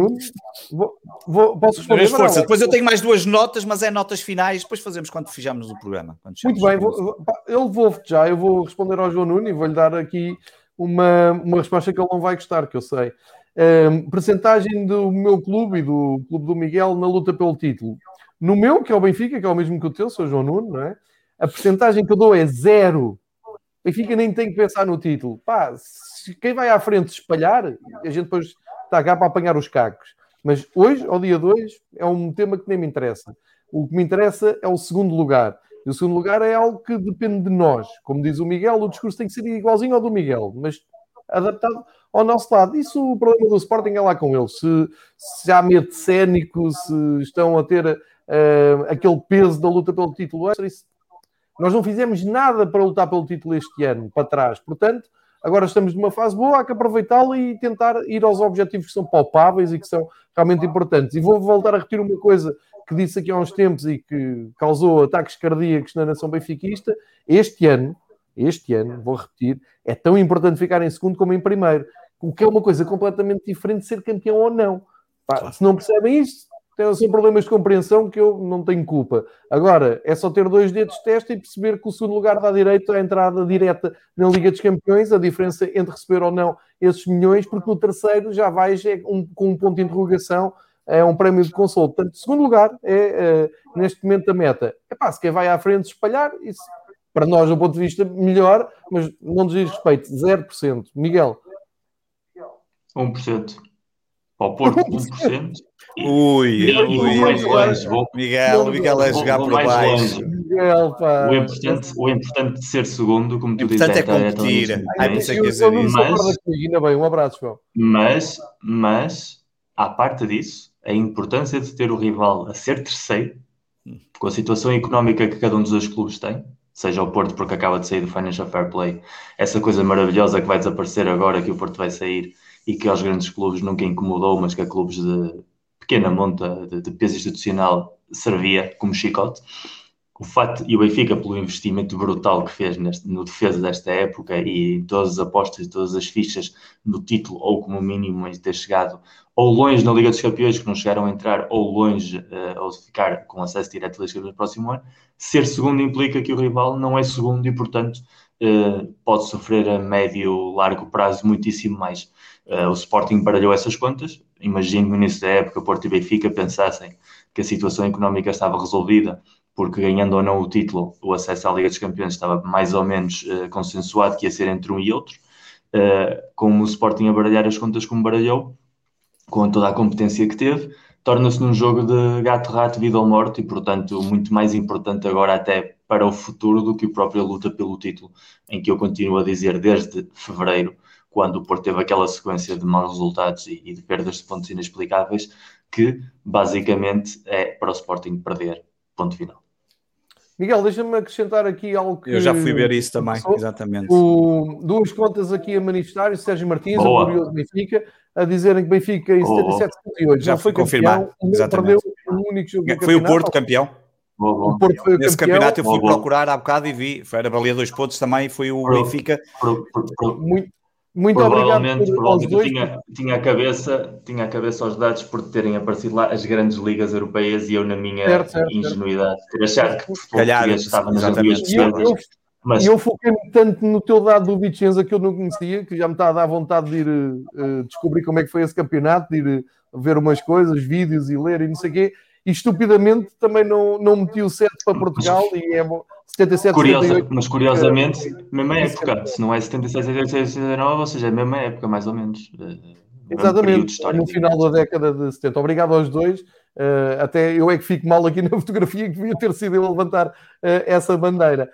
Vou, vou, posso responder? Força. Depois eu tenho mais duas notas, mas é notas finais, depois fazemos quando fizermos o programa. Muito bem, vou, eu vou já, eu vou responder ao João Nuno e vou-lhe dar aqui uma, uma resposta que ele não vai gostar, que eu sei. Um, percentagem do meu clube e do clube do Miguel na luta pelo título. No meu, que é o Benfica, que é o mesmo que o teu, sou João Nuno, não é? A porcentagem que eu dou é zero. O Benfica nem tem que pensar no título. Pá, quem vai à frente espalhar, a gente depois está cá para apanhar os cacos. Mas hoje, ao dia 2, é um tema que nem me interessa. O que me interessa é o segundo lugar. E o segundo lugar é algo que depende de nós. Como diz o Miguel, o discurso tem que ser igualzinho ao do Miguel, mas adaptado ao nosso lado. Isso o problema do Sporting é lá com eles. Se, se há medo cénico, se estão a ter uh, aquele peso da luta pelo título extra. Isso, nós não fizemos nada para lutar pelo título este ano, para trás. Portanto, agora estamos numa fase boa, há que aproveitá-la e tentar ir aos objetivos que são palpáveis e que são realmente importantes. E vou voltar a repetir uma coisa que disse aqui há uns tempos e que causou ataques cardíacos na nação benfiquista. Este ano, este ano, vou repetir, é tão importante ficar em segundo como em primeiro. O que é uma coisa completamente diferente de ser campeão ou não. Pá. Se não percebem isto, são problemas de compreensão que eu não tenho culpa. Agora, é só ter dois dedos de teste e perceber que o segundo lugar dá direito à entrada direta na Liga dos Campeões, a diferença entre receber ou não esses milhões, porque no terceiro já vais é um, com um ponto de interrogação, é um prémio de consolo. Portanto, segundo lugar é, uh, neste momento a meta. É pá, se quem vai à frente espalhar, isso para nós, do ponto de vista melhor, mas não diz respeito, 0%. Miguel. 1%. Para o Porto, 1%. Ui, e, ui, ui, mais longe. Vou, Miguel, Miguel é jogar por baixo. Miguel, pá. O, importante, o importante de ser segundo, como tu dizes, é, é competir. Ai, que dizer isso. Mas, ainda bem, um abraço, João. Mas, mas, à parte disso, a importância de ter o rival a ser terceiro, com a situação económica que cada um dos dois clubes tem, seja o Porto porque acaba de sair do Financial Fair Play, essa coisa maravilhosa que vai desaparecer agora que o Porto vai sair e que aos grandes clubes nunca incomodou, mas que a clubes de pequena monta de, de peso institucional servia como chicote. O fato e o Benfica, pelo investimento brutal que fez neste, no defesa desta época e todas as apostas, todas as fichas no título, ou como mínimo em ter chegado ou longe na Liga dos Campeões, que não chegaram a entrar, ou longe, uh, ou ficar com acesso direto à Liga dos Campeões no próximo ano, ser segundo implica que o rival não é segundo e, portanto, uh, pode sofrer a médio, largo prazo muitíssimo mais. Uh, o Sporting baralhou essas contas. Imagino no início da época, Porto e Benfica pensassem que a situação económica estava resolvida, porque ganhando ou não o título, o acesso à Liga dos Campeões estava mais ou menos uh, consensuado que ia ser entre um e outro. Uh, como o Sporting a baralhar as contas como baralhou, com toda a competência que teve, torna-se num jogo de gato-rato, vida ou morte, e portanto muito mais importante agora até para o futuro do que a própria luta pelo título, em que eu continuo a dizer desde fevereiro quando o Porto teve aquela sequência de maus resultados e, e de perdas de pontos inexplicáveis, que basicamente é para o Sporting perder. Ponto final. Miguel, deixa-me acrescentar aqui algo que. Eu já fui ver isso também, exatamente. O, duas contas aqui a manifestar, o Sérgio Martins, Boa. o Curioso Benfica, a dizerem que Benfica em 77 78 já foi confirmado. Exatamente. Perdeu um único jogo foi o Porto campeão. O Porto foi o Nesse campeão. campeonato eu fui procurar há bocado e vi, foi a valia dois pontos também, foi o Benfica. Muito, muito provavelmente, obrigado provavelmente tinha, tinha, a cabeça, tinha a cabeça aos dados por terem aparecido lá as grandes ligas europeias e eu na minha certo, certo, ingenuidade ter achado que o Calhar, estava nas duas mas... E eu foquei-me tanto no teu dado do Vicenza que eu não conhecia, que já me está a dar vontade de ir uh, descobrir como é que foi esse campeonato, de ir uh, ver umas coisas, vídeos e ler e não sei o quê. E estupidamente também não, não meti o 7 para Portugal e é 77, Curiosa, 78. Mas curiosamente, mesma época, se não é 77, 78, 79, ou seja, é a mesma época, mais ou menos. Eh, Exatamente, no final da década de 70. Obrigado aos dois. Uh, até eu é que fico mal aqui <laughs> na fotografia que devia ter sido eu a levantar uh, essa bandeira.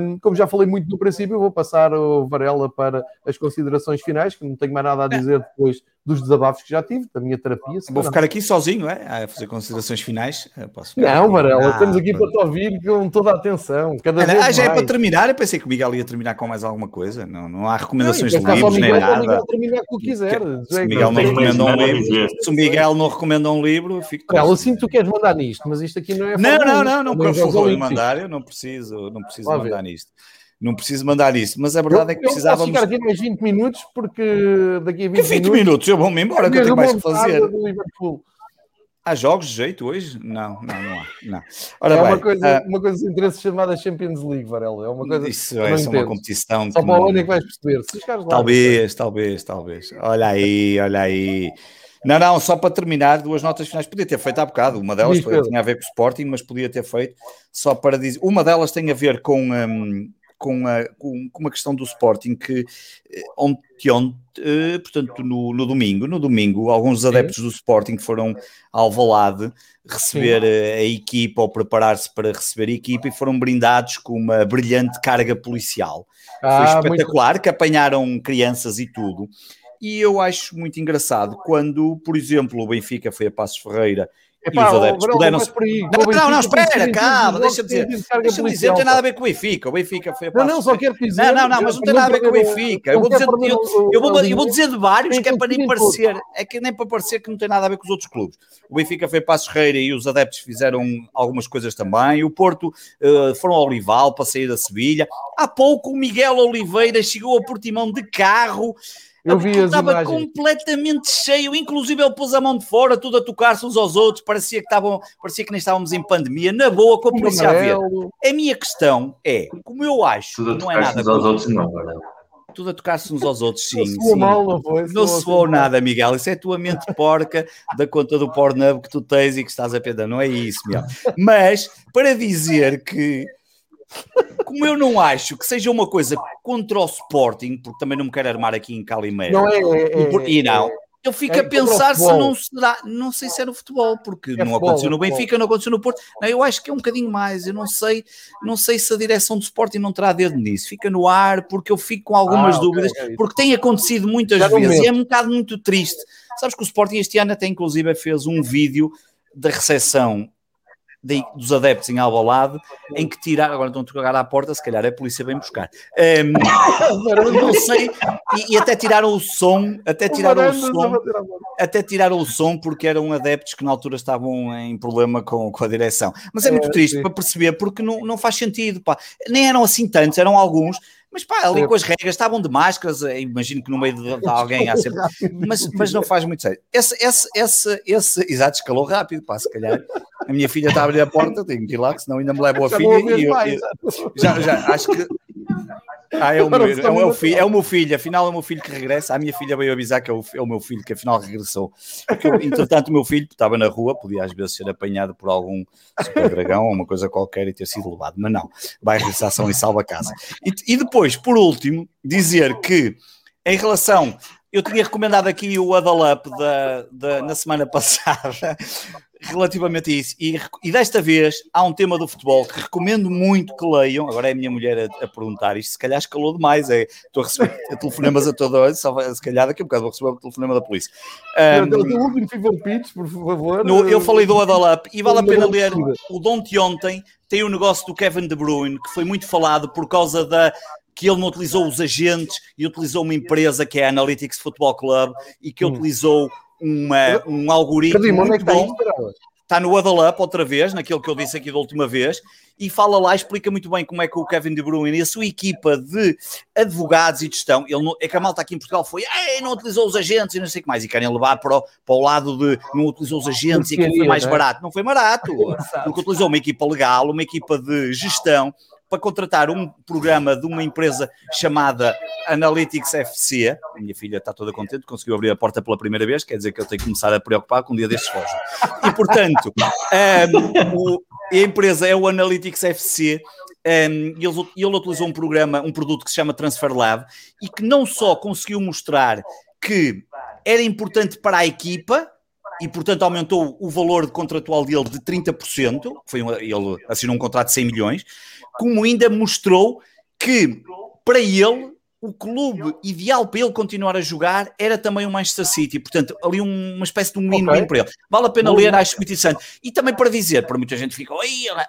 Um, como já falei muito no princípio, vou passar o Varela para as considerações finais, que não tenho mais nada a dizer depois dos desabafos que já tive, da minha terapia. Vou ficar aqui sozinho, é? A fazer considerações finais. Posso não, Varela, ah, estamos aqui para te ouvir com toda a atenção. Cada vez ah, já mais. é para terminar. Eu pensei que o Miguel ia terminar com mais alguma coisa. Não, não há recomendações não, de livros nem nada. Miguel terminar com o que quiser. Se o Miguel não recomenda um livro, se o Miguel não recomenda um livro, fico. Varela, assim tu queres mandar nisto, mas isto aqui não é. Não, não, não, não, por favor, mandar. Eu não preciso, não preciso mandar nisto não preciso mandar isso, mas a verdade eu, é que precisávamos. Eu ficar aqui mais 20 minutos, porque daqui a 20, que 20 minutos, minutos eu vou-me embora, que eu tenho mais que fazer. Há jogos de jeito hoje? Não, não, não há. Não. Ora é bem, uma, coisa, uh, uma coisa de interesse chamada Champions League, Varela. É uma coisa isso é só uma competição. Só para o ano é que vais perceber. Se lá, talvez, talvez, talvez. Olha aí, olha aí. Não, não, só para terminar, duas notas finais. Podia ter feito há bocado. Uma delas tinha a ver com o Sporting, mas podia ter feito só para dizer. Uma delas tem a ver com. Um, com, a, com, com uma questão do Sporting que eh, ontem, ontem eh, portanto, no, no, domingo, no domingo, alguns adeptos do Sporting foram ao Alvalade receber Sim. Eh, a equipa ou preparar-se para receber a equipa e foram brindados com uma brilhante carga policial. Ah, Foi espetacular, muito... que apanharam crianças e tudo. E eu acho muito engraçado quando, por exemplo, o Benfica foi a Passos Ferreira Epá, e os adeptos puderam. Não, não, não, espera, calma, deixa-me dizer. Deixa-me dizer, não tem nada a ver com o Benfica. O Benfica foi a Não, não, só quero dizer. Não, não, não, mas não tem nada a ver com o Benfica. Eu vou dizer, eu vou, eu vou dizer de vários que é para nem parecer, é que nem para parecer que não tem nada a ver com os outros clubes. O Benfica foi a Passos Ferreira e os adeptos fizeram algumas coisas também. O Porto uh, foram ao Olival para sair da Sevilha. Há pouco o Miguel Oliveira chegou a Portimão de carro Eu vi estava completamente cheio, inclusive ele pôs a mão de fora, tudo a tocar-se uns aos outros, parecia que, estavam, parecia que nem estávamos em pandemia, na boa, com a polícia a ver. A minha questão é, como eu acho tudo não é nada... Tudo aos outros não, tudo a tocar-se uns aos outros, <laughs> sim. Não soou mal, não foi? Não soou nada, Miguel. Isso é a tua mente <laughs> porca da conta do Pornhub que tu tens e que estás a perder. Não é isso, Miguel. Mas, para dizer que como eu não acho que seja uma coisa contra o Sporting, porque também não me quero armar aqui em Calimero. Não é, é, é, e não, eu fico é a pensar se não será, não sei se é no futebol, porque é não futebol, aconteceu no é Benfica, não aconteceu no Porto. Não, eu acho que é um bocadinho mais. Eu não sei, não sei se a direção do Sporting não terá dedo nisso. Fica no ar, porque eu fico com algumas ah, dúvidas, okay, porque tem acontecido muitas Já vezes e é um bocado muito triste. Sabes que o Sporting este ano até inclusive fez um vídeo da recepção de, dos adeptos em Alvalade, em que tiraram, agora estão a tocar à porta, se calhar a polícia vem buscar. Um, não sei, e, e, até tiraram o som, até tiraram o som, até tiraram o som porque eram adeptos que na altura estavam em problema com, com a direção. Mas é muito é, triste para perceber, porque não, não faz sentido, pá. Nem eram assim tantos, eram alguns, mas pá, ali com as regras estavam de máscaras, eh, imagino que no meio de, <laughs> de alguém há sempre. Mas, mas não faz muito sério. Esse, esse, esse, esse, exato, escalou rápido, pá, se calhar. A minha filha está a abrir a porta, tenho que ir lá, que senão ainda me levo a filha. E eu, eu, já, já, acho que ah, é o, <laughs> meu, é, o meu filho, é o meu filho, afinal é o meu filho que regressa. A minha filha veio avisar que é o, é o meu filho que afinal regressou. Porque, entretanto, o meu filho estava na rua, podia às vezes ser apanhado por algum super dragão ou uma coisa qualquer e ter sido levado, mas não, vai regressar são e salva a casa. E, e depois, por último, dizer que em relação eu tinha recomendado aqui o Adalup da, da, na semana passada relativamente a isso. E, e, desta vez há um tema do futebol que recomendo muito que leiam. Agora é a minha mulher a, a perguntar isto, se calhar escalou demais. É, estou a receber <laughs> telefonemas a toda hora, só se calhar daqui a um bocado vou receber o telefonema da polícia. Um, último fever pitch, por favor. No, eu falei do Adalap e vale a pena ler o de ontem. Tem o negócio do Kevin De Bruyne, que foi muito falado por causa da que ele não utilizou os agentes e utilizou uma empresa que é a Analytics Football Club e que hum. utilizou uma, um algoritmo Cadê, muito é bom. Está no Huddle Up outra vez, naquilo que eu disse aqui da última vez, e fala lá, explica muito bem como é que o Kevin De Bruyne e a sua equipa de advogados e gestão, ele não, é que a malta aqui em Portugal foi, Ei, não utilizou os agentes e não sei o que mais, e querem levar para o, para o lado de não utilizou os agentes e aquilo foi mais barato. Não foi barato, <laughs> porque utilizou uma equipa legal, uma equipa de gestão, para contratar um programa de uma empresa chamada Analytics FC. A minha filha está toda contente, conseguiu abrir a porta pela primeira vez, quer dizer que eu tenho que começar a preocupar com um dia destes foge. E portanto, um, o, a empresa é o Analytics FC. Um, ele, ele utilizou um programa, um produto que se chama Transfer Lab e que não só conseguiu mostrar que era importante para a equipa, e, portanto, aumentou o valor contratual dele de 30%. Foi, ele assinou um contrato de 100 milhões, como ainda mostrou que para ele o clube ideal para ele continuar a jogar era também o Manchester City, portanto, ali uma espécie de um win okay. para ele. Vale a pena ler, acho muito interessante. E também para dizer, para muita gente fica,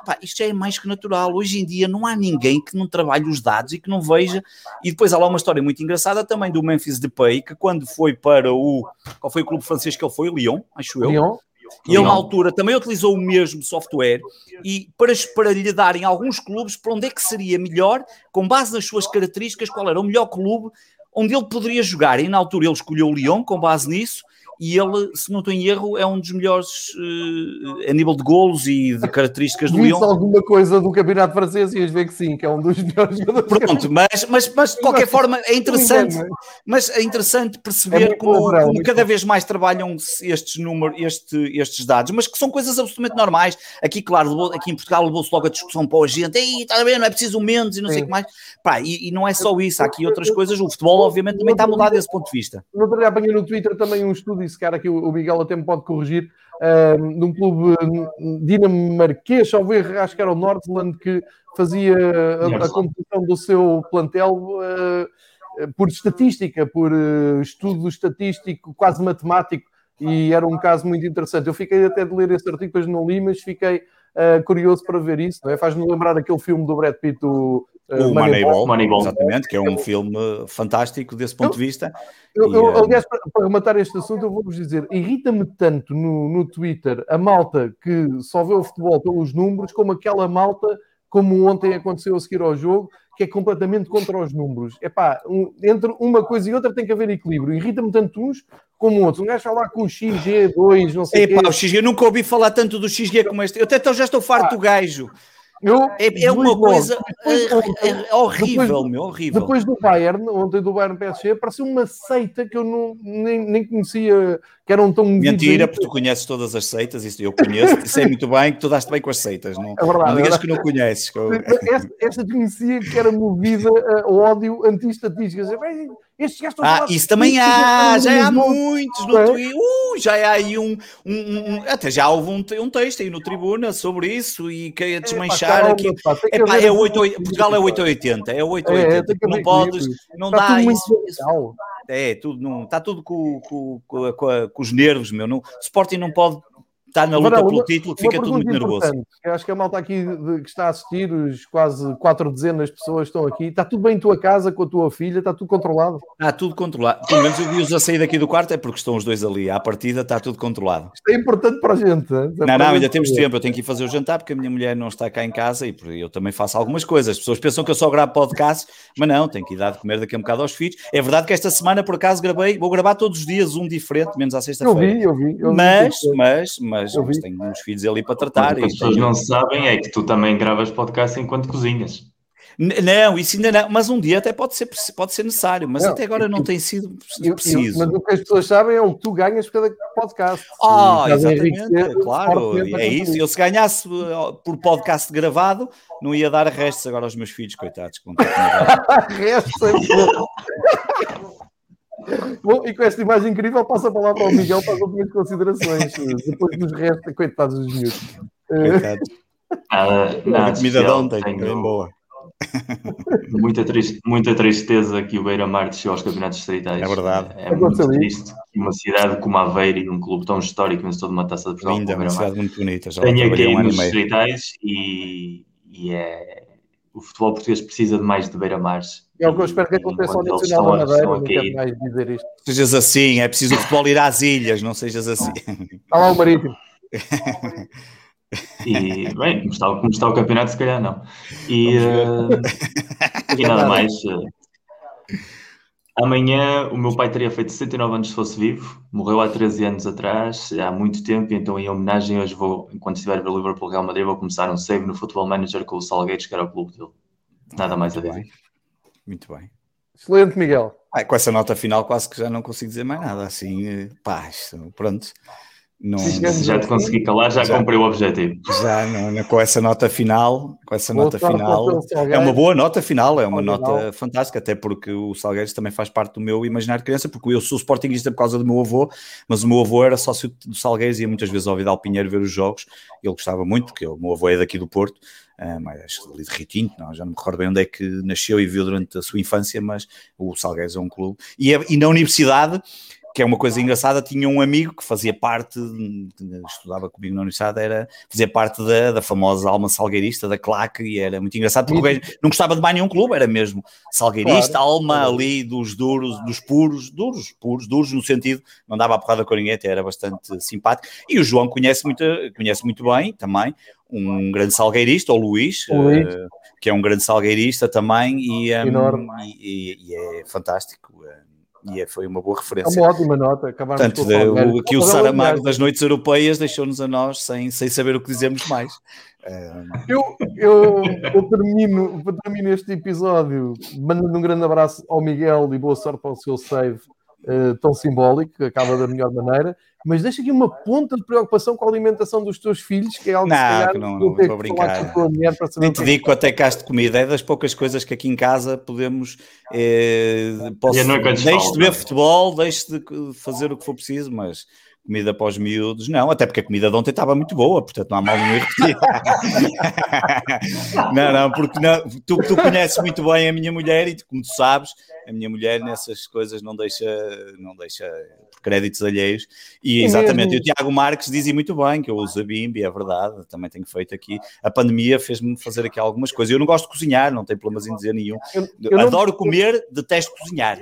pá, isto é mais que natural. Hoje em dia não há ninguém que não trabalhe os dados e que não veja. E depois há lá uma história muito engraçada também do Memphis Depay, que quando foi para o. Qual foi o clube francês que ele foi? Lyon, acho eu. Lyon. E ele, na altura, também utilizou o mesmo software e para, para lhe darem alguns clubes para onde é que seria melhor, com base nas suas características, qual era o melhor clube onde ele poderia jogar. E na altura ele escolheu o Lyon com base nisso e ele, se não estou em erro, é um dos melhores uh, a nível de golos e de características do Lyon. alguma coisa do campeonato francês e ias ver que sim, que é um dos melhores jogadores. Pronto, mas, mas, mas de qualquer forma é interessante, mas é interessante perceber é como, como cada vez mais trabalham estes números, este, estes dados, mas que são coisas absolutamente normais. Aqui, claro, aqui em Portugal levou-se logo a discussão para a gente, Ei, está a ver, não é preciso menos e não sei o que mais. Pá, e, e, não é só isso, há aqui outras coisas. O futebol, obviamente, também está a mudar desse ponto de vista. No outro dia apanhei no Twitter também um estudo se cara aqui o Miguel até me pode corrigir, uh, de um clube dinamarquês, ao ver, acho que era o Nordland, que fazia a, a competição do seu plantel uh, por estatística, por uh, estudo estatístico, quase matemático, e era um caso muito interessante. Eu fiquei até de ler esse artigo, depois não li, mas fiquei uh, curioso para ver isso, é? Faz-me lembrar aquele filme do Brad Pitt, o o Moneyball, Moneyball, exatamente, que é um filme fantástico desse ponto de vista. Eu, eu, eh, aliás, para, para rematar este assunto, eu vou-vos dizer: irrita-me tanto no, no Twitter a malta que só vê o futebol pelos números, como aquela malta como ontem aconteceu a seguir ao jogo, que é completamente contra os números. É pá, um, entre uma coisa e outra tem que haver equilíbrio. Irrita-me tanto uns como outros. Um gajo falar com o XG2, não sei o quê. o XG, eu nunca ouvi falar tanto do XG como este. Eu até já estou farto ah. do gajo. Eu, é, é uma coisa é, é, horrível, depois, meu, horrível. Depois do Bayern, ontem do Bayern PSG, pareceu uma seita que eu não, nem, nem conhecia, que eram tão Mentira, porque tu conheces todas as seitas, isso eu conheço, e sei muito bem que tu daste bem com as seitas, não, é verdade, não digas é que não conheces. Esta, esta conhecia que era movida ao ódio anti-estatísticas. Estes gajos ah, isso também há, já há muitos no Twitter. Uh, já há aí um, um, um, Até já houve um, um texto aí no Tribuna sobre isso e que ia desmanchar é, aqui. é, pá, é 8, Portugal é 880, é 880. É, não podes, não dá isso. isso. É, tudo, não, está tudo com, com, com, com, os nervos, meu. Não, Sporting não pode está na luta pelo título, fica tudo muito nervoso. Eu acho que a malta aqui de, que está a assistir, os quase quatro dezenas de pessoas estão aqui, está tudo bem em tua casa com a tua filha, está tudo controlado. Está tudo controlado. Pelo menos eu vi-os a sair daqui do quarto, é porque estão os dois ali. À partida está tudo controlado. Isto é importante para a gente. É não, não, ainda temos tempo. Eu tenho que ir fazer o jantar porque a minha mulher não está cá em casa e eu também faço algumas coisas. As pessoas pensam que eu só gravo podcast, mas não, tenho que ir dar de comer daqui a um bocado aos filhos. É verdade que esta semana, por acaso, gravei, vou gravar todos os dias um diferente, menos à sexta-feira. Eu vi, eu vi. Eu mas, vi, mas, mas, mas tenho uns os filhos ali para tratar. O que as pessoas não sabem é que tu também gravas podcast enquanto cozinhas. Não, isso ainda não, mas um dia até pode ser, pode ser necessário, mas não, até agora não tem sido preciso. Eu, mas o que as pessoas sabem é o que tu ganhas por cada podcast. Ah, oh, exatamente, claro, é isso. Eu se ganhasse por podcast gravado, não ia dar restos agora aos meus filhos, coitados. <laughs> restos é <laughs> Bom, e com esta imagem incrível, passo a palavra ao Miguel para as últimas considerações. Depois dos restos, coitados dos miúdos. Coitados. Nada, nada comida de ontem, tenho... bem boa. Muita, triste, muita tristeza que o Beira-Mar desceu aos campeonatos distritais. É verdade. É, é muito triste que uma cidade como Aveiro e um clube tão histórico vencedor de uma taça de Portugal. Linda, uma cidade muito bonita. Já Tenha caído um nos distritais e, e é, o futebol português precisa de mais de beira-mares. É o que eu espero que aconteça ao Nacional da Madeira, não quero mais dizer isto. Sejas assim, é preciso o futebol ir às ilhas, não sejas assim. Está lá o Marítimo. <laughs> E, bem, como está, como está o campeonato, se calhar não. E, uh, e nada mais. Uh, Amanhã o meu pai teria feito 69 anos se fosse vivo, morreu há 13 anos atrás, há muito tempo, então em homenagem hoje vou, enquanto estiver a ver o Liverpool Real Madrid, vou começar um save no Football Manager com o Salgueiros, que era o clube dele. Nada mais a dizer. Muito bem. Excelente, Miguel. Ah, com essa nota final quase que já não consigo dizer mais nada, assim, eh, pá, pronto. Não, já te consegui calar, já, já cumpri o objetivo. Já, não, não, com essa nota final, com essa nota final, é uma boa nota final, é uma nota fantástica, até porque o Salgueiros também faz parte do meu imaginário de criança, porque eu sou sportinguista por causa do meu avô, mas o meu avô era sócio do Salgueiros e ia muitas vezes ao Vidal Pinheiro ver os jogos, ele gostava muito, porque o meu avô é daqui do Porto, uh, mas ali de Ritinho, não, já não me recordo bem onde é que nasceu e viu durante a sua infância, mas o Salgueiros é um clube. E, é, e na universidade que é uma coisa engraçada, tinha um amigo que fazia parte, estudava comigo na universidade, era, fazia parte da, da famosa alma salgueirista, da claque, e era muito engraçado, porque não gostava de mais nenhum clube, era mesmo salgueirista, claro, alma ali dos duros, dos puros, duros, puros, duros no sentido, não dava a porrada com ninguém, até era bastante simpático, e o João conhece muito, conhece muito bem também, um grande salgueirista, o Luís, Luís. Uh, que é um grande salgueirista também, e, um, e, e é fantástico. Uh, e é, foi uma boa referência. É uma ótima nota. Portanto, de, o, aqui o Saramago das noites europeias deixou-nos a nós sem, sem saber o que dizemos mais. Eu, eu, eu, termino, termino este episódio mandando um grande abraço ao Miguel e boa sorte para o seu save uh, tão simbólico, que acaba da melhor maneira mas deixa aqui uma ponta de preocupação com a alimentação dos teus filhos, que é algo não, que, calhar, não, não, não vou brincar. Nem te digo até caste de comida, é das poucas coisas que aqui em casa podemos. Eh, posso, deixe de ver futebol, deixe de fazer o que for preciso, mas comida para os miúdos, não, até porque a comida de ontem estava muito boa, portanto não há mal nenhum repetir. <laughs> não, não, porque não, tu, tu conheces muito bem a minha mulher e como tu sabes, a minha mulher nessas coisas não deixa, não deixa por créditos alheios. E exatamente, e o Tiago Marques dizia muito bem que eu uso a Bimbi, é verdade, também tenho feito aqui. A pandemia fez-me fazer aqui algumas coisas. Eu não gosto de cozinhar, não tenho problemas em dizer nenhum. Eu, eu Adoro não... comer, detesto cozinhar.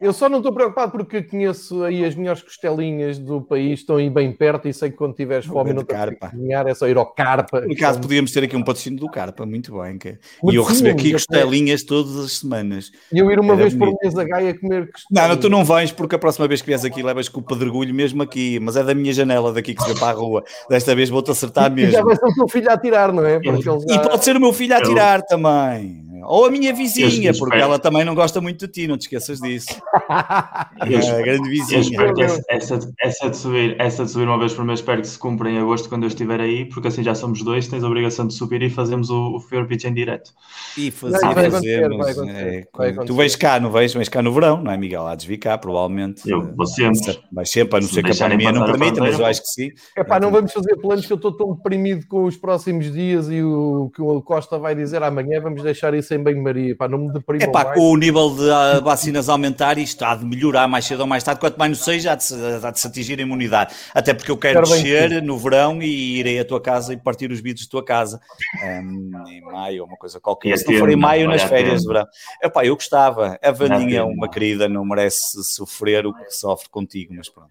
Eu só não estou preocupado porque conheço aí as melhores costelinhas do país, estão aí bem perto e sei que quando tiveres fome não tens que cozinhar, é só ir ao Carpa. No caso, podíamos ter aqui um patrocínio do Carpa, muito bem. Que... E eu receber aqui costelinhas todas as semanas. E eu ir uma Era vez bonito. por mês a Gaia comer costelinhas. Não, não, tu não vens porque a próxima vez que vieres aqui levas com o pedregulho mesmo aqui, mas é da minha janela daqui que se vê para a rua. Desta vez vou-te acertar mesmo. E já vai ser o teu filho a tirar, não é? Já... E pode ser o meu filho a tirar também. Ou a minha vizinha, porque ela também não gosta muito de ti, não te esqueças disso. É, a grande vizinha. Eu espero que essa, essa, <laughs> essa, de subir, essa de subir uma vez por mês, espero que se cumpra em agosto quando eu estiver aí, porque assim já somos dois, tens a obrigação de subir e fazemos o, o Fair Pitch em direto. E fazer, vai, fazemos. É, tu vais cá, não vais? Vais cá no verão, não é, Miguel? Há de vir cá, provavelmente. Eu vou sempre. Vais sempre, a não ser que a pandemia não permita, mas eu acho que sim. É pá, não vamos fazer planos que eu estou tão deprimido com os próximos dias e o que o Costa vai dizer amanhã, vamos deixar isso em banho-maria, não me deprimo É pá, com o nível de uh, vacinas aumentar, isto há de melhorar mais cedo ou mais tarde, quanto mais não seja, há de, há de se atingir a imunidade. Até porque eu quero, quero descer no verão e irei à tua casa e partir os vidros da tua casa um, em maio, uma coisa qualquer. Se não for em maio, nas férias de verão. Epá, eu gostava. A Vandinha é uma querida, não merece sofrer o que sofre contigo, mas pronto.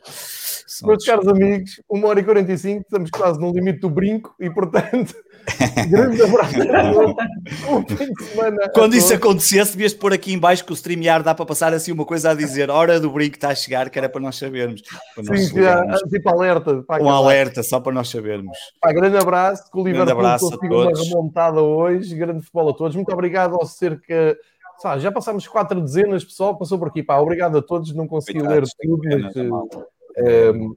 Meus caros amigos, 1 hora e 45, estamos quase no limite do brinco e, portanto, <laughs> grande abraço. <laughs> um fim de semana. Quando isso acontecesse, devias pôr aqui em baixo que o StreamYard dá para passar assim uma coisa a dizer: hora do brinco está a chegar, que era para nós sabermos. Para nós Sim, já, tipo alerta. um alerta, só para nós sabermos. Pá, grande abraço, que o Liverpool abraço conseguiu uma remontada hoje. Grande futebol a todos. Muito obrigado ao cerca. Sabe, já passámos quatro dezenas, pessoal, passou por aqui. Pá, obrigado a todos. Não consegui ler tudo, mas. Um,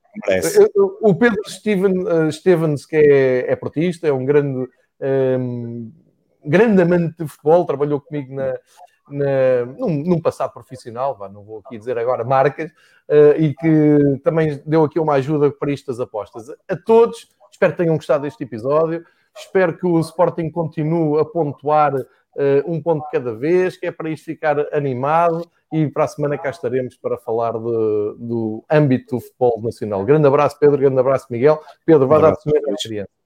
o Pedro Steven, uh, Stevens, que é, é portista, é um grande, um, grande amante de futebol, trabalhou comigo na, na, num, num, passado profissional, vá, não vou aqui dizer agora marcas, uh, e que também deu aqui uma ajuda para estas apostas. A todos, espero que tenham gostado deste episódio, espero que o Sporting continue a pontuar uh, um ponto cada vez, que é para isto ficar animado e para a semana cá estaremos para falar de, do âmbito do futebol nacional. Grande abraço, Pedro, grande abraço, Miguel. Pedro, vai um dar de comer às crianças.